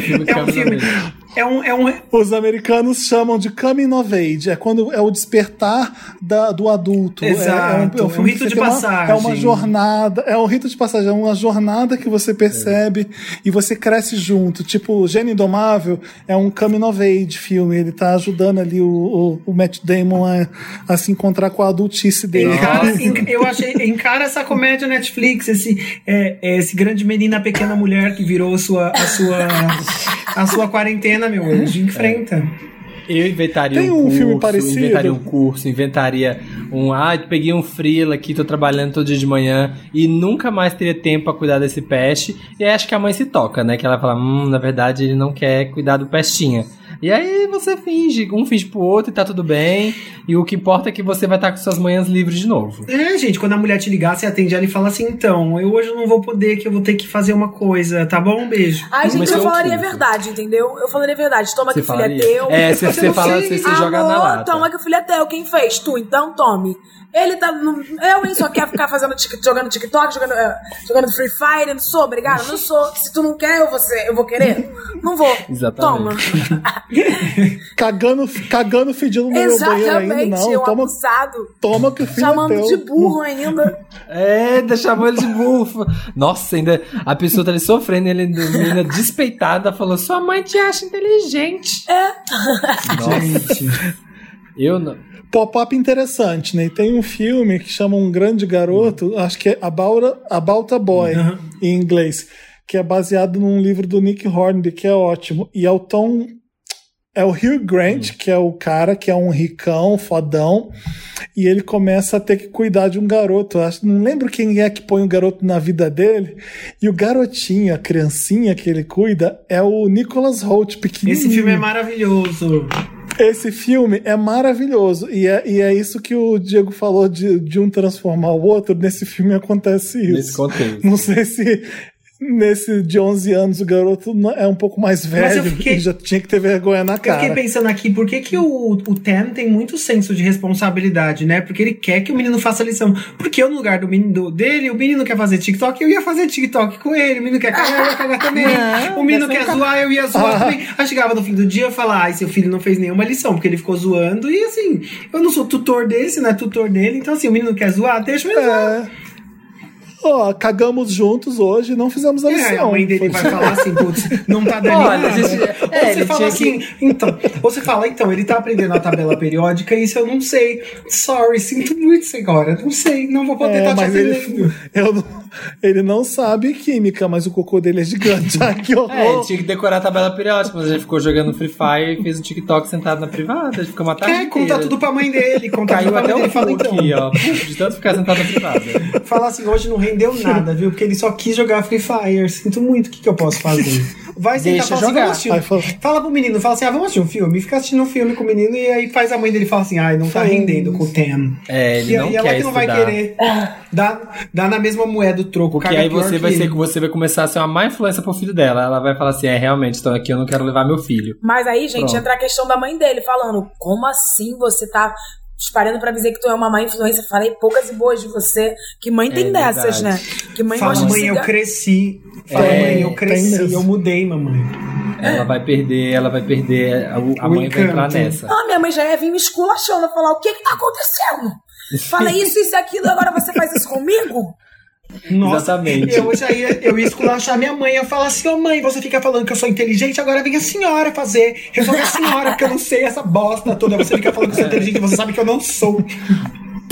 filme É um filme. [LAUGHS] É um, é um, Os americanos chamam de coming of age. É quando é o despertar da- do adulto. É- Exato, é um filme rito que de você tem uma- passagem. é uma jornada. É um rito de passagem. É uma jornada que você percebe e você cresce junto. Tipo, o Gênio Indomável é um coming of age filme. Ele tá ajudando ali o, o, o Matt Damon a, a se encontrar com a adultice dele. Encara, [LAUGHS] enca- eu achei, encara essa comédia Netflix, esse, é, é, esse grande menino, a pequena mulher que virou sua, a sua, a sua quarentena, meu anjo. Enfrenta. Eu inventaria Tem um, um curso, filme parecido? inventaria um curso, inventaria um, ah, peguei um freela aqui, tô trabalhando todo dia de manhã e nunca mais teria tempo pra cuidar desse peste. E aí acho que a mãe se toca, né? Que ela fala, hum, na verdade ele não quer cuidar do pestinha. E aí você finge, um finge pro outro e tá tudo bem. E o que importa é que você vai estar com suas manhãs livres de novo. É, gente, quando a mulher te ligar, você atende ela e fala assim: então, eu hoje não vou poder, que eu vou ter que fazer uma coisa, tá bom? Um beijo. Ai, gente, Começou eu o falaria a verdade, entendeu? Eu falaria a verdade. Toma Você que o filho é teu. É, você, você fala, sei. você, você joga na Amor, lata. toma que o filho é teu. Quem fez? Tu, então tome. Ele tá. no- Eu, hein, só quer ficar fazendo tic- jogando TikTok, jogando, eh, jogando Free Fire. Não sou obrigada? Não sou. Se tu não quer, eu vou, ser- eu vou querer? Não vou. Exatamente. Toma. [LAUGHS] Cagando, cagando fedindo no meu banheiro ainda. Exatamente. Não, eu toma, abusado. toma que o filho é Chamando teu. de burro ainda. É, ainda chamou ele de bufo. Nossa, ainda a pessoa tá ali sofrendo, ele ainda despeitada falou: Sua mãe te acha inteligente. É. Nossa. Eu não. Pop-up interessante, né? E tem um filme que chama Um Grande Garoto, acho que é About a, About a Boy, Uhum. em inglês. que é baseado num livro do Nick Hornby, que é ótimo. E é o Tom. É o Hugh Grant, que é o cara que é um ricão, fodão, e ele começa a ter que cuidar de um garoto. Acho, não lembro quem é que põe o garoto na vida dele. E o garotinho, a criancinha que ele cuida, é o Nicholas Holt, pequenininho. Esse filme é maravilhoso. Esse filme é maravilhoso. E é, e é isso que o Diego falou de, de um transformar o outro. Nesse filme acontece isso. Nesse contexto. Não sei se nesse de 11 anos o garoto é um pouco mais velho [LAUGHS] fiquei- e já tinha que ter vergonha na Eu fiquei cara. pensando aqui, por que, que o, o Tam tem muito senso de responsabilidade, né? Porque ele quer que o menino faça lição. Porque eu, no lugar do menino do- dele, o menino quer fazer TikTok, eu ia fazer TikTok com ele. O menino quer cagar, eu ia cagar também. [LAUGHS] Não, o menino quer zoar, eu ia zoar Ah. [LAUGHS] também. Aí chegava no fim do dia e falar, ai, seu filho não fez nenhuma lição, porque ele ficou zoando. E assim, eu não sou tutor desse, não é tutor dele. Então assim, o menino quer zoar, deixa ele zoar. É. Ó, cagamos juntos hoje, não fizemos a É, lição. a mãe dele vai falar assim, putz, não tá dando Olha, nada. gente- ou é, você ele fala assim, então, ou você fala, então, ele tá aprendendo a tabela periódica e isso eu não sei. Sorry, sinto muito, senhora, não sei, não vou poder É, estar te mas atendendo. ele, eu não- ele não sabe química, mas o cocô dele é gigante. [LAUGHS] Ai, que horror. É, ele tinha que decorar a tabela periódica, mas gente ficou jogando Free Fire e fez um TikTok sentado na privada. Gente ficou uma tarde É, conta inteira. tudo pra mãe dele, Caiu até o Fala então. aqui, ó. De tanto ficar sentado na privada. Fala assim, hoje não rendeu nada, viu? Porque ele só quis jogar Free Fire. Sinto muito, o que, que eu posso fazer? [LAUGHS] Vai sentar e Deixa fala assim, jogar. vamos assistir. Aí fala- pro menino, fala assim, ah, vamos assistir um filme. Fica assistindo um filme com o menino e aí faz a mãe dele falar assim, ai, não tá rendendo com o Tem. É, ele e, não e ela quer que não vai querer dar, dar na mesma moeda o troco. Porque aí pior você que vai, ser, ele. você vai começar a ser uma má influência pro filho dela. Ela vai falar assim: é, realmente, então aqui eu não quero levar meu filho. Mas aí, gente, Pronto. entra a questão da mãe dele, falando: como assim você tá espalhando pra dizer que tu é uma má influência? Falei poucas e boas de você. Que mãe tem É dessas, verdade. né? Que mãe Fala, gosta de mãe, eu cigarro. cresci. Fala, É, mãe, eu cresci. mesmo. Eu mudei, mamãe. Ela vai perder, ela vai perder. A, a mãe vai entrar encanto. nessa. Ah, minha mãe já ia vir me esculachando, falar: o que que tá acontecendo? [LAUGHS] Fala isso, isso e aquilo, agora você faz isso comigo? Nossa, Exatamente. Eu já ia, eu ia esculachar minha mãe. Eu falar assim, ô mãe, você fica falando que eu sou inteligente, agora vem a senhora fazer. Resolve a senhora, porque eu não sei essa bosta toda. Você fica falando que eu sou inteligente, você sabe que eu não sou.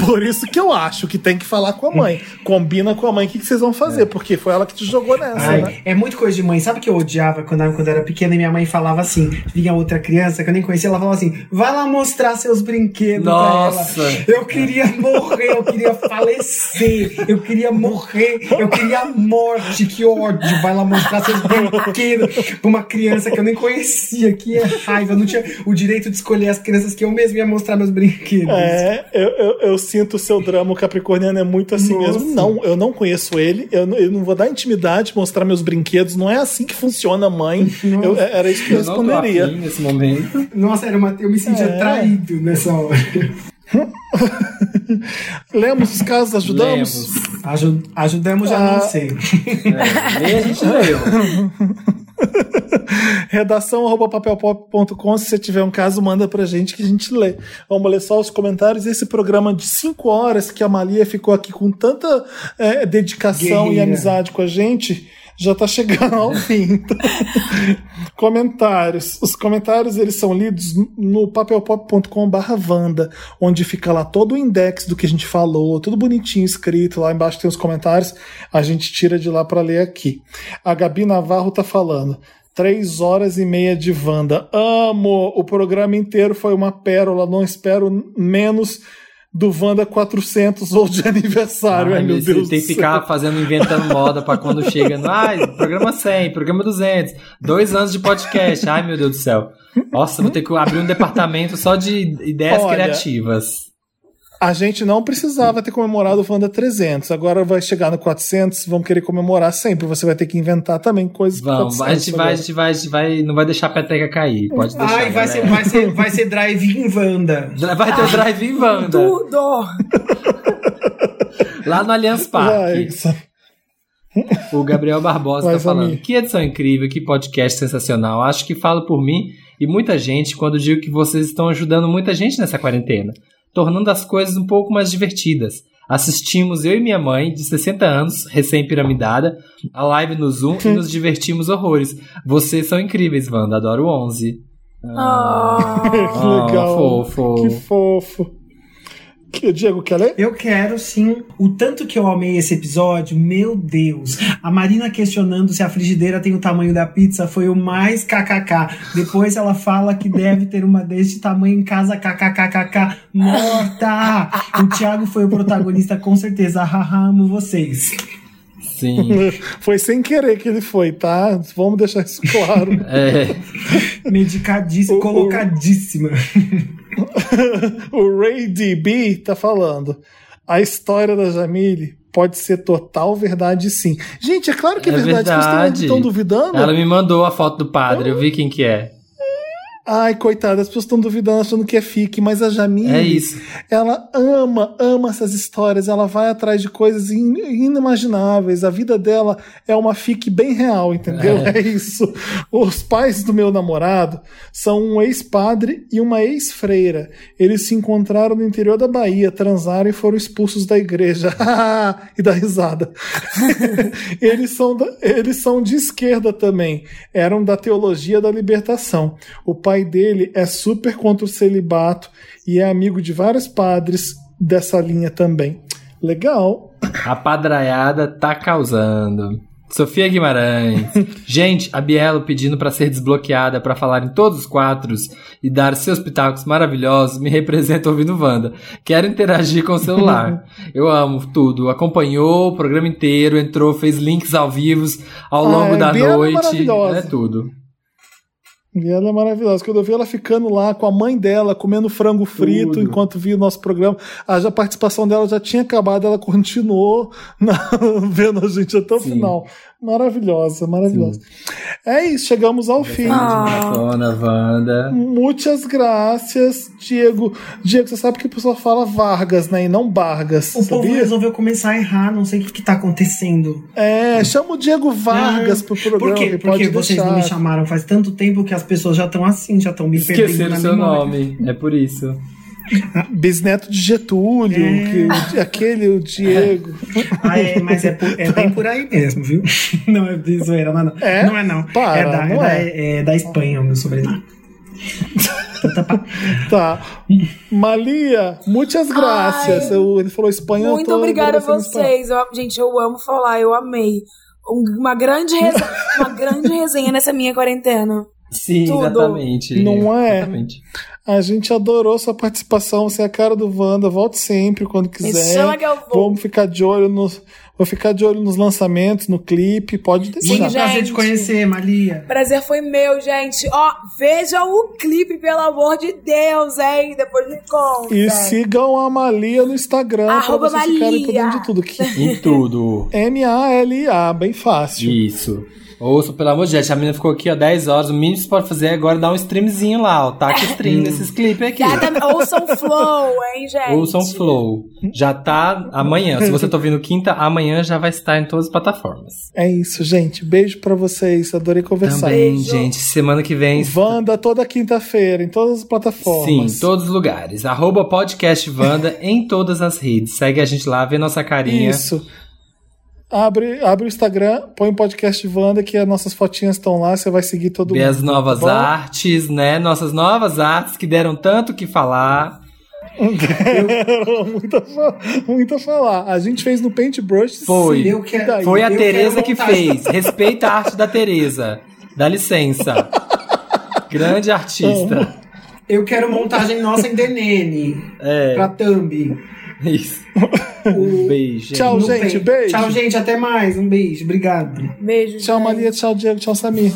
Por isso que eu acho que tem que falar com a mãe. Combina com a mãe o que, que vocês vão fazer, porque foi ela que te jogou nessa, Ai, né? é muito coisa de mãe. Sabe o que eu odiava quando, eu- quando eu era pequena e minha mãe falava assim? Vinha outra criança que eu nem conhecia, ela falava assim: vai lá mostrar seus brinquedos Nossa. pra ela. Eu queria morrer, eu queria falecer, eu queria morrer, eu queria a morte, que ódio. Vai lá mostrar seus brinquedos pra uma criança que eu nem conhecia, que é raiva. Eu não tinha o direito de escolher as crianças que eu mesmo ia mostrar meus brinquedos. É, eu, eu, eu sinto o seu drama, o Capricorniano é muito assim Nossa. mesmo. Não, eu não conheço ele, eu, não- eu não vou dar intimidade, mostrar meus brinquedos, não é assim que funciona, mãe. Eu- era isso que eu Eu responderia. nesse momento. Nossa, era uma, eu me sentia É. traído nessa hora. [LAUGHS] Lemos os casos, ajudamos? Lemos. Aju- ajudamos, já Ah. não sei. É, nem a gente leu. [LAUGHS] [LAUGHS] Redação papelpop.com. Se você tiver um caso, manda pra gente que a gente lê. Vamos ler só os comentários. Esse programa de 5 horas que a Malia ficou aqui com tanta é, dedicação e Guerreira. amizade com a gente. Já tá chegando ao fim. Então, [LAUGHS] comentários. Os comentários eles são lidos no papelpop.com/barra Wanda, onde fica lá todo o index do que a gente falou, tudo bonitinho escrito. Lá embaixo tem os comentários. A gente tira de lá para ler aqui. A Gabi Navarro tá falando. Três horas e meia de Wanda. Amo! O programa inteiro foi uma pérola. Não espero menos do Wanda 400 ou de aniversário. Ai, meu Deus tem que ficar fazendo, inventando moda pra quando [LAUGHS] chega. no- Ai, programa 100, programa 200, dois anos de podcast. Ai, meu Deus do céu. Nossa, vou ter que abrir um departamento só de ideias Olha, criativas. A gente não precisava ter comemorado o Wanda 300. Agora vai chegar no 400, vamos querer comemorar sempre. Você vai ter que inventar também coisas pro Vamos, 400 a gente vai, a agora. gente vai, a gente vai, não vai deixar a peteca cair. Pode deixar. Ai, vai ser, vai, ser, vai ser drive-in Wanda. Vai ter o drive-in Wanda. Tudo! [LAUGHS] Lá no Allianz Vai, Parque. isso- O Gabriel Barbosa Vai, tá falando. Que edição incrível, que podcast sensacional. Acho que falo por mim e muita gente quando digo que vocês estão ajudando muita gente nessa quarentena, tornando as coisas um pouco mais divertidas. Assistimos eu e minha mãe, de 60 anos, recém-piramidada, a live no Zoom e nos [LAUGHS] divertimos horrores. Vocês são incríveis, Wanda. Adoro o 11. Ah. [LAUGHS] que legal. fofo. Que fofo. Que o Diego quer ler? Eu quero sim. O tanto que eu amei esse episódio, meu Deus. A Marina questionando se a frigideira tem o tamanho da pizza foi o mais kkk. Depois ela fala que deve ter uma deste tamanho em casa kkkk. Morta! O Thiago foi o protagonista com certeza. Haha, amo vocês. Sim. [LAUGHS] Foi sem querer que ele foi, tá? Vamos deixar isso claro. É. Medicadíssima, colocadíssima. [LAUGHS] o Ray DB tá falando. A história da Jamile pode ser total verdade, sim. Gente, é claro que é, É verdade. verdade. Vocês estão duvidando? Ela me mandou a foto do padre, eu vi quem que é. Ai, coitada, as pessoas estão duvidando, achando que é fique, mas a Jamile, É ela ama, ama essas histórias, ela vai atrás de coisas in- inimagináveis. A vida dela é uma fique bem real, entendeu? [LAUGHS] É. isso. Os pais do meu namorado são um ex-padre e uma ex-freira. Eles se encontraram no interior da Bahia, transaram e foram expulsos da igreja. [LAUGHS] e da risada. [LAUGHS] eles, são da- eles são de esquerda também. Eram da teologia da libertação. O pai dele é super contra o celibato e é amigo de vários padres dessa linha também. Legal. A padraiada tá causando. Sofia Guimarães. [LAUGHS] Gente, a Bielo pedindo pra ser desbloqueada pra falar em todos os quadros e dar seus pitacos maravilhosos me representa ouvindo Wanda. Quero interagir com o celular. [LAUGHS] Eu amo tudo. Acompanhou o programa inteiro, entrou, fez links ao vivo ao longo Ai, da Bielo é noite. É tudo. E ela é maravilhosa. Quando eu vi ela ficando lá com a mãe dela, comendo frango frito Tudo. enquanto via o nosso programa, a, participação dela já tinha acabado, ela continuou [LAUGHS] na- vendo a gente até o Sim. final. Maravilhosa, maravilhosa. É isso, chegamos ao fim. Ah. Dona Wanda. Muitas graças, Diego. Diego, você sabe que o pessoal fala Vargas, né? E não Vargas. O povo sabia? resolveu começar a errar, não sei o que, que tá acontecendo. É, chama o Diego Vargas pro programa. Por quê? Porque vocês deixar. não me chamaram faz tanto tempo que as pessoas já estão assim, já estão me perdendo Esqueceram seu memória. nome. É por isso. Bisneto de Getúlio, É. que, aquele, o Diego. Ah, é, mas é, por- é bem por aí mesmo, viu? [LAUGHS] Não é de zoeira, não é não. É? Não é não. Para, é, da, não é, da, é. é da Espanha o meu sobrenome. [LAUGHS] Tanta pa- Tá. Malia, muitas graças. Ai. Eu- ele falou espanhol. eu Muito obrigada a vocês. Eu- gente, eu amo falar, eu amei. Um- Uma grande, resenha, [LAUGHS] uma grande resenha nessa minha quarentena. Sim, Tudo. exatamente. Não é? Exatamente. A gente adorou sua participação. Você é a cara do Wanda. Volte sempre quando Me quiser. chama que eu vou. Vamos ficar de olho nos. Vou ficar de olho nos lançamentos, no clipe. Pode Muito deixar. Sim, prazer te conhecer, Malia. Prazer foi meu, gente. Ó, veja o clipe, pelo amor de Deus, hein? Depois me conta. E sigam a Malia no Instagram pra Arroba vocês ficarem por Malia. dentro de tudo. Que Em tudo. M-A-L-A, bem fácil. Isso. Ouça, pelo amor de Deus, a menina ficou aqui, ó, 10 horas. O mínimo que você pode fazer é agora dar um streamzinho lá, ó. Taca stream [LAUGHS] nesses clipes aqui. Exatamente. Ouçam Flow, hein, gente? Ouçam Flow. Já tá amanhã. Se você tá ouvindo quinta, amanhã já vai estar em todas as plataformas. É isso, gente. Beijo pra vocês. Adorei conversar. Também, Beijo. gente, semana que vem. Wanda toda quinta-feira, em todas as plataformas. Sim, em todos os lugares. Arroba podcast Wanda em todas as redes. Segue a gente lá, vê nossa carinha. Isso. Abre, abre o Instagram, põe o podcast Wanda, que as nossas fotinhas estão lá, você vai seguir todo Vê mundo. as novas tá artes, né? Nossas novas artes que deram tanto o que falar. [LAUGHS] muito, a fa- muito a falar. A gente fez no Paintbrush. Foi. sim. Eu quero- E daí? Foi a Eu Tereza que fez. Respeita a arte da Tereza. Dá licença. Grande artista. Eu quero montagem nossa em DNN. É. Pra thumb. Isso. [LAUGHS] Um beijo. Tchau, No gente. Paint. Beijo. Tchau, gente. Até mais. Um beijo. Obrigado. Beijo. Tchau, gente. Maria. Tchau, Diego. Tchau, Samir.